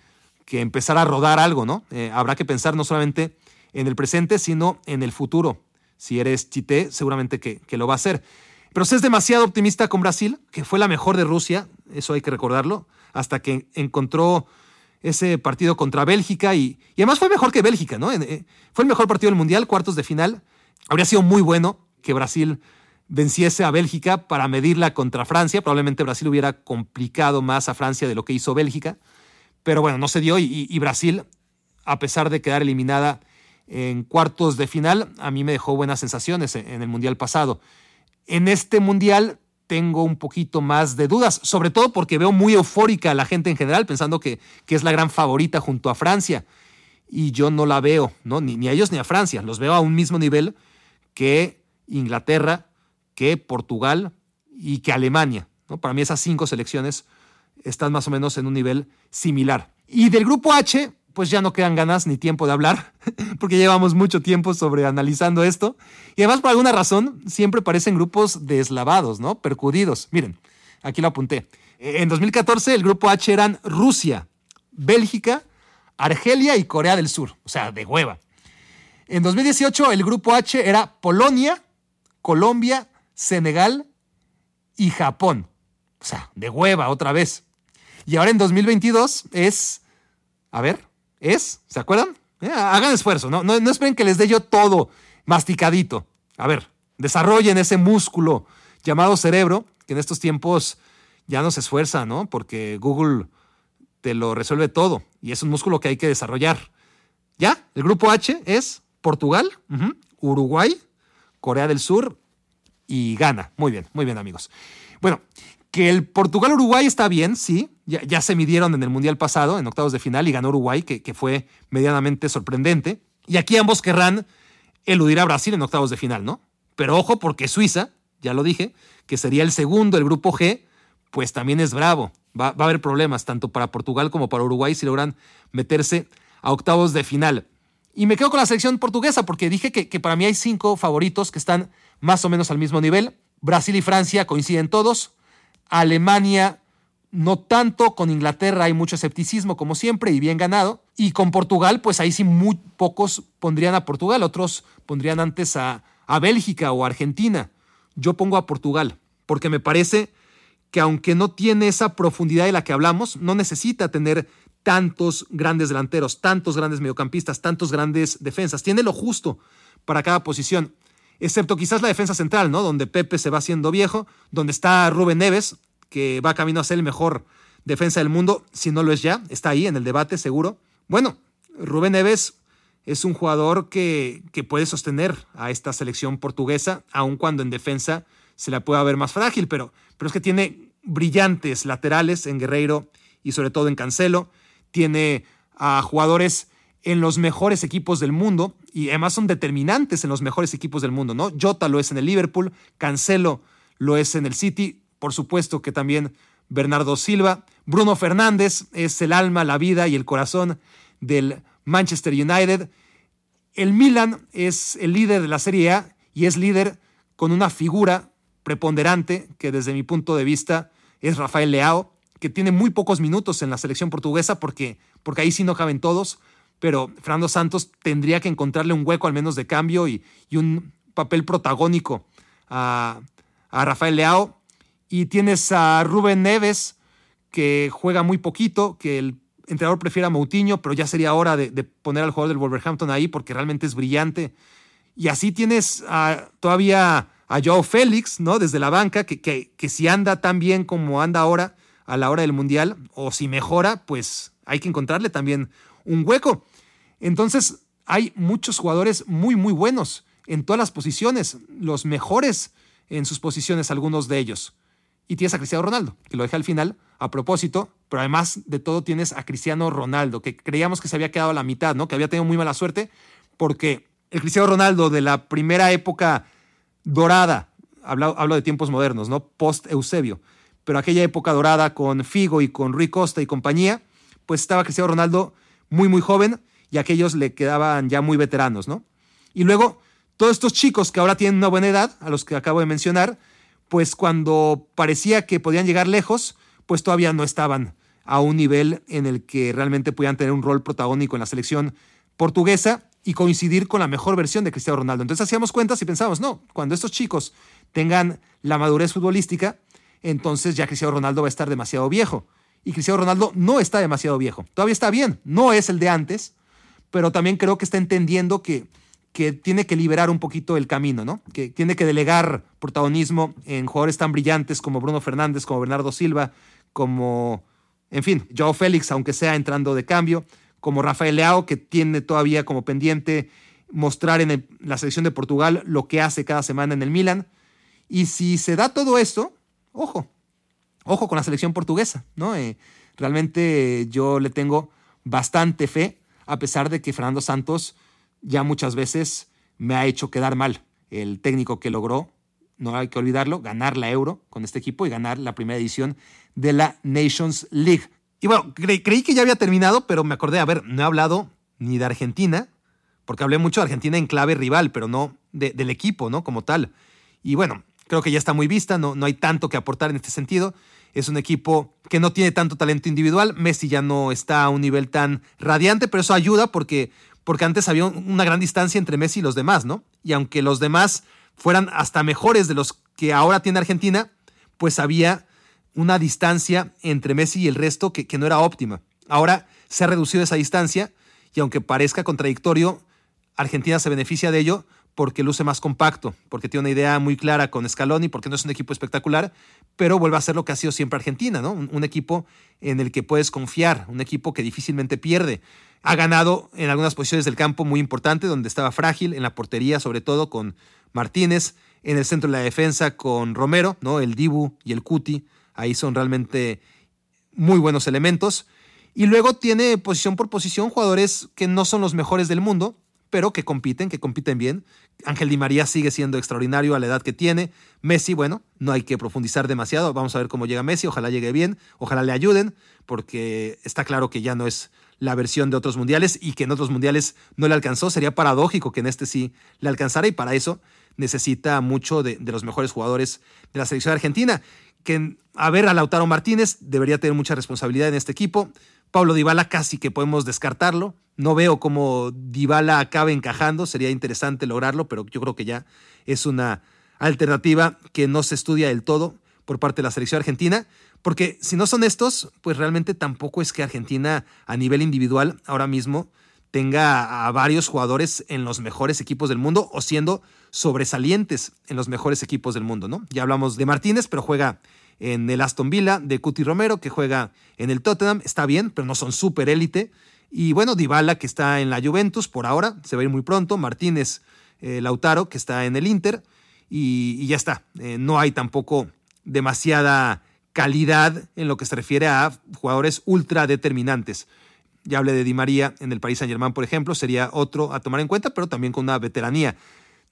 empezar a rodar algo, ¿no? Eh, habrá que pensar no solamente en el presente, sino en el futuro. Si eres chité, seguramente que, lo va a hacer. Pero si es demasiado optimista con Brasil, que fue la mejor de Rusia, eso hay que recordarlo, hasta que encontró ese partido contra Bélgica y, además fue mejor que Bélgica, ¿no? Eh, fue el mejor partido del Mundial, cuartos de final. Habría sido muy bueno que Brasil venciese a Bélgica para medirla contra Francia. Probablemente Brasil hubiera complicado más a Francia de lo que hizo Bélgica. Pero bueno, no se dio y, Brasil, a pesar de quedar eliminada en cuartos de final, a mí me dejó buenas sensaciones en el Mundial pasado. En este Mundial tengo un poquito más de dudas, sobre todo porque veo muy eufórica a la gente en general, pensando que, que es la gran favorita junto a Francia. Y yo no la veo, ¿no? Ni, ni, a ellos ni a Francia. Los veo a un mismo nivel que Inglaterra, que Portugal y que Alemania. ¿no? Para mí esas cinco selecciones están más o menos en un nivel similar. Y del grupo H, pues ya no quedan ganas ni tiempo de hablar, porque llevamos mucho tiempo sobre analizando esto. Y además, por alguna razón, siempre parecen grupos deslavados, ¿no? Percudidos. Miren, aquí lo apunté. En 2014, el grupo H eran Rusia, Bélgica, Argelia y Corea del Sur. O sea, de hueva. En 2018, el grupo H era Polonia, Colombia, Senegal y Japón. O sea, de hueva otra vez. Y ahora en 2022 es, a ver, es, ¿se acuerdan? Eh, hagan esfuerzo, ¿no? ¿no? esperen que les dé yo todo masticadito. A ver, desarrollen ese músculo llamado cerebro, que en estos tiempos ya no se esfuerza, ¿no? Porque Google te lo resuelve todo y es un músculo que hay que desarrollar. ¿Ya? El grupo H es Portugal, Uruguay, Corea del Sur y Ghana. Muy bien, muy bien amigos. Bueno, que el Portugal-Uruguay está bien, sí. Ya, se midieron en el Mundial pasado, en octavos de final, y ganó Uruguay, que, que, fue medianamente sorprendente. Y aquí ambos querrán eludir a Brasil en octavos de final, ¿no? Pero ojo, porque Suiza, ya lo dije, que sería el segundo del grupo G, pues también es bravo. Va, va a haber problemas tanto para Portugal como para Uruguay si logran meterse a octavos de final. Y me quedo con la selección portuguesa porque dije que, que para mí hay cinco favoritos que están más o menos al mismo nivel. Brasil y Francia coinciden todos. Alemania no tanto, con Inglaterra hay mucho escepticismo como siempre y bien ganado. Y con Portugal, pues ahí sí muy pocos pondrían a Portugal, otros pondrían antes a, a Bélgica o Argentina. Yo pongo a Portugal, porque me parece que aunque no tiene esa profundidad de la que hablamos, no necesita tener tantos grandes delanteros, tantos grandes mediocampistas, tantos grandes defensas. Tiene lo justo para cada posición excepto quizás la defensa central, ¿no? Donde Pepe se va haciendo viejo, donde está Rubén Neves, que va camino a ser el mejor defensa del mundo, si no lo es ya, está ahí en el debate seguro. Bueno, Rubén Neves es un jugador que, que puede sostener a esta selección portuguesa, aun cuando en defensa se la pueda ver más frágil, pero, pero es que tiene brillantes laterales en Guerreiro y sobre todo en Cancelo, tiene a jugadores en los mejores equipos del mundo y además son determinantes en los mejores equipos del mundo, ¿no? Jota lo es en el Liverpool, Cancelo lo es en el City, por supuesto que también Bernardo Silva, Bruno Fernández es el alma, la vida y el corazón del Manchester United. El Milan es el líder de la Serie A y es líder con una figura preponderante que desde mi punto de vista es Rafael Leao, que tiene muy pocos minutos en la selección portuguesa porque, porque ahí sí no caben todos, pero Fernando Santos tendría que encontrarle un hueco al menos de cambio y, un papel protagónico a, Rafael Leao. Y tienes a Rubén Neves, que juega muy poquito, que el entrenador prefiere a Moutinho, pero ya sería hora de, poner al jugador del Wolverhampton ahí porque realmente es brillante. Y así tienes todavía a Joao Félix, ¿no? Desde la banca, que, que, que si anda tan bien como anda ahora a la hora del Mundial, o si mejora, pues hay que encontrarle también un hueco. Entonces, hay muchos jugadores muy, muy buenos en todas las posiciones, los mejores en sus posiciones, algunos de ellos. Y tienes a Cristiano Ronaldo, que lo deja al final a propósito, pero además de todo tienes a Cristiano Ronaldo, que creíamos que se había quedado a la mitad, ¿no? Que había tenido muy mala suerte, porque el Cristiano Ronaldo de la primera época dorada, hablo, hablo de tiempos modernos, ¿no? Post Eusebio, pero aquella época dorada con Figo y con Rui Costa y compañía, pues estaba Cristiano Ronaldo muy, muy joven y aquellos le quedaban ya muy veteranos, ¿no? Y luego, todos estos chicos que ahora tienen una buena edad, a los que acabo de mencionar, pues cuando parecía que podían llegar lejos, pues todavía no estaban a un nivel en el que realmente podían tener un rol protagónico en la selección portuguesa y coincidir con la mejor versión de Cristiano Ronaldo. Entonces hacíamos cuentas y pensábamos, no, cuando estos chicos tengan la madurez futbolística, entonces ya Cristiano Ronaldo va a estar demasiado viejo. y Cristiano Ronaldo no está demasiado viejo. Todavía está bien, no es el de antes, pero también creo que está entendiendo que, que tiene que liberar un poquito el camino, ¿no? Que tiene que delegar protagonismo en jugadores tan brillantes como Bruno Fernández, como Bernardo Silva, como, en fin, Joao Félix, aunque sea entrando de cambio, como Rafael Leao, que tiene todavía como pendiente mostrar en la selección de Portugal lo que hace cada semana en el Milan. Y si se da todo esto, ojo, ojo con la selección portuguesa, ¿no? Eh, realmente yo le tengo bastante fe, a pesar de que Fernando Santos ya muchas veces me ha hecho quedar mal. El técnico que logró, no hay que olvidarlo, ganar la Euro con este equipo y ganar la primera edición de la Nations League. Y bueno, creí que ya había terminado, pero me acordé, a ver, no he hablado ni de Argentina, porque hablé mucho de Argentina en clave rival, pero no del equipo, ¿no? Como tal. Y bueno, creo que ya está muy vista, no, no hay tanto que aportar en este sentido. Es un equipo que no tiene tanto talento individual. Messi ya no está a un nivel tan radiante, pero eso ayuda porque, porque antes había una gran distancia entre Messi y los demás, ¿no? Y aunque los demás fueran hasta mejores de los que ahora tiene Argentina, pues había una distancia entre Messi y el resto que, que no era óptima. Ahora se ha reducido esa distancia y aunque parezca contradictorio, Argentina se beneficia de ello porque luce más compacto, porque tiene una idea muy clara con Scaloni, porque no es un equipo espectacular, pero vuelve a ser lo que ha sido siempre Argentina, ¿no? Un, equipo en el que puedes confiar, un equipo que difícilmente pierde. Ha ganado en algunas posiciones del campo muy importante, donde estaba frágil, en la portería sobre todo con Martínez, en el centro de la defensa con Romero, ¿no? El Dibu y el Cuti, ahí son realmente muy buenos elementos. Y luego tiene posición por posición jugadores que no son los mejores del mundo, pero que compiten, que compiten bien. Ángel Di María sigue siendo extraordinario a la edad que tiene. Messi, bueno, no hay que profundizar demasiado. Vamos a ver cómo llega Messi. Ojalá llegue bien, ojalá le ayuden, porque está claro que ya no es la versión de otros mundiales y que en otros mundiales no le alcanzó. Sería paradójico que en este sí le alcanzara y para eso necesita mucho de, los mejores jugadores de la selección argentina. Que a ver a Lautaro Martínez debería tener mucha responsabilidad en este equipo. Pablo Dybala casi que podemos descartarlo. No veo cómo Dybala acabe encajando, sería interesante lograrlo, pero yo creo que ya es una alternativa que no se estudia del todo por parte de la selección argentina, porque si no son estos, pues realmente tampoco es que Argentina a nivel individual ahora mismo tenga a varios jugadores en los mejores equipos del mundo o siendo sobresalientes en los mejores equipos del mundo, ¿no? Ya hablamos de Martínez, pero juega en el Aston Villa de Cuti Romero, que juega en el Tottenham. Está bien, pero no son súper élite. Y bueno, Dybala, que está en la Juventus por ahora, se va a ir muy pronto. Martínez eh, Lautaro, que está en el Inter. Y, ya está. Eh, no hay tampoco demasiada calidad en lo que se refiere a jugadores ultra determinantes. Ya hablé de Di María en el Paris Saint Germain, por ejemplo, sería otro a tomar en cuenta, pero también con una veteranía.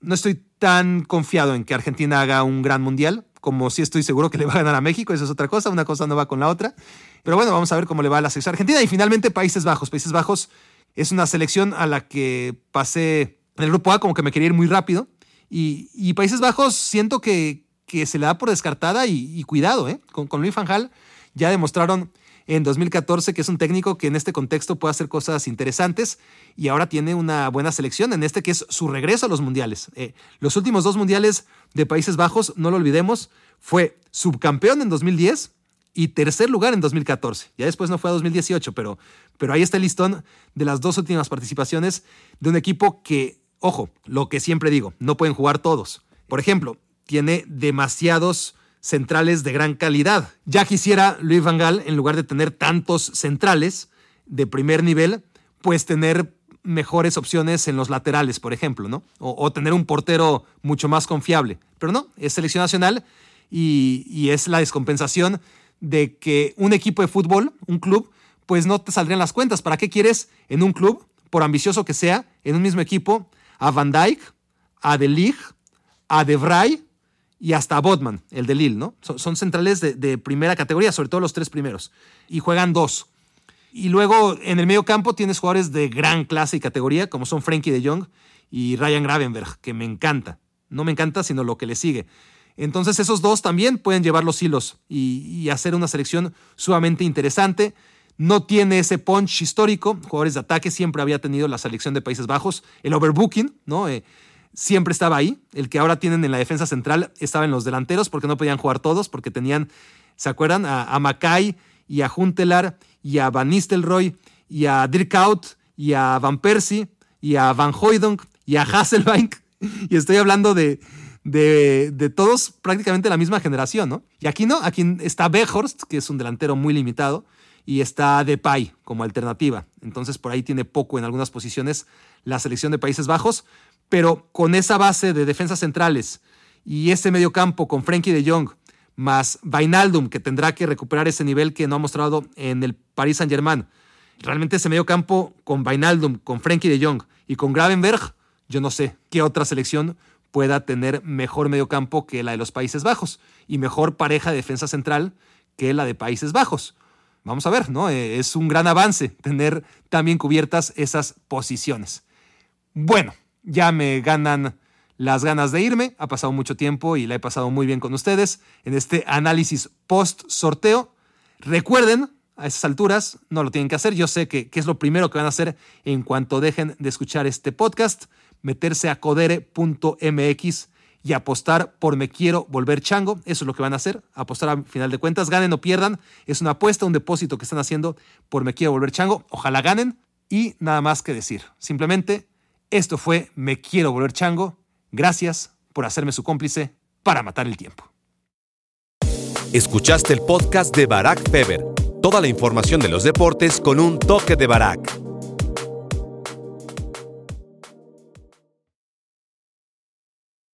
No estoy tan confiado en que Argentina haga un gran mundial como sí estoy seguro que le va a ganar a México, eso es otra cosa, una cosa no va con la otra. Pero bueno, vamos a ver cómo le va a la selección argentina. Y finalmente Países Bajos. Países Bajos es una selección a la que pasé en el grupo A como que me quería ir muy rápido. Y, Países Bajos siento que, que, se le da por descartada y, cuidado, ¿eh? Con, con Luis Fanjal ya demostraron en 2014, que es un técnico que en este contexto puede hacer cosas interesantes y ahora tiene una buena selección en este que es su regreso a los mundiales. Eh, los últimos dos mundiales de Países Bajos, no lo olvidemos, fue subcampeón en 2010 y tercer lugar en 2014. Ya después no fue a 2018, pero, pero ahí está el listón de las dos últimas participaciones de un equipo que, ojo, lo que siempre digo, no pueden jugar todos. Por ejemplo, tiene demasiados centrales de gran calidad. Ya quisiera Luis Van Gaal, en lugar de tener tantos centrales de primer nivel, pues tener mejores opciones en los laterales, por ejemplo, ¿no? O, tener un portero mucho más confiable. Pero no, es selección nacional y, es la descompensación de que un equipo de fútbol, un club, pues no te saldrían las cuentas. ¿Para qué quieres en un club, por ambicioso que sea, en un mismo equipo, a Van Dijk, a De Ligt, a De Vrij y hasta Botman, el de Lille, ¿no? Son, centrales de, primera categoría, sobre todo los tres primeros, y juegan dos. Y luego en el medio campo tienes jugadores de gran clase y categoría, como son Frankie de Jong y Ryan Gravenberg, que me encanta. No me encanta, sino lo que le sigue. Entonces esos dos también pueden llevar los hilos y, hacer una selección sumamente interesante. No tiene ese punch histórico. Jugadores de ataque siempre había tenido la selección de Países Bajos. El overbooking, ¿no? Eh, siempre estaba ahí. El que ahora tienen en la defensa central estaba en los delanteros porque no podían jugar todos, porque tenían, ¿se acuerdan? A, a Macay y a Juntelar y a Van Nistelrooy y a Dirk Out y a Van Persie y a Van Hooydonk y a Hasselbank. Y estoy hablando de, de, todos prácticamente la misma generación, ¿no? Y aquí no, aquí está Behorst, que es un delantero muy limitado, y está Depay como alternativa. Entonces por ahí tiene poco en algunas posiciones la selección de Países Bajos, pero con esa base de defensas centrales y ese medio campo con Frenkie de Jong, más Vainaldum, que tendrá que recuperar ese nivel que no ha mostrado en el Paris Saint-Germain. Realmente ese medio campo con Vainaldum, con Frenkie de Jong y con Gravenberg, yo no sé qué otra selección pueda tener mejor medio campo que la de los Países Bajos y mejor pareja de defensa central que la de Países Bajos. Vamos a ver, ¿no? Eh, es un gran avance tener también cubiertas esas posiciones. Bueno, ya me ganan las ganas de irme. Ha pasado mucho tiempo y la he pasado muy bien con ustedes en este análisis post sorteo. Recuerden, a esas alturas no lo tienen que hacer. Yo sé que, es lo primero que van a hacer en cuanto dejen de escuchar este podcast. Meterse a codere.mx y apostar por me quiero volver chango. Eso es lo que van a hacer. Apostar a final de cuentas. Ganen o pierdan. Es una apuesta, un depósito que están haciendo por me quiero volver chango. Ojalá ganen. Y nada más que decir. Simplemente esto fue Me Quiero Volver Chango. Gracias por hacerme su cómplice para matar el tiempo. Escuchaste el podcast de Barack Feber. Toda la información de los deportes con un toque de Barack.